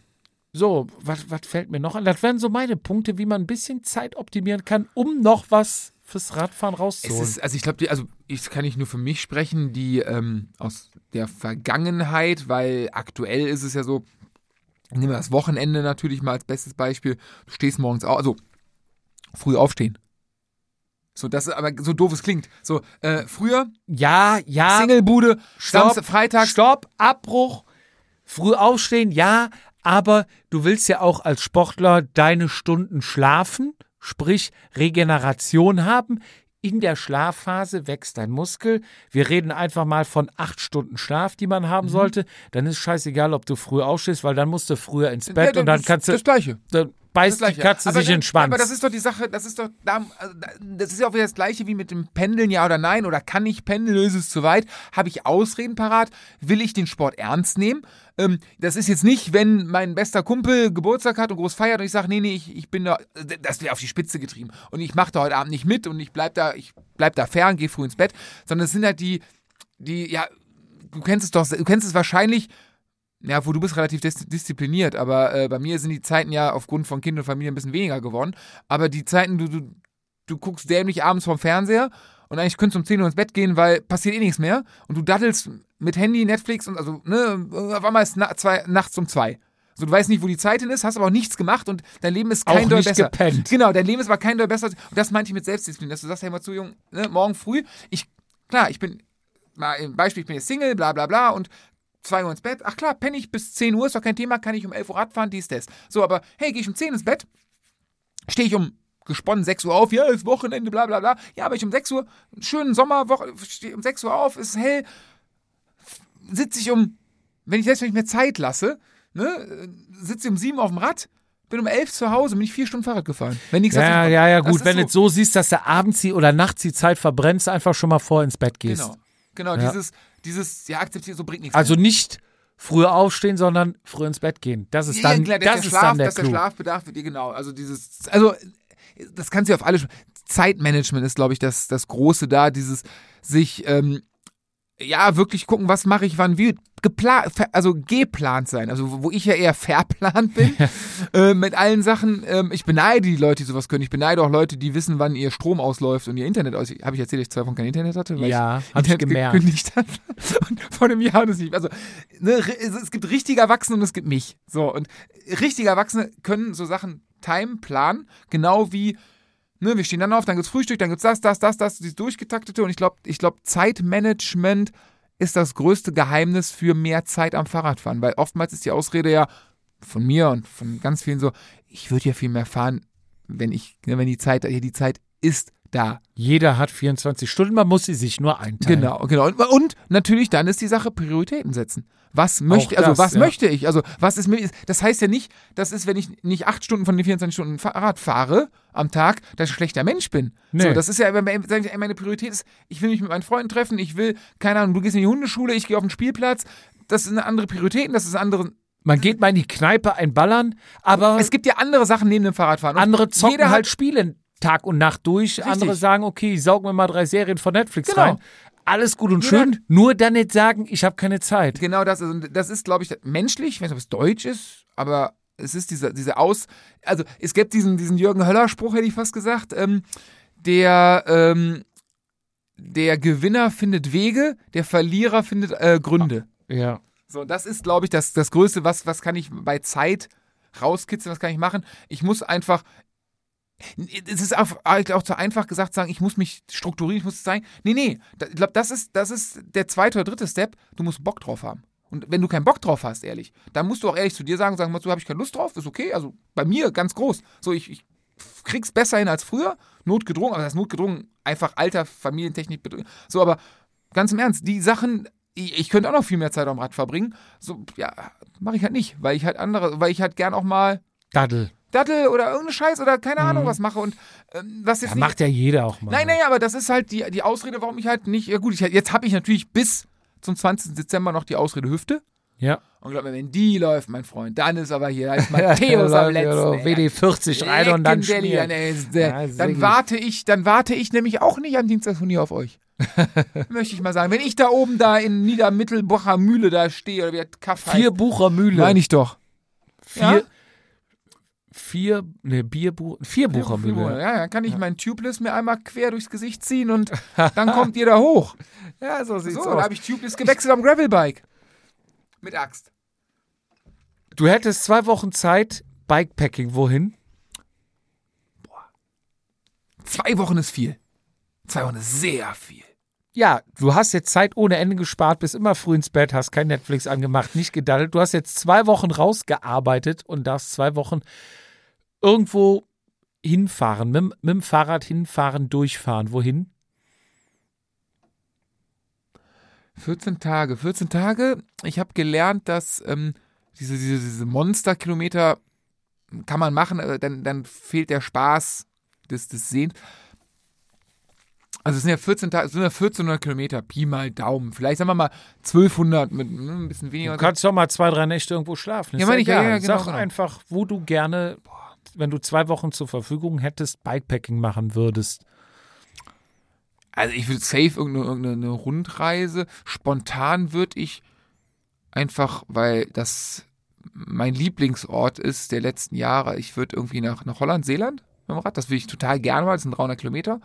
So, was was fällt mir noch an? Das wären so meine Punkte, wie man ein bisschen Zeit optimieren kann, um noch was fürs Radfahren rauszuholen. ist, also ich glaube, also ich kann nicht nur für mich sprechen, die ähm, aus der Vergangenheit, weil aktuell ist es ja so, nehmen wir das Wochenende natürlich mal als bestes Beispiel. Du stehst morgens auf, also früh aufstehen. So, das ist aber so doof es klingt. So, äh, früher, ja, ja. Singlebude, Samstag, Freitags. Stopp, Abbruch, früh aufstehen, ja, aber du willst ja auch als Sportler deine Stunden schlafen, sprich Regeneration haben. In der Schlafphase wächst dein Muskel. Wir reden einfach mal von acht Stunden Schlaf, die man haben sollte. Dann ist scheißegal, ob du früh aufstehst, weil dann musst du früher ins Bett Ja, und dann das- kannst du. Das Gleiche. Dann beißt die. Katze Aber sich in den Schwanz. Aber das ist doch die Sache, das ist doch, da- das ist ja auch wieder das Gleiche wie mit dem Pendeln, ja oder nein, oder kann ich pendeln, ist es zu weit? Habe ich Ausreden parat? Will ich den Sport ernst nehmen? Ähm, das ist jetzt nicht, wenn mein bester Kumpel Geburtstag hat und groß feiert und ich sage, nee, nee, ich, ich bin da, das wäre auf die Spitze getrieben und ich mache da heute Abend nicht mit und ich bleib da, ich bleib da fern, gehe früh ins Bett, sondern es sind halt die, die, ja, du kennst es doch, du kennst es wahrscheinlich, ja, wo du bist relativ dis diszipliniert, aber äh, bei mir sind die Zeiten ja aufgrund von Kind und Familie ein bisschen weniger geworden. Aber die Zeiten, du, du, du guckst dämlich abends vom Fernseher und eigentlich könntest du um 10 Uhr ins Bett gehen, weil passiert eh nichts mehr. Und du daddelst mit Handy, Netflix und also, ne, auf einmal ist na zwei, nachts um zwei. So, du weißt nicht, wo die Zeit hin ist, hast aber auch nichts gemacht und dein Leben ist kein Auch Deut nicht besser. gepennt. Genau, dein Leben ist aber kein Deut besser. Und das meinte ich mit Selbstdisziplin, dass du sagst, hey, mal zu, Jung, ne, morgen früh, ich, klar, ich bin, mal im Beispiel, ich bin jetzt Single, bla bla bla und 2 Uhr ins Bett. Ach klar, penne ich bis 10 Uhr, ist doch kein Thema, kann ich um 11 Uhr Radfahren, dies, das. So, aber hey, gehe ich um 10 ins Bett, stehe ich um gesponnen 6 Uhr auf, ja, ist Wochenende, bla bla bla. Ja, aber ich um 6 Uhr, schönen Sommerwoche, stehe um 6 Uhr auf, ist hell, sitze ich um, wenn ich selbst wenn ich mir Zeit lasse, ne, sitze ich um 7 auf dem Rad, bin um 11 zu Hause, bin ich vier Stunden Fahrrad gefahren. Wenn nichts ja, ja, ja, gut. Wenn so. du es so siehst, dass du abends die oder nachts die Zeit verbrennst, einfach schon mal vor ins Bett gehst. Genau, genau, Ja. dieses, dieses, ja, akzeptiert, so bringt nichts. Also nicht früher aufstehen, sondern früher ins Bett gehen. Das ist Ja, dann, klar, das der ist Schlaf, dann der dass der. Schlafbedarf wird dir genau. Also dieses, also das kannst du ja auf alle. Zeitmanagement ist, glaube ich, das, das Große da, dieses sich ähm, ja wirklich gucken, was mache ich wann wie geplant, also geplant sein. Also wo ich ja eher verplant bin äh, mit allen Sachen. Ähm, ich beneide die Leute, die sowas können. Ich beneide auch Leute, die wissen, wann ihr Strom ausläuft und ihr Internet aus. Habe ich erzählt, dass ich zwei Wochen kein Internet hatte? Weil Ja, ich hab ich Internet gemerkt. gekündigt habe. Und vor einem Jahr das nicht. Also ne, es es gibt richtig Erwachsene und es gibt mich. So und richtig Erwachsene können so Sachen time planen, genau wie ne, wir stehen dann auf, dann gibt's Frühstück, dann gibt's das, das, das, das, dieses durchgetaktete. Und ich glaube, ich glaube Zeitmanagement ist das größte Geheimnis für mehr Zeit am Fahrradfahren, weil oftmals ist die Ausrede ja von mir und von ganz vielen so, ich würde ja viel mehr fahren, wenn ich, ne, wenn die Zeit, die Zeit ist da. Jeder hat 24 Stunden, man muss sie sich nur einteilen. Genau, genau. Und, und natürlich dann ist die Sache Prioritäten setzen. Was möchte, also das, was ja. möchte ich? Also was ist mir, das heißt ja nicht, das ist, wenn ich nicht acht Stunden von den 24 Stunden Fahrrad fahre am Tag, dass ich ein schlechter Mensch bin. Nee. So, das ist ja, meine Priorität ist, ich will mich mit meinen Freunden treffen, ich will, keine Ahnung, du gehst in die Hundeschule, ich gehe auf den Spielplatz. Das sind andere Prioritäten, das ist andere. Man geht mal in die Kneipe einballern, aber Es gibt ja andere Sachen neben dem Fahrradfahren. Und andere zocken jeder halt Spiele Tag und Nacht durch. Andere sagen, okay, ich saug mir mal drei Serien von Netflix Genau. rein. Alles gut und Jeder schön, nur dann nicht sagen, ich habe keine Zeit. Genau das. Also das ist, glaube ich, menschlich. Ich weiß nicht, ob es deutsch ist, aber es ist diese, diese Aus. Also, es gibt diesen, diesen Jürgen Höller-Spruch, hätte ich fast gesagt. Ähm, der, ähm, der Gewinner findet Wege, der Verlierer findet äh, Gründe. Ja. So, das ist, glaube ich, das, das Größte, was, was kann ich bei Zeit rauskitzeln, was kann ich machen? Ich muss einfach. Es ist auch, auch zu einfach gesagt sagen, ich muss mich strukturieren, ich muss es zeigen. Nee, nee, ich glaube, das ist, das ist der zweite oder dritte Step. Du musst Bock drauf haben. Und wenn du keinen Bock drauf hast, ehrlich, dann musst du auch ehrlich zu dir sagen, sagen, so habe ich keine Lust drauf, ist okay. Also bei mir ganz groß. So, ich, ich krieg's besser hin als früher. Notgedrungen, aber das ist notgedrungen, einfach Alter, Familientechnik. So, aber ganz im Ernst, die Sachen, ich, ich könnte auch noch viel mehr Zeit am Rad verbringen. So, ja, mache ich halt nicht, weil ich halt andere, weil ich halt gern auch mal Daddel. Dattel oder irgendeine Scheiß oder keine Ahnung was mache und ähm, was jetzt Ja, nicht. macht ja jeder auch mal. Nein, nein, aber das ist halt die, die Ausrede, warum ich halt nicht. Ja, gut, ich, jetzt habe ich natürlich bis zum 20. Dezember noch die Ausrede Hüfte. Ja. Und glaub mir, wenn die läuft, mein Freund, dann ist aber hier, da ist Matthäus am letzten. ey. WD40 rein und dann Deli, schmieren. dann, dann warte ich, dann warte ich nämlich auch nicht am Dienstagturnier auf euch. Möchte ich mal sagen. Wenn ich da oben da in Niedermittelbacher Mühle da stehe oder wie der Kaff Vier Bucher Mühle. meine ich doch. vier, Ja? Vier, ne, Bierbuch, vier Bucher Mühle. Ja, dann kann ich meinen Tubeless mir einmal quer durchs Gesicht ziehen und dann kommt ihr da hoch. Ja, so sieht's So, da habe ich Tubeless gewechselt am Gravelbike. Mit Axt. Du hättest zwei Wochen Zeit, Bikepacking, wohin? Zwei Wochen ist viel. Zwei Wochen ist sehr viel. Ja, du hast jetzt Zeit ohne Ende gespart, bist immer früh ins Bett, hast kein Netflix angemacht, nicht gedaddelt. Du hast jetzt zwei Wochen rausgearbeitet und darfst zwei Wochen irgendwo hinfahren, mit, mit dem Fahrrad hinfahren, durchfahren. Wohin? 14 Tage. 14 Tage. Ich habe gelernt, dass ähm, diese, diese, diese Monsterkilometer kann man machen, äh, dann, dann fehlt der Spaß des, des Sehens. Also es sind ja 14 Tage, es sind ja 1400 Kilometer, Pi mal Daumen. Vielleicht sagen wir mal 1200 mit ne, ein bisschen weniger. Du kannst doch mal zwei, drei Nächte irgendwo schlafen. Ist Ja, meine ich, ja, egal. ja, genau, Sag genau. einfach, wo du gerne, wenn du zwei Wochen zur Verfügung hättest, Bikepacking machen würdest. Also ich würde safe irgendeine, irgendeine Rundreise. Spontan würde ich einfach, weil das mein Lieblingsort ist der letzten Jahre. Ich würde irgendwie nach, nach Holland, Seeland mit dem Rad. Das würde ich total gerne mal. Das sind 300 Kilometer.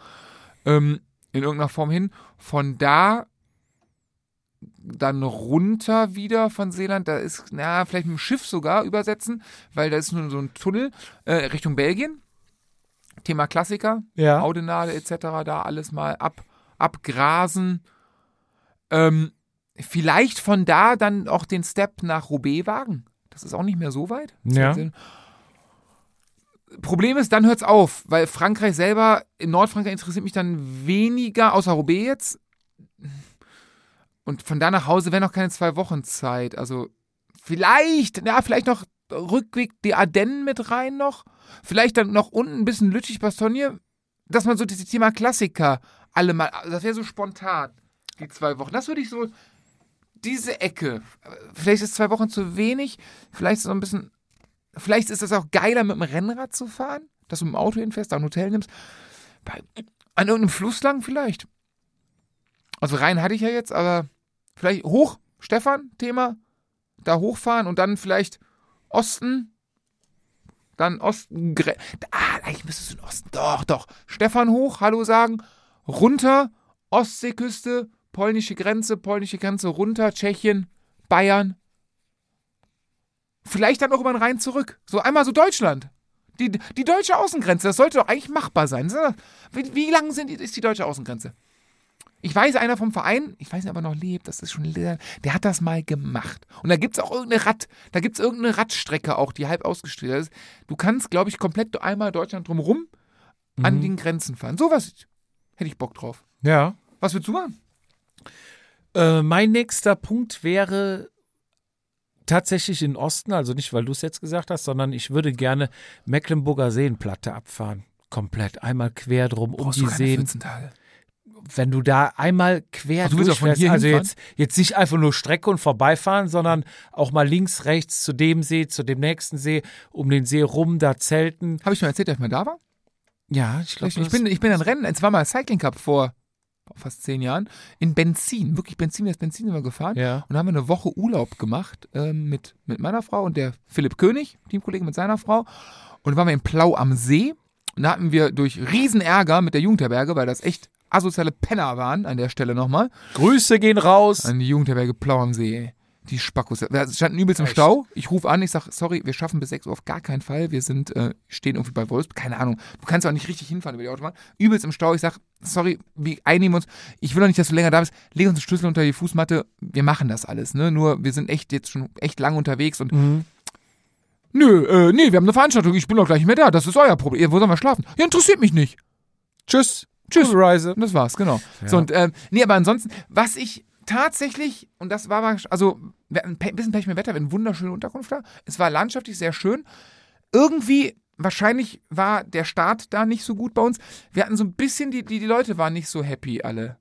Ähm, in irgendeiner Form hin. Von da dann runter wieder von Seeland. Da ist, na, vielleicht mit dem Schiff sogar übersetzen, weil da ist nur so ein Tunnel äh, Richtung Belgien. Thema Klassiker. Ja. Audenade etc. da alles mal ab, abgrasen. Ähm, vielleicht von da dann auch den Step nach Roubaix wagen. Das ist auch nicht mehr so weit. Ja. Problem ist, dann hört's auf, weil Frankreich selber, in Nordfrankreich interessiert mich dann weniger, außer Roubaix jetzt. Und von da nach Hause wäre noch keine zwei Wochen Zeit. Also vielleicht, ja, vielleicht noch Rückweg die Ardennen mit rein noch. Vielleicht dann noch unten ein bisschen Lüttich-Bastogne. Dass man so dieses Thema Klassiker alle mal, das wäre so spontan, die zwei Wochen. Das würde ich so, diese Ecke. Vielleicht ist zwei Wochen zu wenig. Vielleicht so ein bisschen, vielleicht ist es auch geiler mit dem Rennrad zu fahren, dass du mit dem Auto hinfährst, da ein Hotel nimmst. Bei, an irgendeinem Fluss lang vielleicht. Also rein hatte ich ja jetzt, aber vielleicht hoch, Stefan, Thema, da hochfahren und dann vielleicht Osten, dann Osten, ah, eigentlich müsstest du in Osten, doch, doch, Stefan hoch, Hallo sagen, runter, Ostseeküste, polnische Grenze, polnische Grenze runter, Tschechien, Bayern, vielleicht dann auch über den Rhein zurück, so einmal so Deutschland. Die, die deutsche Außengrenze, das sollte doch eigentlich machbar sein. Wie, wie lang sind, ist die deutsche Außengrenze? Ich weiß, einer vom Verein, ich weiß nicht, ob er noch lebt, das ist schon, der hat das mal gemacht. Und da gibt es auch irgendeine Rad, da gibt es irgendeine Radstrecke auch, die halb ausgestellt ist. Du kannst, glaube ich, komplett einmal Deutschland drumherum an den Grenzen fahren. Sowas hätte ich Bock drauf. Ja. Was würdest du machen? Äh, mein nächster Punkt wäre tatsächlich in Osten, also nicht, weil du es jetzt gesagt hast, sondern ich würde gerne Mecklenburger Seenplatte abfahren. Komplett. Einmal quer drum um Brauchst du die Seen. 14 Tage. Wenn du da einmal quer Ach, du willst auch von durchfährst, hier also jetzt, jetzt nicht einfach nur Strecke und vorbeifahren, sondern auch mal links, rechts zu dem See, zu dem nächsten See, um den See rum, da zelten. Habe ich schon erzählt, dass ich mal da war? Ja, ich glaube, Ich, ich, bin, ich bin ein Rennen, es war mal Cycling Cup vor fast zehn Jahren, in Benzin, wirklich Benzin, das Benzin sind wir gefahren. Ja. Und da haben wir eine Woche Urlaub gemacht ähm, mit, mit meiner Frau und der Philipp König, Teamkollege mit seiner Frau. Und da waren wir in Plau am See. Und da hatten wir durch Riesenärger mit der Jugendherberge, weil das echt asoziale Penner waren, an der Stelle nochmal, Grüße gehen raus. an die Jugendherberge Plau am See, ey. Die Spackos. Wir standen übelst im Echt? Stau. Ich rufe an, ich sag, sorry, wir schaffen bis 6 Uhr auf gar keinen Fall. Wir sind, äh, stehen irgendwie bei Wolfsburg, keine Ahnung. Du kannst auch nicht richtig hinfahren über die Autobahn. Übelst im Stau. Ich sag, sorry, wir einigen uns. Ich will doch nicht, dass du länger da bist. Leg uns den Schlüssel unter die Fußmatte. Wir machen das alles, ne? Nur, wir sind echt jetzt schon echt lang unterwegs und Mhm. nö, äh, nee, wir haben eine Veranstaltung. Ich bin doch gleich nicht mehr da. Das ist euer Problem. Wo sollen wir schlafen? Ja, interessiert mich nicht. Tschüss. Tschüss. Reise. Und das war's, genau. Ja. So, und, ähm, nee, aber ansonsten, was ich tatsächlich, und das war, also, wir hatten ein bisschen Pech mit dem Wetter, wir hatten eine wunderschöne Unterkunft da. Es war landschaftlich sehr schön. Irgendwie, wahrscheinlich war der Start da nicht so gut bei uns. Wir hatten so ein bisschen, die, die, die Leute waren nicht so happy alle.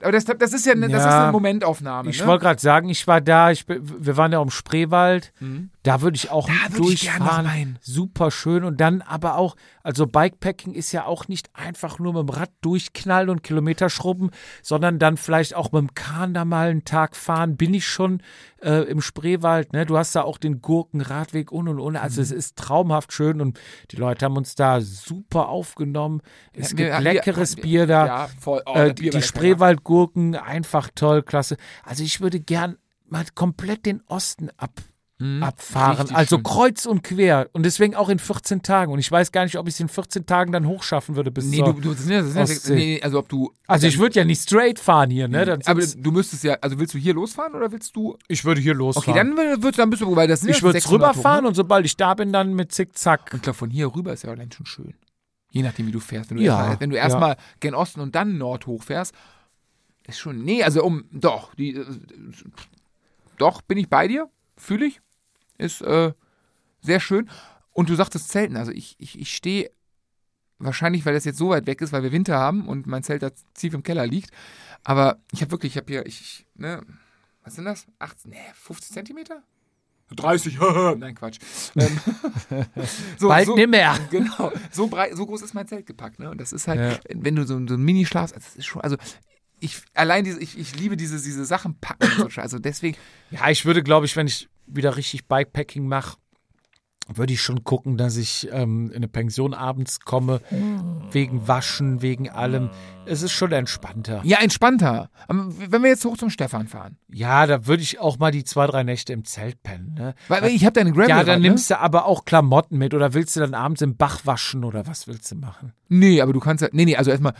Aber das, das ist ja eine, das ist Ja. eine Momentaufnahme. Ich ne? wollte gerade sagen, ich war da, ich, wir waren ja im Spreewald. Mhm. Da würde ich auch Da würd ich durchfahren. rein. Super schön. Und dann aber auch, also Bikepacking ist ja auch nicht einfach nur mit dem Rad durchknallen und Kilometer schrubben, sondern dann vielleicht auch mit dem Kahn da mal einen Tag fahren. Bin ich schon äh, im Spreewald, ne? Du hast da auch den Gurkenradweg und und und. Also Mhm. es ist traumhaft schön und die Leute haben uns da super aufgenommen. Es Ja, gibt wir- leckeres wir- Bier da. Ja, voll. Oh, Äh, die war Spreewaldgurken, einfach toll, klasse. Also ich würde gern mal komplett den Osten ab, abfahren. Richtig Also schön. kreuz und quer. Und deswegen auch in 14 Tagen. Und ich weiß gar nicht, ob ich es in 14 Tagen dann hochschaffen würde bis Nee, zur, du, du das ja, das ja, Ostsee. nee, also ob du. Also ich würde ja nicht straight fahren hier, ne? Dann aber du müsstest ja, also willst du hier losfahren oder willst du. ich würde hier Okay, losfahren. dann wird dann bist du, weil das sind ich ja würde 600 rüberfahren ne? und sobald ich da bin, dann mit Zickzack. Und glaube, von hier rüber ist ja allein schon schön. Je nachdem, wie du fährst. Wenn du Ja, erstmal wenn du ja. erstmal gen Osten und dann Nord hochfährst, ist schon. Nee, also um. Doch, die. äh, Doch, bin ich bei dir. Fühle ich. Ist äh, sehr schön. Und du sagtest Zelten. Also ich, ich, ich stehe. Wahrscheinlich, weil das jetzt so weit weg ist, weil wir Winter haben und mein Zelt da tief im Keller liegt. Aber ich habe wirklich, ich habe hier, ich, ich, ne, was sind das? 18, nee, 50 Zentimeter? 30, nein, Quatsch. Ähm, so, Bald so, nicht mehr. Genau, so breit, so groß ist mein Zelt gepackt, ne? Und das ist halt, Ja. wenn du so, so ein Mini schlafst, das ist schon, also ich allein diese, ich, ich liebe diese, diese Sachen packen und so, also deswegen, Ja, ich würde, glaube ich, wenn ich wieder richtig Bikepacking mache, würde ich schon gucken, dass ich ähm, in eine Pension abends komme, wegen Waschen, wegen allem. Es ist schon entspannter. ja, entspannter. Aber wenn wir jetzt hoch zum Stefan fahren, Ja, da würde ich auch mal die zwei, drei Nächte im Zelt pennen. Ne? weil weil ich habe deine Gravel Ja, dann ne? nimmst du aber auch Klamotten mit oder willst du dann abends im Bach waschen oder was willst du machen? Nee, aber du kannst ja, nee, nee, also erstmal,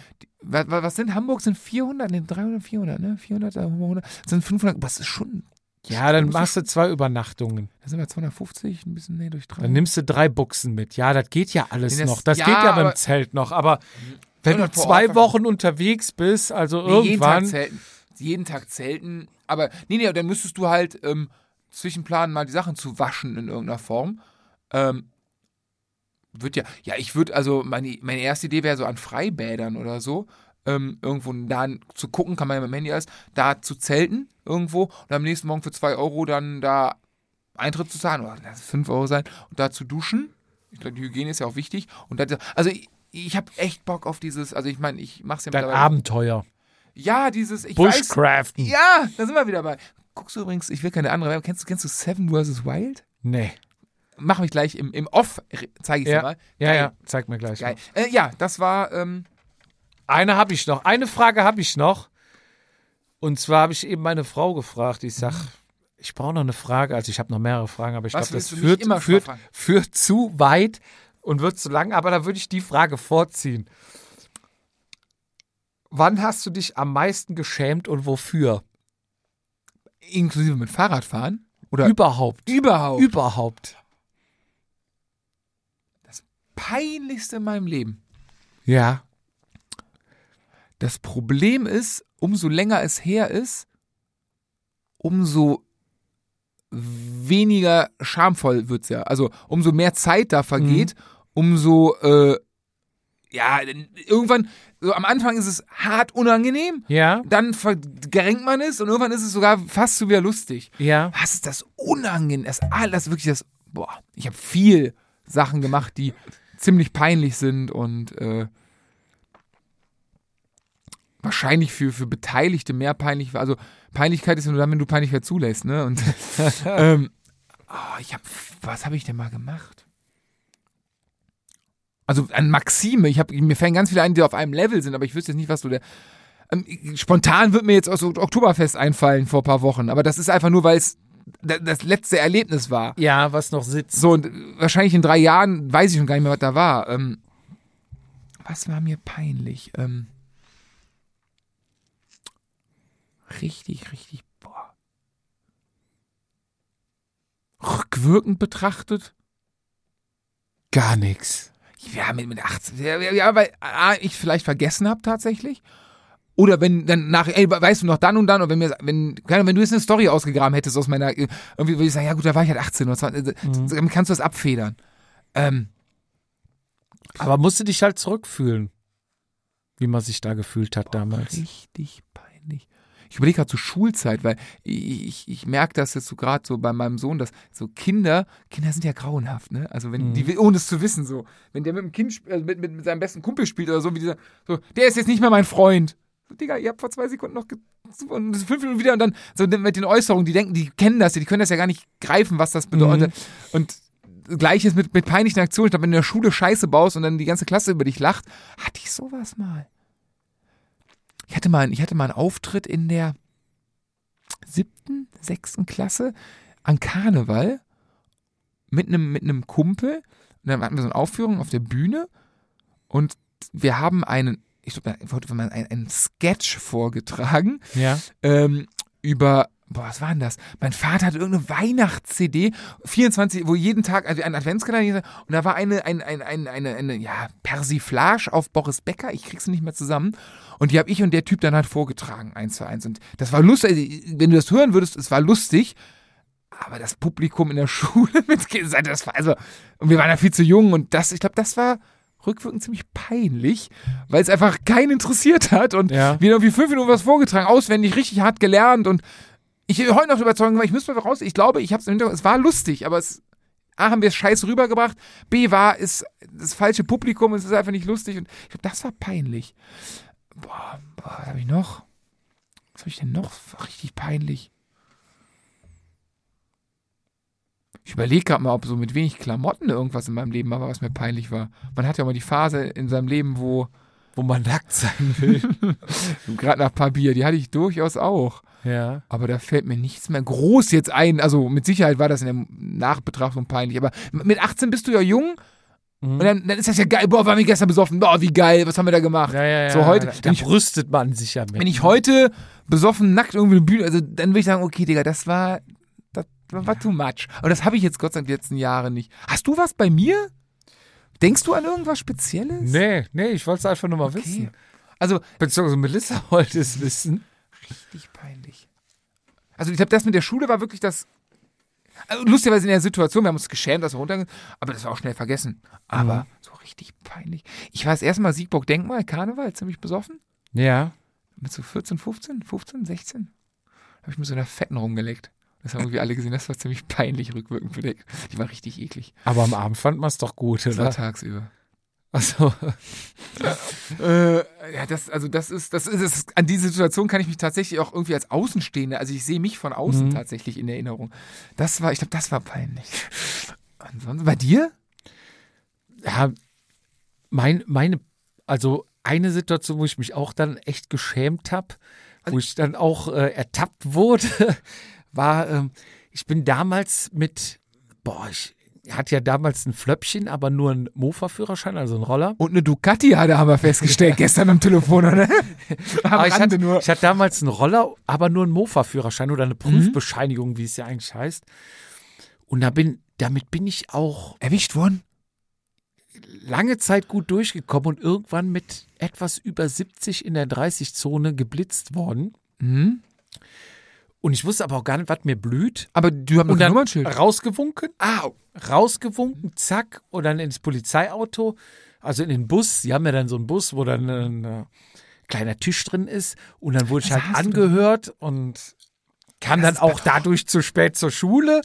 was, was sind Hamburg, sind 400, nee, 300, 400, ne? 400, 100, sind 500, was ist schon, Ja, dann machst du zwei Übernachtungen. da sind wir 250, ein bisschen, nee, durch drei. Dann nimmst du drei Buchsen mit. Ja, das geht ja alles Nee, das- noch. Das ja, geht ja beim Zelt noch. Aber wenn du zwei Wochen unterwegs bist, also Nee, jeden Tag irgendwann. zelten. Jeden Tag zelten. Aber nee, nee, dann müsstest du halt ähm, zwischenplanen, mal die Sachen zu waschen in irgendeiner Form. Ähm, wird ja, ja, ich würde, also meine, meine erste Idee wäre so an Freibädern oder so. Ähm, irgendwo da zu gucken, kann man ja mit dem Handy alles, da zu zelten irgendwo und am nächsten Morgen für 2 Euro dann da Eintritt zu zahlen, oder lass es 5 Euro sein, und da zu duschen. Ich glaube, die Hygiene ist ja auch wichtig. Und da, also ich, ich habe echt Bock auf dieses, also ich meine, ich mache es ja Dein Abenteuer. ja, dieses, ich weiß. Bushcraften. Ja, da sind wir wieder bei. Guckst du übrigens, ich will keine andere. Kennst, du- kennst du Seven vs. Wild? Nee. Mach mich gleich im, im Off, zeige ich dir Ja, mal. ja, Geil, ja. Zeig mir gleich. Geil. Äh, ja, das war, ähm, Eine habe ich noch. Eine Frage habe ich noch. Und zwar habe ich eben meine Frau gefragt. Ich sag, ich brauche noch eine Frage. Also ich habe noch mehrere Fragen, aber ich glaube, das führt, führt, führt zu weit und wird zu lang. Aber da würde ich die Frage vorziehen. Wann hast du dich am meisten geschämt und wofür? inklusive mit Fahrradfahren. Oder Überhaupt. überhaupt. Überhaupt. Peinlichste in meinem Leben. Ja. Das Problem ist, umso länger es her ist, umso weniger schamvoll wird's ja. Also umso mehr Zeit da vergeht, umso äh, ja, irgendwann, so am Anfang ist es hart unangenehm, Ja. dann verrenkt man es und irgendwann ist es sogar fast so wieder lustig. Ja. Was ist das unangenehm? Das alles wirklich das, boah, ich habe viel Sachen gemacht, die ziemlich peinlich sind und äh, wahrscheinlich für, für Beteiligte mehr peinlich war. Also Peinlichkeit ist ja nur dann, wenn du Peinlichkeit zulässt, ne? Und ähm, oh, ich habe, was habe ich denn mal gemacht? Also an Maxime, ich habe mir fallen ganz viele ein, die auf einem Level sind, aber ich wüsste jetzt nicht, was du der. Ähm, spontan wird mir jetzt aus Oktoberfest einfallen vor ein paar Wochen, aber das ist einfach nur, weil es das letzte Erlebnis war. Ja, was noch sitzt. So, und wahrscheinlich in drei Jahren weiß ich schon gar nicht mehr, was da war. Ähm, was war mir peinlich? Ähm, richtig, richtig, boah. Rückwirkend betrachtet? Gar nichts. Ja, mit, mit 18. Ja, weil A, ich vielleicht vergessen habe tatsächlich. Oder wenn dann nach, ey, weißt du noch dann und dann, oder wenn mir, wenn, wenn du jetzt eine Story ausgegraben hättest aus meiner, äh, irgendwie würde ich sagen, ja gut, da war ich halt 18 oder 20, Mhm. dann kannst du das abfedern. Ähm, Aber musst du dich halt zurückfühlen, wie man sich da gefühlt hat damals. Richtig peinlich. Ich überlege gerade zur Schulzeit, weil ich, ich, ich merke das jetzt so gerade so bei meinem Sohn, dass so Kinder, Kinder sind ja grauenhaft, ne? Also wenn die, ohne es zu wissen, so, wenn der mit dem Kind, also mit, mit, mit seinem besten Kumpel spielt oder so, wie dieser, so, der ist jetzt nicht mehr mein Freund. Digga, ihr habt vor zwei Sekunden noch und fünf Minuten wieder und dann so mit den Äußerungen, die denken, die kennen das ja, die können das ja gar nicht greifen, was das bedeutet. Und Gleiches mit, mit peinlichen Aktionen. Ich glaube, wenn du in der Schule Scheiße baust und dann die ganze Klasse über dich lacht, hatte ich sowas mal. Ich hatte mal, ich hatte mal einen Auftritt in der siebten, sechsten Klasse an Karneval mit einem mit einem Kumpel. Und dann hatten wir so eine Aufführung auf der Bühne und wir haben einen, ich glaube, da wurde mal ein, einen Sketch vorgetragen Ja. ähm, über, boah, was war denn das? Mein Vater hatte irgendeine Weihnachts-CD, 24, wo jeden Tag also ein Adventskalender und da war eine, ein, ein, ein, eine, eine, ja, Persiflage auf Boris Becker, ich krieg's nicht mehr zusammen. Und die habe ich und der Typ dann halt vorgetragen, eins zu eins. Und das war lustig, also, wenn du das hören würdest, es war lustig. Aber das Publikum in der Schule mit das war also, und wir waren ja viel zu jung und das, ich glaube, das war rückwirkend ziemlich peinlich, weil es einfach keinen interessiert hat und Ja. wir haben irgendwie fünf Minuten was vorgetragen, auswendig, richtig hart gelernt und ich heute noch überzeugt, weil ich müsste mal raus, ich glaube, ich habe es im Hintergrund, es war lustig, aber es, A, haben wir es scheiße rübergebracht, B, war es das falsche Publikum, es ist einfach nicht lustig und ich glaube, das war peinlich. Boah, boah was habe ich noch? Was habe ich denn noch? Richtig peinlich. Ich überlege gerade mal, ob so mit wenig Klamotten irgendwas in meinem Leben war, was mir peinlich war. Man hat ja mal die Phase in seinem Leben, wo Wo man nackt sein will. gerade nach Bier, die hatte ich durchaus auch. ja. Aber da fällt mir nichts mehr groß jetzt ein. Also mit Sicherheit war das in der Nachbetrachtung peinlich. Aber mit 18 bist du ja jung Mhm. und dann, dann ist das ja geil. Boah, waren wir gestern besoffen. Boah, wie geil. Was haben wir da gemacht? Ja, ja, ja. So heute, da, da ich- brüstet man sich ja mit. Wenn ich heute besoffen nackt irgendwie eine Bühne, also dann würde ich sagen, okay, Digga, das war, war too much. Aber das habe ich jetzt Gott sei Dank die letzten Jahre nicht. Hast du was bei mir? Denkst du an irgendwas Spezielles? Nee, nee, ich wollte es einfach nur mal Okay. wissen. Also, Beziehungsweise Melissa wollte es wissen. richtig peinlich. Also, ich glaube, das mit der Schule war wirklich das. Also, lustigerweise in der Situation, wir haben uns geschämt, dass wir runtergegangen aber das war auch schnell vergessen. Aber so richtig peinlich. Ich war das erste Mal Siegburg Denkmal, Karneval, ziemlich besoffen. Ja. Mit so 14, 15, 15, 16. Habe ich mit so einer Fetten rumgeleckt. Das haben irgendwie alle gesehen, das war ziemlich peinlich rückwirkend bedeckt. Die war richtig eklig. Aber am Abend fand man es doch gut, Das war oder? tagsüber. Achso. Äh, ja, das, also das ist, das ist, das, an diese Situation kann ich mich tatsächlich auch irgendwie als Außenstehender, also ich sehe mich von außen Mhm. tatsächlich in Erinnerung. Das war, ich glaube, das war peinlich. Ansonsten, bei dir? Ja, mein, meine, also eine Situation, wo ich mich auch dann echt geschämt habe, wo ich dann auch äh, ertappt wurde, war, ähm, ich bin damals mit, boah, ich hatte ja damals ein Flöppchen, aber nur einen Mofa-Führerschein, also einen Roller. Und eine Ducati hatte, haben wir festgestellt, gestern am Telefon, oder? Am Aber ich hatte, nur. ich hatte damals einen Roller, aber nur einen Mofa-Führerschein oder eine Prüfbescheinigung, wie es ja eigentlich heißt. Und da bin, damit bin ich auch Erwischt worden? lange Zeit gut durchgekommen und irgendwann mit etwas über 70 in der 30-Zone geblitzt worden. Mhm. Und ich wusste aber auch gar nicht, was mir blüht. Aber du hast noch Und kein dann Nummernschild. rausgewunken, Ah, rausgewunken, zack, und dann ins Polizeiauto, also in den Bus. Sie haben ja dann so einen Bus, wo dann ein äh, kleiner Tisch drin ist. Und dann wurde ich Was halt hast du angehört und kam dann auch dadurch zu spät zur Schule.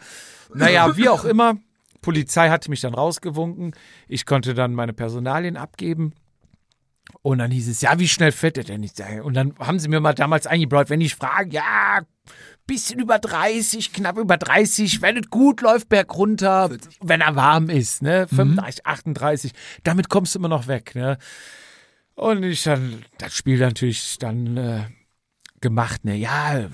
Naja, wie auch immer. Polizei hatte mich dann rausgewunken. Ich konnte dann meine Personalien abgeben. Und dann hieß es, ja, wie schnell fährt er denn nicht? Und dann haben sie mir mal damals eingebläut, wenn ich frage, ja, bisschen über 30, knapp über 30, wenn es gut läuft, berg runter, wenn er warm ist, ne, 35, 38, damit kommst du immer noch weg, ne. Und ich dann, das Spiel natürlich dann äh, gemacht, ne, ja,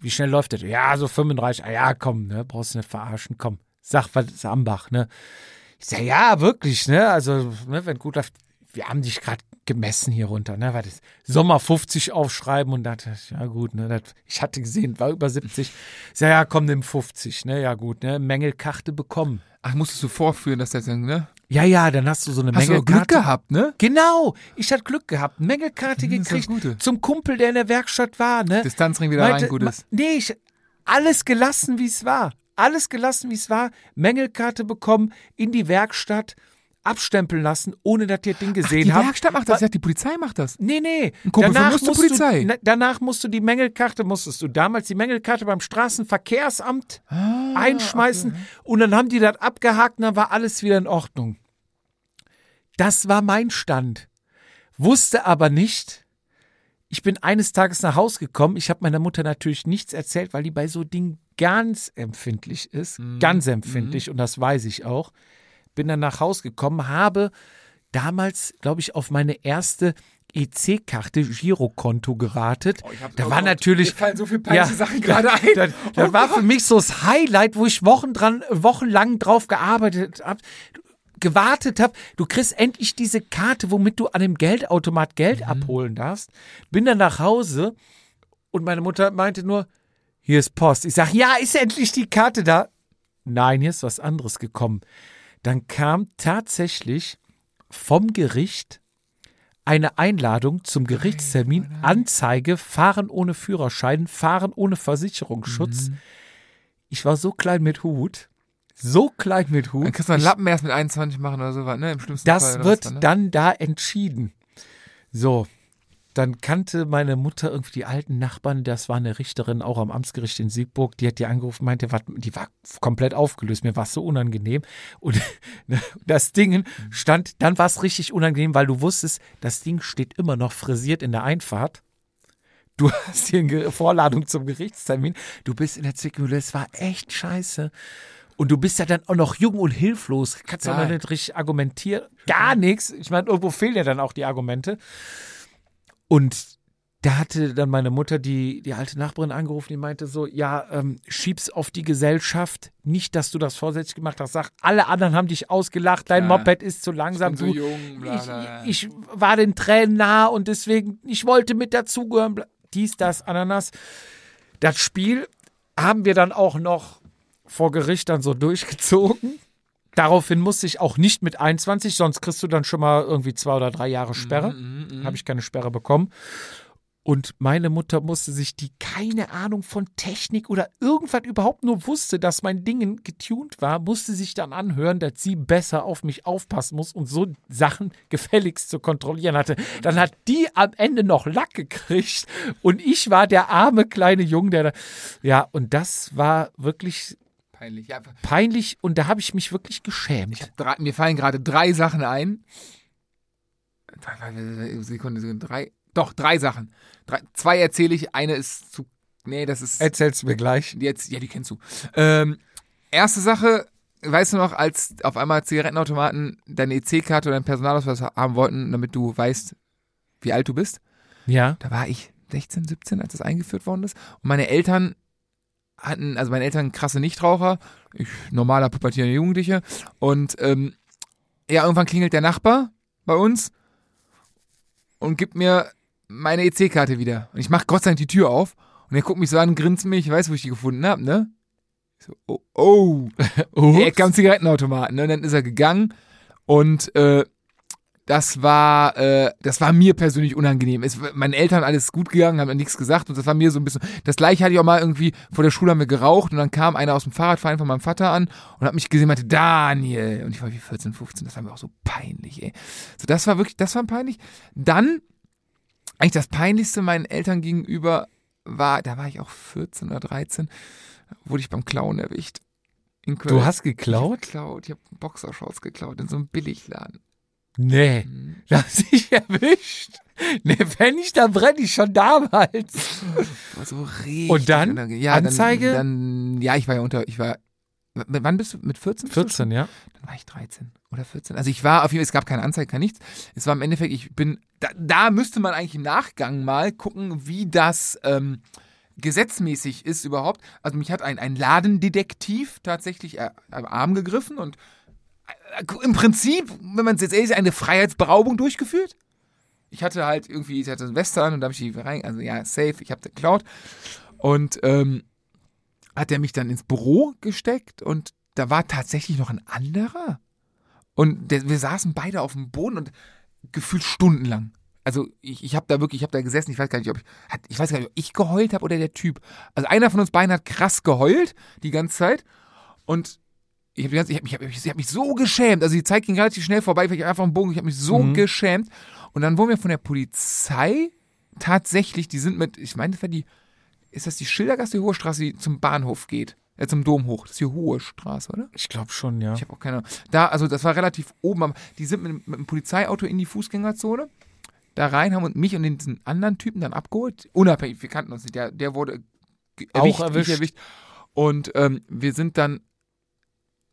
wie schnell läuft das? Ja, so 35, ah, ja, komm, ne, brauchst du nicht verarschen, komm, sag, was ist Ambach, ne. Ich sag, ja, wirklich, ne, also, ne, wenn gut läuft, wir haben dich gerade gemessen hier runter, ne, was ist, Sommer 50 aufschreiben und dachte, ja gut, ne, das, ich hatte gesehen, war über 70. Ich sag, ja, komm, nimm 50, ne, ja gut, ne, Mängelkarte bekommen. ach, musstest du vorführen, dass das dann, ne? Ja, ja, dann hast du so eine Hast du Mängelkarte. Glück gehabt, ne? Genau, ich hatte Glück gehabt, Mängelkarte Das das gekriegt zum Kumpel, der in der Werkstatt war, ne. Distanzring wieder rein, gut ist. ma- Nee, ich, alles gelassen, wie es war. Alles gelassen, wie es war. Mängelkarte bekommen, in die Werkstatt, abstempeln lassen, ohne dass ihr das Ding gesehen Die habt. Werkstatt macht das, ja, die Polizei macht das. Nee, nee. Ein Kumpel danach musst Polizei. Du, na, danach musst du die Mängelkarte, musstest du damals die Mängelkarte beim Straßenverkehrsamt Ah, einschmeißen und dann haben die das abgehakt und dann war alles wieder in Ordnung. Das war mein Stand. Wusste aber nicht, ich bin eines Tages nach Hause gekommen. Ich habe meiner Mutter natürlich nichts erzählt, weil die bei so Dingen ganz empfindlich ist. Mhm. Ganz empfindlich und das weiß ich auch. Bin dann nach Hause gekommen, habe damals, glaube ich, auf meine erste EC-Karte, Girokonto geratet. Oh, da war natürlich. Mir fallen so viele peinliche Sachen gerade ein. Das, das Oh war für mich so das Highlight, wo ich Wochen dran, wochenlang drauf gearbeitet habe, gewartet habe. Du kriegst endlich diese Karte, womit du an dem Geldautomat Geld Mhm. abholen darfst. Bin dann nach Hause und meine Mutter meinte nur, hier ist Post. Ich sag, ja, ist endlich die Karte da? Nein, hier ist was anderes gekommen. Dann kam tatsächlich vom Gericht eine Einladung zum Gerichtstermin, Anzeige, Fahren ohne Führerschein, Fahren ohne Versicherungsschutz. Mhm. Ich war so klein mit Hut, so klein mit Hut. Dann kannst du einen Lappen erst mit 21 machen oder sowas, ne? Im schlimmsten Das Fall. oder wird ne? dann da entschieden. So, dann kannte meine Mutter irgendwie die alten Nachbarn, das war eine Richterin auch am Amtsgericht in Siegburg, die hat die angerufen, meinte, die war komplett aufgelöst, mir war es so unangenehm. Und das Ding stand, dann war es richtig unangenehm, weil du wusstest, das Ding steht immer noch frisiert in der Einfahrt. Du hast hier eine Vorladung zum Gerichtstermin, du bist in der Zwickmühle, es war echt scheiße. Und du bist ja dann auch noch jung und hilflos. Kannst ja nicht richtig argumentieren. Gar nichts. Ich meine, irgendwo fehlen ja dann auch die Argumente. Und da hatte dann meine Mutter die, die alte Nachbarin angerufen, die meinte so, ja, ähm, schieb's auf die Gesellschaft. Nicht, dass du das vorsätzlich gemacht hast. Sag, alle anderen haben dich ausgelacht, dein Ja. Moped ist zu langsam. so du, jung, bla, bla. Ich, ich war den Tränen nah und deswegen, ich wollte mit dazugehören. bla- Dies, das, Ananas. Das Spiel haben wir dann auch noch vor Gericht dann so durchgezogen. Daraufhin musste ich auch nicht mit 21, sonst kriegst du dann schon mal irgendwie zwei oder drei Jahre Sperre. Mhm, Habe ich keine Sperre bekommen. Und meine Mutter musste sich, die keine Ahnung von Technik oder irgendwas überhaupt nur wusste, dass mein Ding getuned war, musste sich dann anhören, dass sie besser auf mich aufpassen muss und so Sachen gefälligst zu kontrollieren hatte. Dann hat die am Ende noch Lack gekriegt und ich war der arme kleine Junge, der da. Ja, und das war wirklich Peinlich. Ja, peinlich und da habe ich mich wirklich geschämt. drei, mir fallen gerade drei Sachen ein. Sekunde, Sekunde, drei. Doch, drei Sachen. Drei, zwei erzähle ich, eine ist zu. Nee, das ist. Erzähl's mir gleich. Jetzt, ja, die kennst du. Ähm, erste Sache, weißt du noch, als auf einmal Zigarettenautomaten deine EC-Karte oder deinen Personalausweis haben wollten, damit du weißt, wie alt du bist? Ja. Da war ich 16, 17, als das eingeführt worden ist. Und meine Eltern hatten, also meine Eltern krasse Nichtraucher, ich normaler pubertierender Jugendliche. Und ähm, ja, irgendwann klingelt der Nachbar bei uns und gibt mir meine EC-Karte wieder. Und ich mach Gott sei Dank die Tür auf und er guckt mich so an, grinst mich, weiß, wo ich die gefunden habe, ne? Ich so, oh, oh. Die Ecke am Zigarettenautomaten, ne? Und dann ist er gegangen und äh, das war, äh, das war mir persönlich unangenehm. Es, meinen Eltern alles gut gegangen, haben mir nichts gesagt und das war mir so ein bisschen. Das gleiche hatte ich auch mal irgendwie vor der Schule haben wir geraucht und dann kam einer aus dem Fahrradverein von meinem Vater an und hat mich gesehen, und meinte Daniel und ich war wie 14, 15. Das war mir auch so peinlich, ey. So, das war wirklich, das war peinlich. Dann eigentlich das peinlichste meinen Eltern gegenüber war, da war ich auch 14 oder 13, wurde ich beim Klauen erwischt. Du hast Ich hab geklaut? geklaut. Ich habe Boxershorts geklaut in so einem Billigladen. Nee. Da hast dich erwischt. Nee, wenn ich, dann brenne ich schon damals. So richtig Und dann? Ja, Anzeige? Dann, dann, ja, ich war ja unter, ich war, wann bist du, mit 14? bist du 14, ja. Dann war ich 13 oder 14. Also ich war auf jeden Fall, es gab keine Anzeige, kein nichts. Es war im Endeffekt, ich bin, da, da müsste man eigentlich im Nachgang mal gucken, wie das ähm, gesetzmäßig ist überhaupt. Also mich hat ein, ein Ladendetektiv tatsächlich äh, am Arm gegriffen und im Prinzip, wenn man es jetzt ehrlich ist, eine Freiheitsberaubung durchgeführt. Ich hatte halt irgendwie, ich hatte ein Weste an und da habe ich die rein, also ja, safe, ich habe geklaut. Und ähm, hat er mich dann ins Büro gesteckt und da war tatsächlich noch ein anderer. Und der, wir saßen beide auf dem Boden und gefühlt stundenlang. Also ich, ich habe da wirklich, ich habe da gesessen, ich weiß gar nicht, ob ich, ich weiß gar nicht, ob ich geheult habe oder der Typ. Also einer von uns beiden hat krass geheult die ganze Zeit und ich habe hab, mich- ich hab, mich- ich hab mich so geschämt. Also die Zeit ging relativ schnell vorbei, ich einfach am Bogen, ich habe mich so Mhm. geschämt. Und dann wurden wir von der Polizei tatsächlich, die sind mit, ich meine, das war die, ist das die Schildergasse, die Hohe Straße, die zum Bahnhof geht? Äh, zum Dom hoch. Das ist die Hohe Straße, oder? Ich glaube schon, ja. Ich habe auch keine Ahnung. Da, also das war relativ oben, aber die sind mit, mit einem Polizeiauto in die Fußgängerzone. Da rein, haben und mich und den diesen anderen Typen dann abgeholt. Unabhängig, wir kannten uns nicht. Der, der wurde Auch erwischt, ich erwischt. erwischt. Und ähm, wir sind dann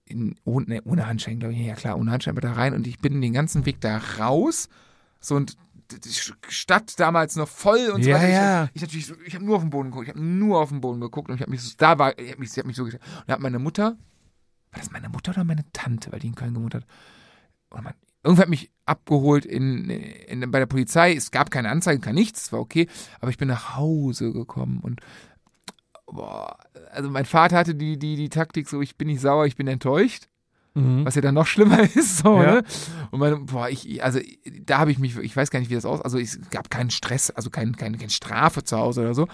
in, ohne, nee, ohne Handschein, glaube ich. Ja klar, ohne Handschein aber da rein. Und ich bin den ganzen Weg da raus. So und die Stadt damals noch voll und so Ja, weiter. ja. Ich, ich ich habe nur auf den Boden geguckt, ich habe nur auf den Boden geguckt und ich habe mich, so, da war, ich habe mich, sie hat mich so, gestellt. und da hat meine Mutter, war das meine Mutter oder meine Tante, weil die in Köln gewohnt hat, oder mein, irgendwer hat mich abgeholt in, in, bei der Polizei. Es gab keine Anzeige, kein nichts, es war okay. Aber ich bin nach Hause gekommen und boah, also mein Vater hatte die, die, die Taktik so, ich bin nicht sauer, ich bin enttäuscht. Mhm. Was ja dann noch schlimmer ist, so, Ja. ne? Und meine, boah, ich, also da habe ich mich, ich weiß gar nicht, wie das aus, also es gab keinen Stress, also kein, keine, keine Strafe zu Hause oder so.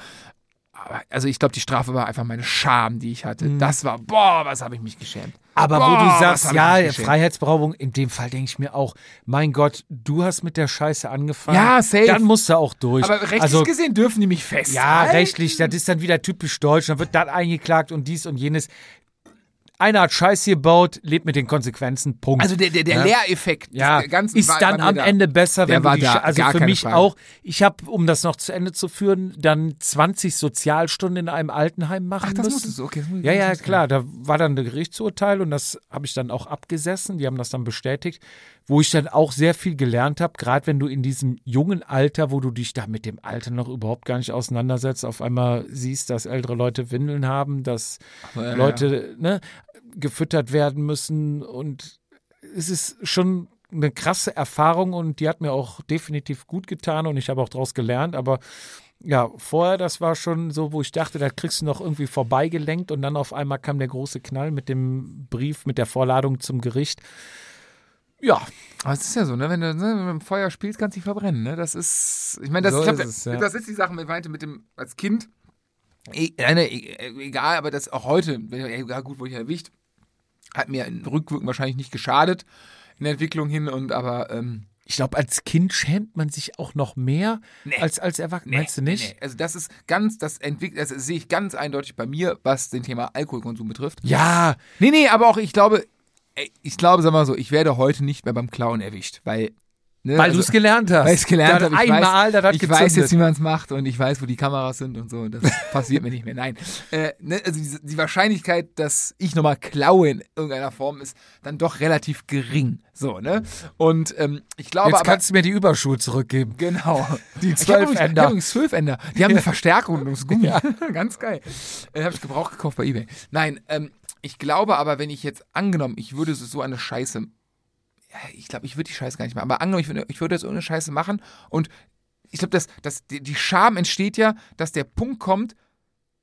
Aber, also ich glaube, die Strafe war einfach meine Scham, die ich hatte. Mhm. Das war, boah, was habe ich mich geschämt. Aber Boah, wo du sagst, ja. Freiheitsberaubung, in dem Fall denke ich mir auch, mein Gott, du hast mit der Scheiße angefangen. Ja, safe. Dann musst du auch durch. Aber rechtlich also, gesehen dürfen die mich festhalten. Ja, rechtlich, das ist dann wieder typisch deutsch. Dann wird das eingeklagt und dies und jenes. Einer hat Scheiße gebaut, lebt mit den Konsequenzen. Punkt. Also der, der, der Ja. Lehreffekt ja, Ganzen ist war- dann war am da. Ende besser, Der wenn du war die, da, also für mich Frage. auch. Ich habe, um das noch zu Ende zu führen, dann 20 Sozialstunden in einem Altenheim machen Ach, das müssen. musstest du, okay. das Ja, ja, klar. Da war dann ein Gerichtsurteil und das habe ich dann auch abgesessen. Die haben das dann bestätigt, wo ich dann auch sehr viel gelernt habe, gerade wenn du in diesem jungen Alter, wo du dich da mit dem Alter noch überhaupt gar nicht auseinandersetzt, auf einmal siehst, dass ältere Leute Windeln haben, dass Ja, ja. Leute ne, gefüttert werden müssen und es ist schon eine krasse Erfahrung und die hat mir auch definitiv gut getan und ich habe auch daraus gelernt, aber ja, vorher, das war schon so, wo ich dachte, da kriegst du noch irgendwie vorbeigelenkt und dann auf einmal kam der große Knall mit dem Brief, mit der Vorladung zum Gericht. Ja, Aber es ist ja so, ne? Wenn du ne, mit dem Feuer spielst, kannst du dich verbrennen, ne? Das ist, ich meine, das, So ich glaub, ist es, ja. das ist die Sache, ich meinte mit dem, als Kind, e, äh, ne, e- egal, aber das auch heute, egal, gut, wurde ich erwischt, hat mir in Rückwirkend wahrscheinlich nicht geschadet in der Entwicklung hin und aber, ähm, ich glaube, als Kind schämt man sich auch noch mehr Nee. als als Erwachsener. Nee, Meinst du nicht? Nee. Also das ist ganz, das entwickelt, das sehe ich ganz eindeutig bei mir, was den Thema Alkoholkonsum betrifft. Ja, Nee, nee, aber auch ich glaube, ich glaube, sag mal so, ich werde heute nicht mehr beim Klauen erwischt, weil ne, weil also- du es gelernt hast. weil ich es gelernt habe. Ich Einmal, weiß, ich weiß gezündet. jetzt, wie man es macht und ich weiß, wo die Kameras sind und so. Und das passiert mir nicht mehr. Nein. Äh, ne, also die, die Wahrscheinlichkeit, dass ich nochmal klaue in irgendeiner Form, ist dann doch relativ gering. So, ne? Und ähm, ich glaube Jetzt aber. kannst du mir die Überschuhe zurückgeben. Genau. Die Ich hab übrigens- zwölf Ender. Die haben eine Verstärkung und das Gummi. Ganz geil. Äh, habe ich gebraucht gekauft bei eBay. Nein, ähm, ich glaube aber, wenn ich jetzt angenommen, ich würde so eine Scheiße. Ich glaube, ich würde die Scheiße gar nicht machen. Aber angenommen, ich würde, ich würde so eine Scheiße machen und ich glaube, dass, dass die, Scham entsteht ja, dass der Punkt kommt,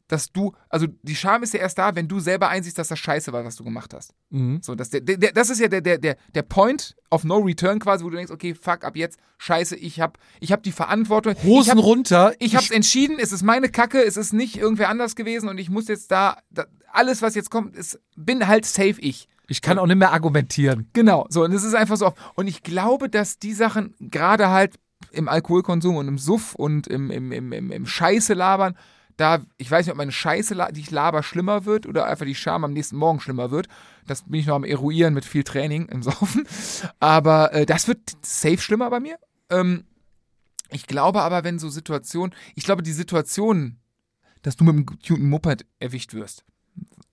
dass du, also die Scham ist ja erst da, wenn du selber einsiehst, dass das Scheiße war, was du gemacht hast. Mhm. So, das, der, der, das ist ja der, der, der, der Point of no return quasi, wo du denkst, okay, fuck, ab jetzt, scheiße, ich hab, ich hab die Verantwortung. ich Hosen hab, runter. ich hab's entschieden, es ist meine Kacke, es ist nicht irgendwer anders gewesen und ich muss jetzt da, da alles, was jetzt kommt, ist, bin halt safe ich. Ich kann auch nicht mehr argumentieren. Genau, so, und es ist einfach so. Und ich glaube, dass die Sachen gerade halt im Alkoholkonsum und im Suff und im, im, im, im, im Scheiße labern, da, ich weiß nicht, ob meine Scheiße, die ich laber, schlimmer wird oder einfach die Scham am nächsten Morgen schlimmer wird. Das bin ich noch am Eruieren mit viel Training im Saufen. Aber äh, das wird safe schlimmer bei mir. Ähm, ich glaube aber, wenn so Situationen, ich glaube, die Situation, dass du mit dem getunten Moped erwischt wirst,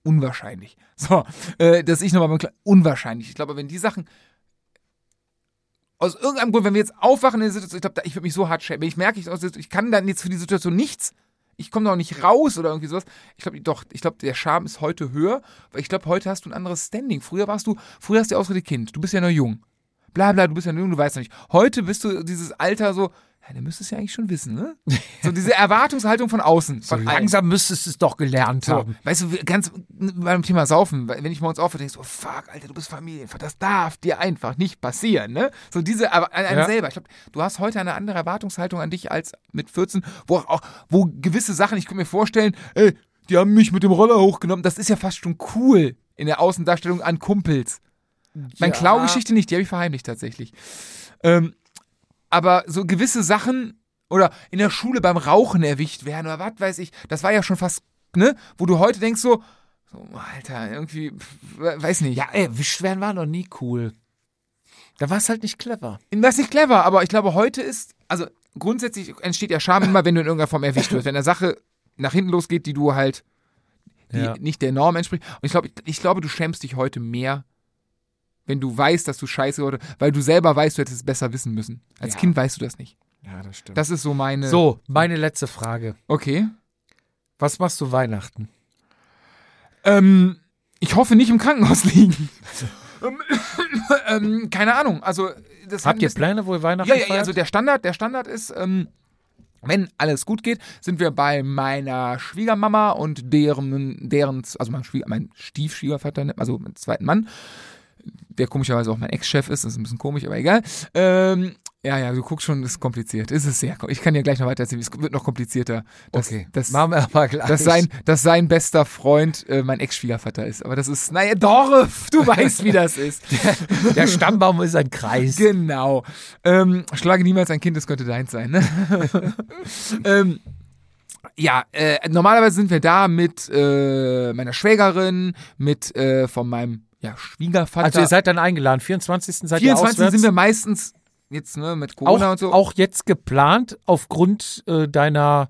unwahrscheinlich. So, äh, dass ich nochmal unwahrscheinlich. Ich glaube, wenn die Sachen aus irgendeinem Grund, wenn wir jetzt aufwachen in der Situation, ich glaube, ich würde mich so hart schämen. Ich merke, ich, ich kann dann jetzt für die Situation nichts, ich komme auch nicht raus oder irgendwie sowas. Ich glaube, doch, ich glaube, der Charme ist heute höher, weil ich glaube, heute hast du ein anderes Standing. Früher warst du, früher hast du die Ausrede Kind, du bist ja noch jung. Bla bla, du bist ja jung, du weißt noch nicht. Heute bist du dieses Alter so, ja, der müsste es ja eigentlich schon wissen, ne? So diese Erwartungshaltung von außen. So Von allen. langsam müsstest du es doch gelernt So, haben. weißt du, ganz beim Thema Saufen, wenn ich morgens aufwache, denkst du, oh fuck, Alter, du bist Familienvater, das darf dir einfach nicht passieren, ne? So diese, aber an Ja. selber. Ich glaube, du hast heute eine andere Erwartungshaltung an dich als mit 14, wo auch, wo gewisse Sachen, ich könnte mir vorstellen, ey, die haben mich mit dem Roller hochgenommen, das ist ja fast schon cool in der Außendarstellung an Kumpels. Meine Ja. Klaugeschichte nicht, die habe ich verheimlicht tatsächlich. Ähm, aber so gewisse Sachen oder in der Schule beim Rauchen erwischt werden oder was weiß ich, das war ja schon fast, ne, wo du heute denkst so, so Alter, irgendwie, weiß nicht. Ja, erwischt werden war noch nie cool. Da war es halt nicht clever. Das ist nicht clever, aber ich glaube, heute ist, also grundsätzlich entsteht ja Scham immer, wenn du in irgendeiner Form erwischt wirst. Wenn eine Sache nach hinten losgeht, die du halt, die Ja. nicht der Norm entspricht. Und ich glaube, ich glaube, du schämst dich heute mehr, wenn du weißt, dass du scheiße oder, weil du selber weißt, du hättest es besser wissen müssen. Als Ja. Kind weißt du das nicht. Ja, das stimmt. Das ist so meine. so, meine letzte Frage. Okay. Was machst du Weihnachten? Ähm, ich hoffe nicht im Krankenhaus liegen. ähm, keine Ahnung. Also das Habt ihr Pläne, wo ihr Weihnachten Ja, ja, ja, also der Standard, der Standard ist, ähm, wenn alles gut geht, sind wir bei meiner Schwiegermama und deren, deren also mein, Schwieger, mein Stiefschwiegervater, also mein zweiten Mann, der komischerweise auch mein Ex-Chef ist, das ist ein bisschen komisch, aber egal. Ähm, ja, ja, du guckst schon, ist kompliziert. Es ist sehr, kom- ich kann dir gleich noch weiter erzählen, es wird noch komplizierter. Das, okay, das, machen wir aber gleich. dass sein, dass sein bester Freund äh, mein Ex-Schwiegervater ist. Aber das ist, naja, Dorf, du weißt, wie das ist. der Stammbaum ist ein Kreis. Genau. Ähm, schlage niemals ein Kind, das könnte deins sein. Ne? ähm, ja, äh, normalerweise sind wir da mit äh, meiner Schwägerin, mit äh, von meinem ja, Schwiegervater. Also ihr seid dann eingeladen. 24. seid ihr 24 auswärts. sind wir meistens jetzt ne, mit Corona auch, und so. auch jetzt geplant aufgrund äh, deiner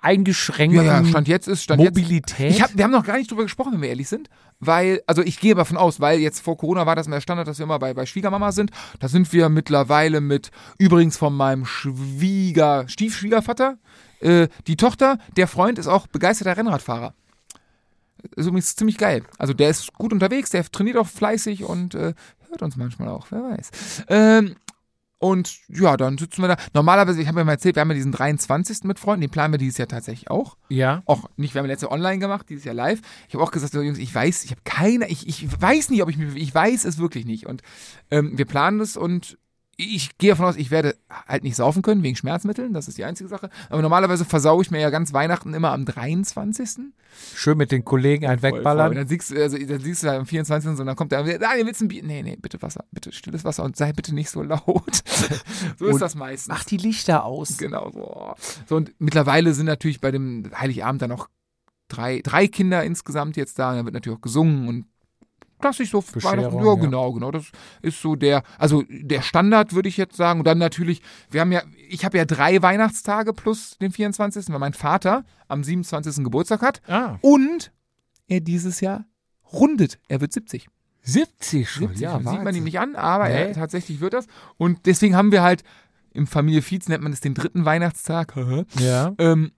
eingeschränkten ja, ja, Stand jetzt ist Stand Mobilität. Jetzt. Ich hab, wir haben noch gar nicht drüber gesprochen, wenn wir ehrlich sind. Weil, also ich gehe davon aus, weil jetzt vor Corona war das mehr Standard, dass wir immer bei, bei Schwiegermama sind. Da sind wir mittlerweile mit, übrigens von meinem Schwieger, Stiefschwiegervater, äh, die Tochter, der Freund ist auch begeisterter Rennradfahrer. Ist übrigens ziemlich geil. Also der ist gut unterwegs, der trainiert auch fleißig und äh, hört uns manchmal auch, wer weiß. Ähm, und ja, dann sitzen wir da. Normalerweise, ich habe ja mal erzählt, wir haben ja diesen 23. mit Freunden, den planen wir dieses Jahr tatsächlich auch. ja. Auch nicht, wir haben letztes Jahr online gemacht, dieses Jahr live. Ich habe auch gesagt, Jungs, ich weiß, ich habe keine, ich, ich weiß nicht, ob ich mich, ich weiß es wirklich nicht. Und ähm, wir planen das und ich gehe davon aus, ich werde halt nicht saufen können wegen Schmerzmitteln, das ist die einzige Sache. Aber normalerweise versau ich mir ja ganz Weihnachten immer am 23. Schön mit den Kollegen ein Voll, voll. Und wegballern. dann siehst, du- also, dann siehst du halt am 24. und dann kommt der, Daniel, willst du ein Bier? Nee, nee, bitte Wasser, bitte stilles Wasser und sei bitte nicht so laut. so ist Und das meistens. Mach die Lichter aus. Genau so. So, und mittlerweile sind natürlich bei dem Heiligabend dann noch drei, drei Kinder insgesamt jetzt da. Und dann wird natürlich auch gesungen und klassisch so Weihnachten. Ja, ja. genau, genau. Das ist so der, also der Standard, würde ich jetzt sagen. Und dann natürlich, wir haben ja, ich habe ja drei Weihnachtstage plus den 24., weil mein Vater am 27. Geburtstag hat. Ah, Und er dieses Jahr rundet. Er wird 70. 70 schon. 70. Ja, sieht man ihm nicht an, aber Nee. er tatsächlich wird das. Und deswegen haben wir halt im Familie Fietz nennt man es den dritten Weihnachtstag. Ja. ähm,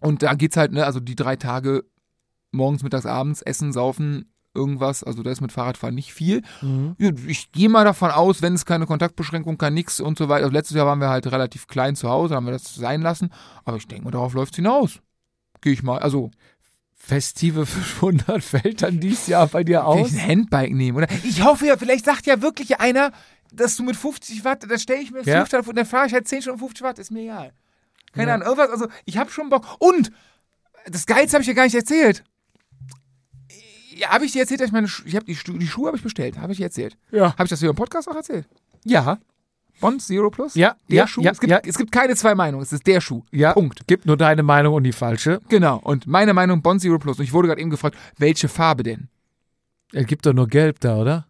und da geht's halt, ne, also die drei Tage morgens, mittags, abends, essen, saufen, irgendwas. Also da ist mit Fahrradfahren nicht viel. Mhm. Ja, Ich gehe mal davon aus, wenn es keine Kontaktbeschränkung, kein nix und so weiter. Also letztes Jahr waren wir halt relativ klein zu Hause, haben wir das sein lassen. Aber ich denke mal, darauf läuft's hinaus. Gehe ich mal. Also, Festive 500 fällt dann dieses Jahr bei dir aus. ich ein Handbike nehmen, oder? Ich hoffe ja, vielleicht sagt ja wirklich einer, dass du mit 50 Watt, da stelle ich mir Ja. 5 Watt und dann fahre ich halt 10 Stunden 50 Watt, ist mir egal. Keine Ja. Ahnung, irgendwas, also ich habe schon Bock. Und, das Geilste habe ich ja gar nicht erzählt. Ja, habe ich dir erzählt, dass ich meine, Schu- ich habe die, Stu- die Schuhe habe ich bestellt, habe ich dir erzählt. Ja. Habe ich das hier im Podcast auch erzählt? Ja. Bond Zero Plus? Ja, Der ja, Schuh? ja, es, gibt, ja. es gibt keine zwei Meinungen, es ist der Schuh. Ja. Punkt. Gib nur deine Meinung und die falsche. Genau. Und meine Meinung, Bond Zero Plus. Und ich wurde gerade eben gefragt, welche Farbe denn? Er gibt doch nur gelb da, oder?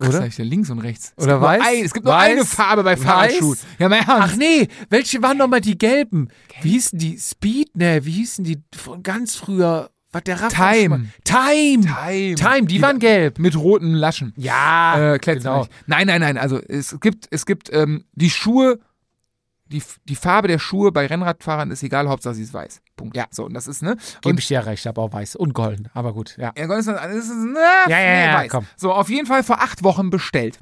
Oder? Links und rechts. Es Oder gibt weiß? Ein, es gibt nur Weiß? eine Farbe bei? Fahrradschuhen. Ja, mein Ernst. Ach nee, welche waren nochmal die gelben? Wie hießen die? Speed? Ne, wie hießen die von ganz früher? Was der Raff Time. Time. Time. Time, die waren gelb. Mit roten Laschen. Ja, Äh, genau. Nein, nein, nein. Also es gibt, es gibt ähm, die Schuhe, die, die Farbe der Schuhe bei Rennradfahrern ist egal, Hauptsache sie ist weiß. Punkt. Ja. So, und das ist, ne? Gebe ich dir recht, aber auch weiß und golden. Aber gut, ja. ja, Gott, ist ist, ne, Ja, ja, nee, ja, weiß. komm. So, auf jeden Fall vor acht Wochen bestellt.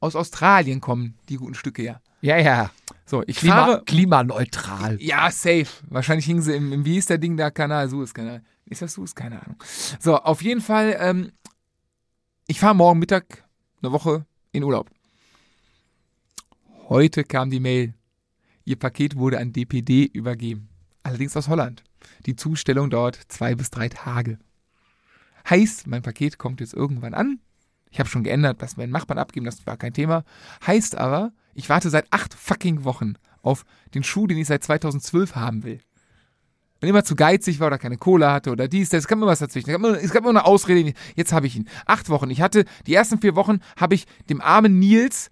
Aus Australien kommen die guten Stücke ja. Ja, ja. So, ich Klima, fahre. klimaneutral. Ja, safe. Wahrscheinlich hingen sie im, im wie hieß der Ding da, Kanal, Suezkanal. Ist das Suez? Keine Ahnung. So, auf jeden Fall, ähm, ich fahre morgen Mittag eine Woche in Urlaub. Heute kam die Mail. Ihr Paket wurde an DPD übergeben. Allerdings aus Holland. Die Zustellung dauert zwei bis drei Tage. Heißt, mein Paket kommt jetzt irgendwann an. Ich habe schon geändert, dass einen Nachbarn abgeben, das war kein Thema. Heißt aber, ich warte seit acht fucking Wochen auf den Schuh, den ich seit 2012 haben will. Wenn immer zu geizig war oder keine Kohle hatte oder dies, das, es kam immer was dazwischen. Es gab immer, es gab immer eine Ausrede. Jetzt habe ich ihn. Acht Wochen. Ich hatte, die ersten vier Wochen habe ich dem armen Nils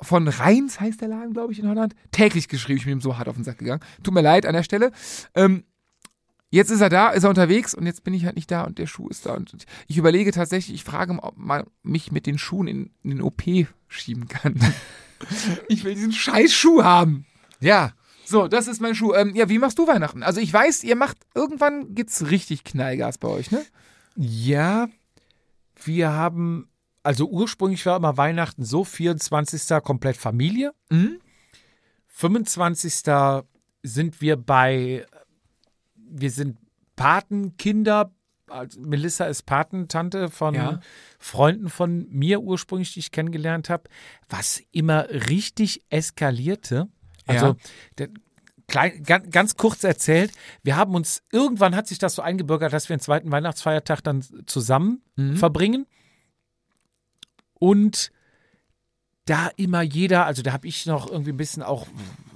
von Rheins, heißt der Laden, glaube ich, in Holland, täglich geschrieben. Ich bin ihm so hart auf den Sack gegangen. Tut mir leid an der Stelle. Ähm, jetzt ist er da, ist er unterwegs und jetzt bin ich halt nicht da und der Schuh ist da. Und ich überlege tatsächlich, ich frage ob mal mich mit den Schuhen in, in den OP schieben kann. Ich will diesen scheiß Schuh haben. Ja. So, das ist mein Schuh. Ähm, ja, wie machst du Weihnachten? Also ich weiß, ihr macht, irgendwann gibt's richtig Knallgas bei euch, ne? Ja, wir haben, also ursprünglich war immer Weihnachten so, 24. komplett Familie. Mhm. 25. sind wir bei, wir sind Patenkinder. Also Melissa ist Patentante von Ja. Freunden von mir ursprünglich, die ich kennengelernt habe, was immer richtig eskalierte. Also Ja. klein, ganz, ganz kurz erzählt, wir haben uns, irgendwann hat sich das so eingebürgert, dass wir den zweiten Weihnachtsfeiertag dann zusammen verbringen. Und da immer jeder, also da habe ich noch irgendwie ein bisschen auch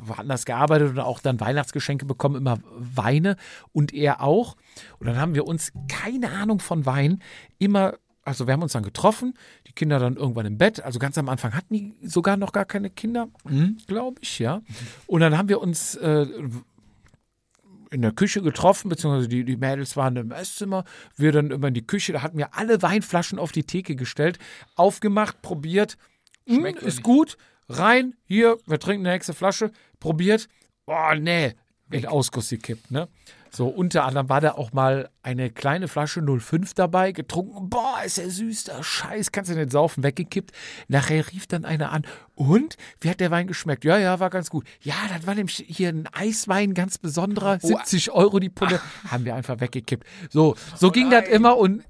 woanders gearbeitet und auch dann Weihnachtsgeschenke bekommen, immer Weine und er auch. Und dann haben wir uns, keine Ahnung von Wein, immer, also wir haben uns dann getroffen, die Kinder dann irgendwann im Bett, also ganz am Anfang hatten die sogar noch gar keine Kinder, glaube ich, ja. Und dann haben wir uns äh, in der Küche getroffen, beziehungsweise die, die Mädels waren im Esszimmer, wir dann immer in die Küche, da hatten wir alle Weinflaschen auf die Theke gestellt, aufgemacht, probiert, hm, Schmeckt oder ist nicht? gut, rein, hier, wir trinken eine nächste Flasche, probiert, oh nee, in Ausguss gekippt, ne? So, unter anderem war da auch mal eine kleine Flasche 05 dabei, getrunken. Boah, ist ja süß, der Scheiß, kannst du nicht saufen, weggekippt. Nachher rief dann einer an. Und? Wie hat der Wein geschmeckt? Ja, ja, war ganz gut. Ja, das war nämlich hier ein Eiswein, ganz besonderer, 70 Euro die Pulle. Haben wir einfach weggekippt. So, so ging das immer und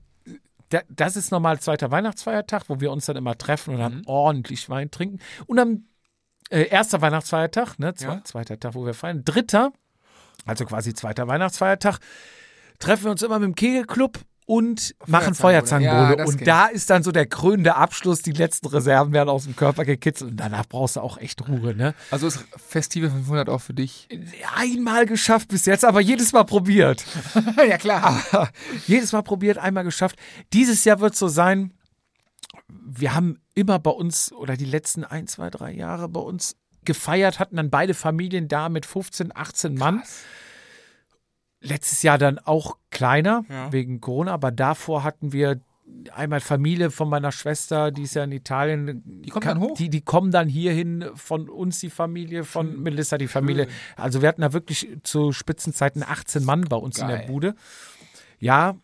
da, das ist normal zweiter Weihnachtsfeiertag, wo wir uns dann immer treffen und dann ordentlich Wein trinken. Und am äh, erster Weihnachtsfeiertag, ne, zwe Ja. zweiter Tag, wo wir feiern, dritter, also quasi zweiter Weihnachtsfeiertag, treffen wir uns immer mit dem Kegelclub und machen Feuerzangenbowle. Ja, und kenn da ist dann so der krönende Abschluss, die letzten Reserven werden aus dem Körper gekitzelt und danach brauchst du auch echt Ruhe, ne? Also ist Festive 500 auch für dich? Einmal geschafft bis jetzt, aber jedes Mal probiert. ja, klar. jedes Mal probiert, einmal geschafft. Dieses Jahr wird so sein, wir haben immer bei uns oder die letzten ein, zwei, drei Jahre bei uns gefeiert, hatten dann beide Familien da mit 15, 18 Mann. Letztes Jahr dann auch kleiner Ja. wegen Corona, aber davor hatten wir einmal Familie von meiner Schwester, die ist ja in Italien. Die kommt dann hoch? Die, die kommen dann hierhin von uns, die Familie, von Melissa, die Familie. Also wir hatten da wirklich zu Spitzenzeiten 18 Mann bei uns in der Geil. Bude. Ja,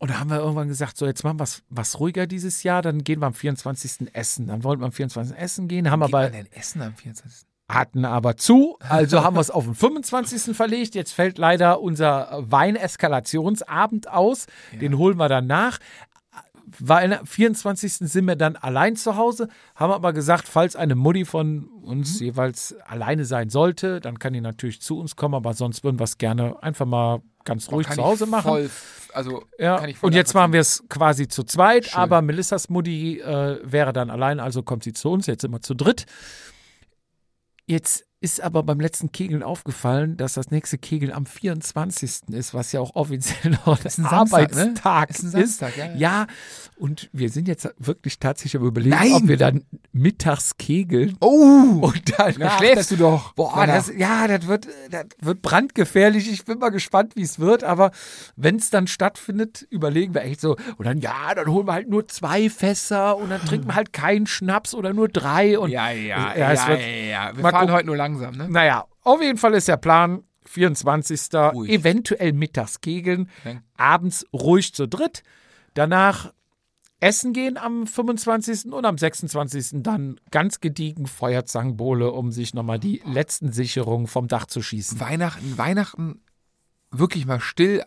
und da haben wir irgendwann gesagt, so jetzt machen wir was, was ruhiger dieses Jahr, dann gehen wir am 24. essen. Dann wollten wir am 24. essen gehen, haben Geht aber man denn essen am 24. hatten aber zu, also haben wir es auf den 25. verlegt. Jetzt fällt leider unser Weineskalationsabend aus. Den holen wir dann nach. Weil am 24. sind wir dann allein zu Hause, haben aber gesagt, falls eine Mutti von uns jeweils alleine sein sollte, dann kann die natürlich zu uns kommen, aber sonst würden wir es gerne einfach mal ganz ruhig Kann zu Hause machen. Voll, also Ja, kann ich voll und jetzt machen wir es quasi zu zweit, Schön. aber Melissas Mutti äh, wäre dann allein, also kommt sie zu uns, jetzt immer zu dritt. Jetzt ist aber beim letzten Kegeln aufgefallen, dass das nächste Kegeln am 24. ist, was ja auch offiziell noch ein ein Samstag, ne? Arbeitstag Ist ein Samstag, ja, ja. ja, und wir sind jetzt wirklich tatsächlich am überlegen, Nein! ob wir dann mittags kegeln. Oh! Und dann Da schläfst du doch. Boah, das, ja, das wird, das wird brandgefährlich. Ich bin mal gespannt, wie es wird. Aber wenn es dann stattfindet, überlegen wir echt so. Und dann, ja, dann holen wir halt nur zwei Fässer und dann trinken wir halt keinen Schnaps oder nur drei. Und Ja, ja, Ja, ja, ja, wird- ja. Wir fahren heute nur langsam, ne? naja, auf jeden Fall ist der Plan 24. Ruhig. Eventuell mittags kegeln, Dann- abends ruhig zu dritt. Danach essen gehen am 25. und am 26. dann ganz gediegen Feuerzangenbowle, um sich nochmal die letzten Sicherungen vom Dach zu schießen. Weihnachten, Weihnachten wirklich mal still,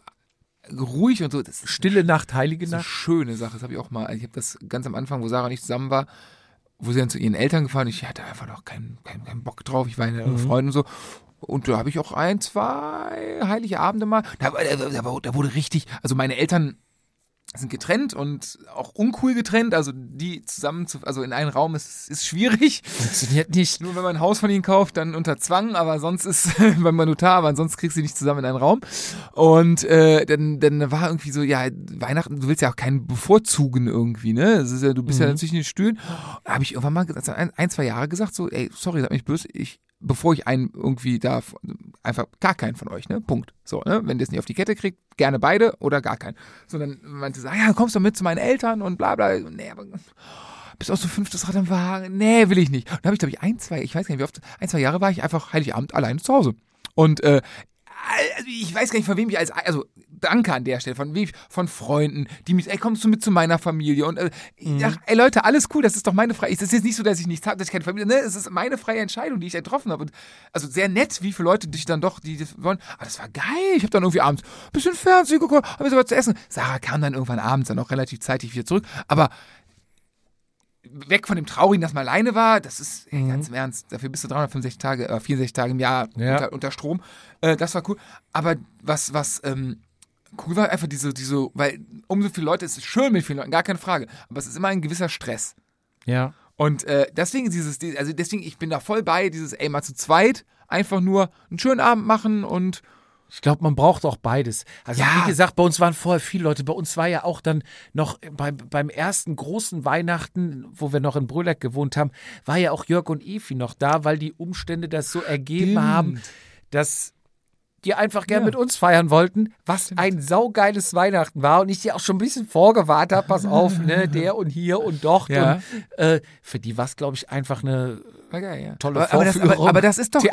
ruhig und so. Stille Nacht, heilige Nacht. schöne Sache. Das habe ich auch mal. Ich habe das ganz am Anfang, wo Sarah nicht zusammen war, wo sie dann zu ihren Eltern gefahren. Ich hatte einfach noch keinen keinen keinen Bock drauf. Ich war in mhm. Freunden und so. Und da habe ich auch ein, zwei heilige Abende mal. Da, da, da, da wurde richtig. Also meine Eltern sind getrennt und auch uncool getrennt. Also die zusammen zu, also in einen Raum ist, ist schwierig. Funktioniert nicht. Nur wenn man ein Haus von ihnen kauft, dann unter Zwang, aber sonst ist beim Notar, aber sonst kriegst du die nicht zusammen in einen Raum. Und äh, dann, dann war irgendwie so, ja, Weihnachten, du willst ja auch keinen bevorzugen irgendwie, ne? Ist ja, du bist ja zwischen den Stühlen. Da habe ich irgendwann mal ein, ein, zwei Jahre gesagt, so, ey, sorry, sag mich böse, ich, bevor ich einen irgendwie da einfach gar keinen von euch, ne? Punkt. So, ne? Wenn ihr es nicht auf die Kette kriegt, gerne beide oder gar keinen. Sondern meinte so, ah ja, kommst du mit zu meinen Eltern und bla bla. Nee, aber bist auch so fünftes Rad am Wagen. Nee, will ich nicht. Und da habe ich, glaube ich, ein, zwei, ich weiß gar nicht, wie oft, ein, zwei Jahre war ich einfach Heiligabend alleine zu Hause. Und äh, also ich weiß gar nicht, von wem ich als, also danke an der Stelle, von von Freunden, die mich, ey, kommst du mit zu meiner Familie? Und äh, Mhm. ach, ey Leute, alles cool, das ist doch meine freie. Es ist jetzt nicht so, dass ich nichts habe, dass ich keine Familie, ne, es ist meine freie Entscheidung, die ich getroffen habe. Und also sehr nett, wie viele Leute dich dann doch, die das wollen. Aber das war geil. Ich habe dann irgendwie abends ein bisschen Fernsehen geguckt, habe mir sowas zu essen. Sarah kam dann irgendwann abends dann auch relativ zeitig wieder zurück. Aber weg von dem Traurigen, dass man alleine war, das ist ey, ganz im Ernst, dafür bist du 365 Tage, äh, 64 Tage im Jahr Ja. unter, unter Strom. Äh, das war cool. Aber was, was ähm, cool war, einfach diese, diese, weil umso viele Leute, es ist schön mit vielen Leuten, gar keine Frage, aber es ist immer ein gewisser Stress. Ja. Und äh, deswegen dieses, die- also deswegen, ich bin da voll bei, dieses, ey, mal zu zweit, einfach nur einen schönen Abend machen und Ich glaube, man braucht auch beides. Also Ja. wie gesagt, bei uns waren vorher viele Leute. Bei uns war ja auch dann noch beim, beim ersten großen Weihnachten, wo wir noch in Brüleck gewohnt haben, war ja auch Jörg und Evi noch da, weil die Umstände das so ergeben Stimmt. haben, dass die einfach gern Ja. mit uns feiern wollten, was ein saugeiles Weihnachten war und ich dir auch schon ein bisschen vorgewarnt habe, pass auf, ne, der und hier und dort. Ja. Und, äh, für die war es, glaube ich, einfach eine geil, ja. tolle aber, aber, das, aber, aber das ist doch.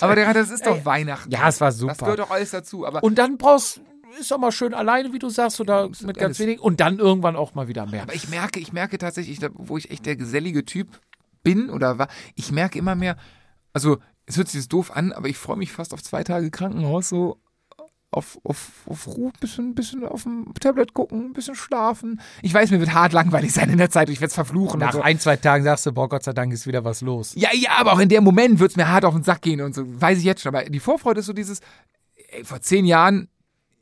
Aber das ist doch Weihnachten. Ja, es war super. Das gehört doch alles dazu. Aber Und dann brauchst ist auch mal schön alleine, wie du sagst, oder mit alles. ganz wenig. Und dann irgendwann auch mal wieder mehr. Aber ich merke, ich merke tatsächlich, wo ich echt der gesellige Typ bin oder war, ich merke immer mehr, also es hört sich jetzt doof an, aber ich freue mich fast auf zwei Tage Krankenhaus, so auf, auf, auf Ruhe, bisschen, bisschen auf dem Tablet gucken, ein bisschen schlafen. Ich weiß, mir wird hart langweilig sein in der Zeit, ich werde es verfluchen. Nach und so. ein, zwei Tagen sagst du, boah, Gott sei Dank ist wieder was los. Ja, ja, aber auch in dem Moment wird es mir hart auf den Sack gehen und so, weiß ich jetzt schon. Aber die Vorfreude ist so dieses, ey, vor zehn Jahren,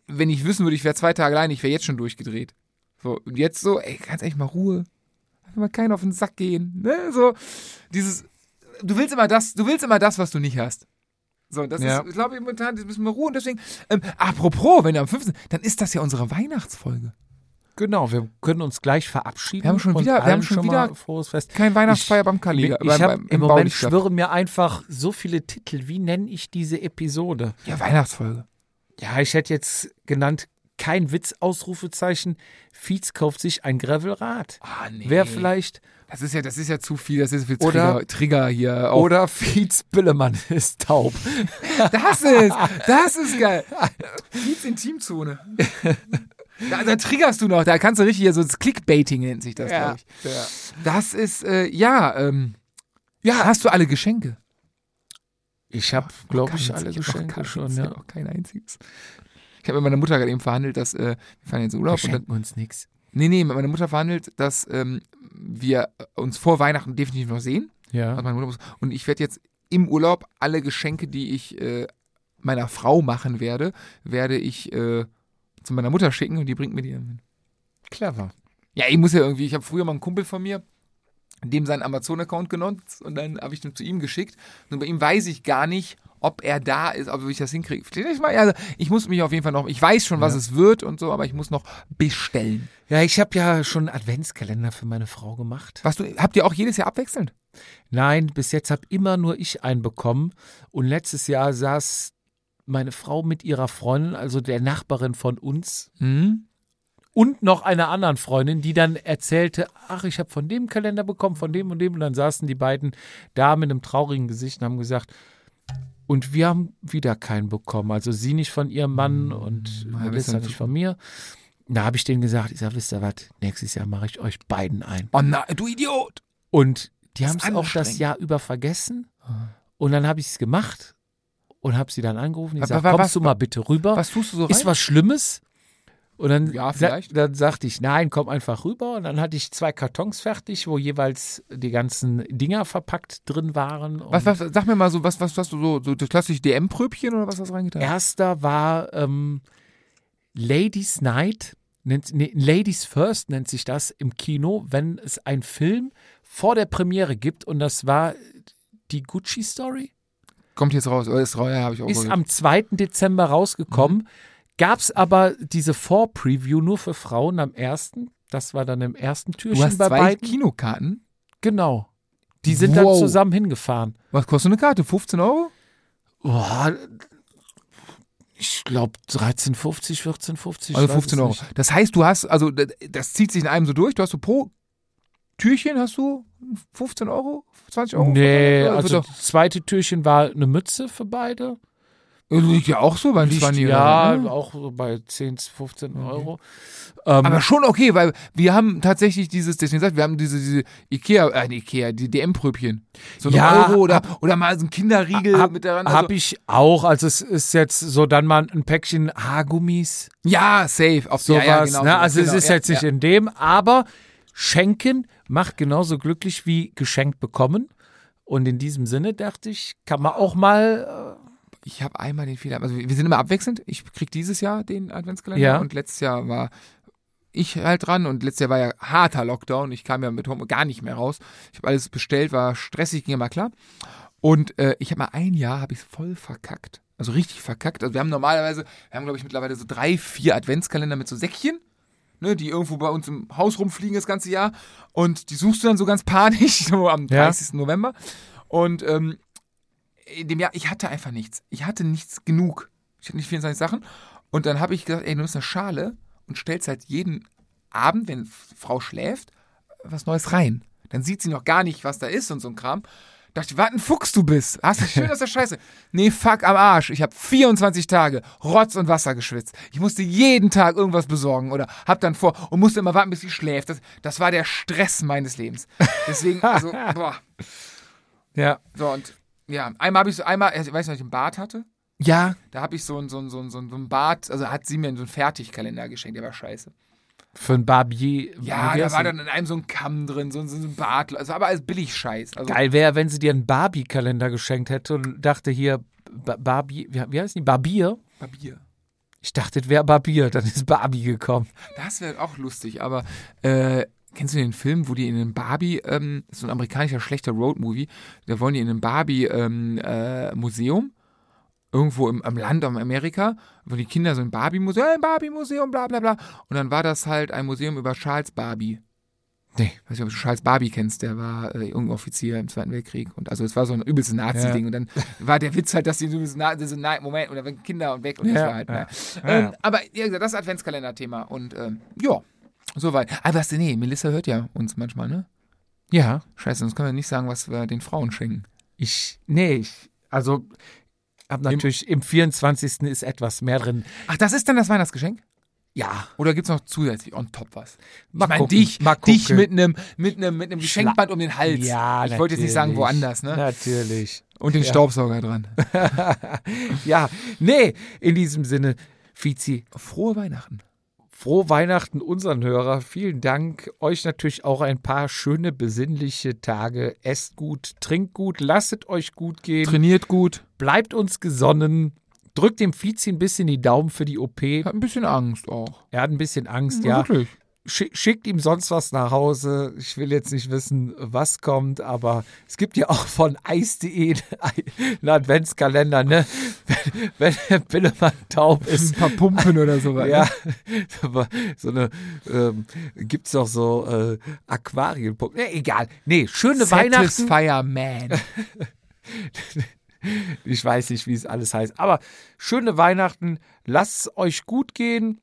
wenn ich wissen würde, ich wäre zwei Tage allein, ich wäre jetzt schon durchgedreht. So, und jetzt so, ey, ganz echt mal Ruhe. Mal keinen auf den Sack gehen. Ne? So, dieses, du willst immer das, du willst immer das, was du nicht hast. So, das Ja. ist, ich glaube, momentan müssen wir Ruhe und deswegen, ähm, apropos, wenn am 15., dann ist das ja unsere Weihnachtsfolge. Genau, wir können uns gleich verabschieden. Wir haben schon wieder- wir haben schon wieder frohes Fest. Kein Weihnachtsfeier beim Ich, Kaliga. ich beim- habe beim- im Moment schwirren mir einfach so viele Titel. Wie nenne ich diese Episode? Ja, Weihnachtsfolge. Ja, ich hätte jetzt genannt, kein Witz, Ausrufezeichen. Fietz kauft sich ein Gravelrad. Ah, nee. Wäre vielleicht. Das ist ja, das ist ja zu viel, das ist viel Oder- Trigger, Trigger hier. Auch. Oder Fietz Billemann ist taub. Das ist, das ist geil. Fietz Intimzone. Da, da triggerst du noch, da kannst du richtig hier so das Clickbaiting nennt sich das, Ja, glaube ich. Das ist, äh, ja, ähm, ja, hast du alle Geschenke? Ich habe, glaube ich, alle noch Geschenke schon. Ich Ja. hab noch kein einziges. Ich habe mit meiner Mutter gerade eben verhandelt, dass äh, wir fahren jetzt in Wir Urlaub und dann, schenken uns nichts. nee, nee, mit meiner Mutter verhandelt, dass ähm, wir uns vor Weihnachten definitiv noch sehen. Ja. Also und ich werde jetzt im Urlaub alle Geschenke, die ich äh, meiner Frau machen werde, werde ich äh, zu meiner Mutter schicken und die bringt mir die dann mit. Clever. Ja, ich muss ja irgendwie, ich habe früher mal einen Kumpel von mir, dem seinen Amazon-Account genutzt und dann habe ich den zu ihm geschickt. Und bei ihm weiß ich gar nicht, ob er da ist, ob ich das hinkriege. Ihr mal? Also, ich muss mich auf jeden Fall noch, ich weiß schon, was Ja. es wird und so, aber ich muss noch bestellen. Ja, ich habe ja schon einen Adventskalender für meine Frau gemacht. Was du, habt ihr auch jedes Jahr abwechselnd? Nein, bis jetzt habe immer nur ich einen bekommen. Und letztes Jahr saß meine Frau mit ihrer Freundin, also der Nachbarin von uns, Hm? und noch einer anderen Freundin, die dann erzählte, ach, ich habe von dem Kalender bekommen, von dem und dem. Und dann saßen die beiden da mit einem traurigen Gesicht und haben gesagt, und wir haben wieder keinen bekommen. Also sie nicht von ihrem Mann und ja, Melissa nicht von mir. Da habe ich denen gesagt, ich sage, wisst ihr was, nächstes Jahr mache ich euch beiden ein. Oh nein, du Idiot! Und die haben es auch das. Jahr über vergessen. Und dann habe ich es gemacht und habe sie dann angerufen. Ich wa- kommst was- du mal bitte rüber? Was tust du so rein? Ist was Schlimmes? Und dann, Ja, vielleicht. dann sagte ich, nein, komm einfach rüber. Und dann hatte ich zwei Kartons fertig, wo jeweils die ganzen Dinger verpackt drin waren. Was, was, sag mir mal so, was, was hast du so, so das klassische DM-Pröbchen oder was hast du reingetan? Erster war ähm, Ladies Night, nennt, nee, Ladies First nennt sich das im Kino, wenn es einen Film vor der Premiere gibt. Und das war die Gucci Story. Kommt jetzt raus, oder ist raus, ja, habe ich auch Ist am 2. Dezember rausgekommen. Mhm. Gab es aber diese Vor-Preview nur für Frauen am 1. Das war dann im ersten Türchen Du hast bei zwei beiden. Kinokarten. Genau. Die sind dann Wow. zusammen hingefahren. Was kostet eine Karte? 15 Euro? Boah, ich glaube 13,50, 14,50. Also ich weiß 15 es Euro. nicht. Das heißt, du hast, also das zieht sich in einem so durch. Du hast so pro Türchen hast du 15 Euro, 20 Euro? Nee, also das zweite Türchen war eine Mütze für beide. Doch, liegt ja auch so beim Liegt- 20 ja, ne? auch so bei 10, 15 Euro. Ähm, Aber schon okay, weil wir haben tatsächlich dieses, deswegen gesagt, wir haben diese, diese Ikea, äh, Ikea, die DM-Pröbchen. So ein Ja, Euro oder, oder mal so ein Kinderriegel hab, mit daran. hab Also, ich auch. Also es ist jetzt so dann mal ein Päckchen Haargummis, ja, safe. Auf sowas. ja, ja, genau, ne? sowas, Also genau, es ist jetzt nicht in dem, aber schenken macht genauso glücklich wie geschenkt bekommen. Und in diesem Sinne dachte ich, kann man auch mal Ich habe einmal den Fehler, also wir sind immer abwechselnd. Ich krieg dieses Jahr den Adventskalender Ja. und letztes Jahr war ich halt dran und letztes Jahr war ja harter Lockdown. Ich kam ja mit Home gar nicht mehr raus. Ich habe alles bestellt, war stressig, ging ja mal klar. Und äh, ich habe mal ein Jahr, habe ich voll verkackt. Also richtig verkackt. Also wir haben normalerweise, wir haben glaube ich mittlerweile so drei, vier Adventskalender mit so Säckchen, ne, die irgendwo bei uns im Haus rumfliegen das ganze Jahr. Und die suchst du dann so ganz panisch, so am Ja. 30. November. Und ähm, in dem Jahr, ich hatte einfach nichts. Ich hatte nichts genug. Ich hatte nicht 24 Sachen. Und dann habe ich gesagt, ey, du nimmst eine Schale und stellst halt jeden Abend, wenn Frau schläft, was Neues rein. Dann sieht sie noch gar nicht, was da ist und so ein Kram. Dachte ich, was ein Fuchs du bist. Hast du schön aus der Scheiße. Nee, fuck am Arsch. Ich habe 24 Tage Rotz und Wasser geschwitzt. Ich musste jeden Tag irgendwas besorgen oder hab dann vor und musste immer warten, bis sie schläft. Das, das war der Stress meines Lebens. Deswegen, also, boah. Ja. So, und ja, einmal habe ich so, einmal, ich weiß nicht, ich einen Bart hatte. Ja. Da habe ich so ein, so ein, so ein, so ein Bart, also hat sie mir so einen Fertigkalender geschenkt, der war scheiße. Für ein Barbier. Ja, da war dann in einem so ein Kamm drin, so, ein- so ein Bart, also aber alles billig Scheiß. Also, Geil wäre, wenn sie dir einen Barbie-Kalender geschenkt hätte und dachte hier, Ba- Barbie, wie, wie heißt die? Barbier? Papier. Ich dachte, es wäre Barbier, dann ist Barbie gekommen. Das wäre auch lustig, aber äh, kennst du den Film, wo die in einem Barbie, ähm, das so ein amerikanischer schlechter Roadmovie, da wollen die in einem Barbie-Museum, äh, Museum, irgendwo im, im Land in Amerika, wo die Kinder so ein Barbie-Museum, ein Barbie-Museum, bla bla bla. Und dann war das halt ein Museum über Charles Barbie. Nee. weiß nicht, ob du Charles Barbie kennst, der war äh, irgendein Offizier im Zweiten Weltkrieg. Und also es war so ein übelstes Nazi-Ding. Und dann war der Witz halt, dass die so ein Na so, Moment, oder wenn Kinder und weg und das Ja, war halt, ja. ne? Ja, Ähm, ja. aber gesagt, das Adventskalender-Thema. Und ähm, ja, soweit. Aber was denn, nee, Melissa hört ja uns manchmal, ne? Ja. Scheiße, sonst können wir nicht sagen, was wir den Frauen schenken. Ich, nee, ich, also, hab natürlich, im 24. ist etwas mehr drin. Ach, das ist dann das Weihnachtsgeschenk? Ja. Oder gibt's noch zusätzlich on top was? Mal ich meine, dich, mal dich mit einem mit einem mit einem Geschenkband um den Hals. Ja, ich wollte jetzt nicht sagen woanders, ne? Natürlich. Und den Ja. Staubsauger dran. Ja, nee, in diesem Sinne, Fizi, Frohe Weihnachten. Frohe Weihnachten unseren Hörer. Vielen Dank. Euch natürlich auch ein paar schöne, besinnliche Tage. Esst gut, trinkt gut, lasset euch gut gehen. Trainiert gut. Bleibt uns gesonnen. Drückt dem Fizi ein bisschen die Daumen für die OP. Hat ein bisschen Angst auch. Er hat ein bisschen Angst, ja. Wirklich. Schick, schickt ihm sonst was nach Hause. Ich will jetzt nicht wissen, was kommt, aber es gibt ja auch von Eis.de einen Adventskalender, ne? Wenn, wenn der Billemann taub ist. Ein paar Pumpen oder so. Ja, aber so eine, ähm, gibt's doch so äh, Aquarienpuppen. Nee, egal. Nee, schöne Weihnachten. Satisfier Man. Ich weiß nicht, wie es alles heißt. Aber schöne Weihnachten. Lasst es euch gut gehen.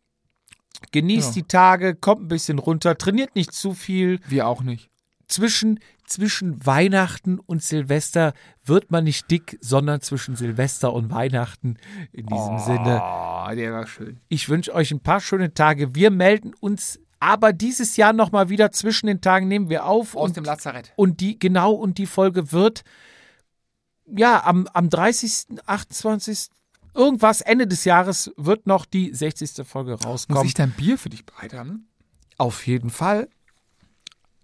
Genießt Ja. die Tage, kommt ein bisschen runter, trainiert nicht zu viel. Wir auch nicht. Zwischen, zwischen Weihnachten und Silvester wird man nicht dick, sondern zwischen Silvester und Weihnachten. In diesem Sinne. Oh, der war schön. Ich wünsche euch ein paar schöne Tage. Wir melden uns aber dieses Jahr nochmal wieder zwischen den Tagen nehmen wir auf. Aus und, dem Lazarett. und die, genau, und die Folge wird ja am, am 30., 28., irgendwas, Ende des Jahres wird noch die 60. Folge Muss rauskommen. ich dein Bier für dich bereit haben? Auf jeden Fall.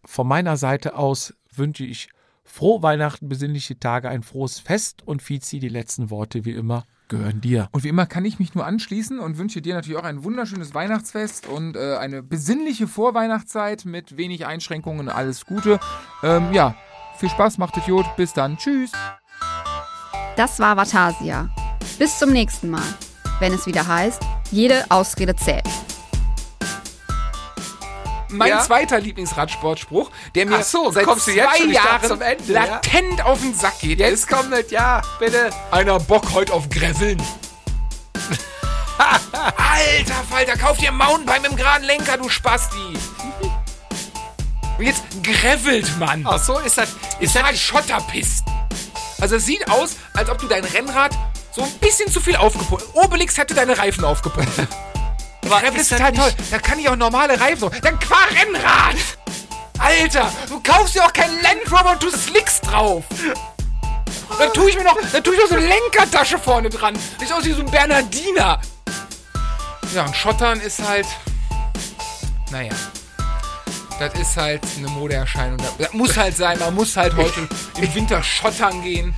Von meiner Seite aus wünsche ich frohe Weihnachten, besinnliche Tage, ein frohes Fest und Fizi, die letzten Worte wie immer gehören dir. Und wie immer kann ich mich nur anschließen und wünsche dir natürlich auch ein wunderschönes Weihnachtsfest und äh, eine besinnliche Vorweihnachtszeit mit wenig Einschränkungen. Alles Gute. Ähm, ja, viel Spaß, macht Idiot. Bis dann. Tschüss. Das war Vatasia. Bis zum nächsten Mal, wenn es wieder heißt, jede Ausrede zählt. mein Ja. zweiter Lieblingsradsportspruch, der mir so, seit kommst du jetzt zwei Jahren zum Ende, ja? latent auf den Sack geht. Jetzt kommt das, ja, bitte. Einer Bock heute auf Graveln. Alter Falter, kauf dir Mountainbike mit dem geraden Lenker, du Spasti. Und jetzt gravelt man. Ach so, ist das, Ist das halt Schotterpisten. Also es sieht aus, als ob du dein Rennrad so ein bisschen zu viel aufgepumpt Obelix hätte deine Reifen aufgepumpt. aber Gravel ist das total toll. Da kann ich auch normale Reifen so. Dann fahr Rennrad. Alter, du kaufst dir auch keinen Land Rover und du slickst drauf. Dann tue ich mir noch, dann tue ich noch so eine Lenkertasche vorne dran. Sieht aus wie so ein Bernardiner. Ja, und Schottern ist halt, naja, das ist halt eine Modeerscheinung. Das muss halt sein, man muss halt heute im Winter schottern gehen.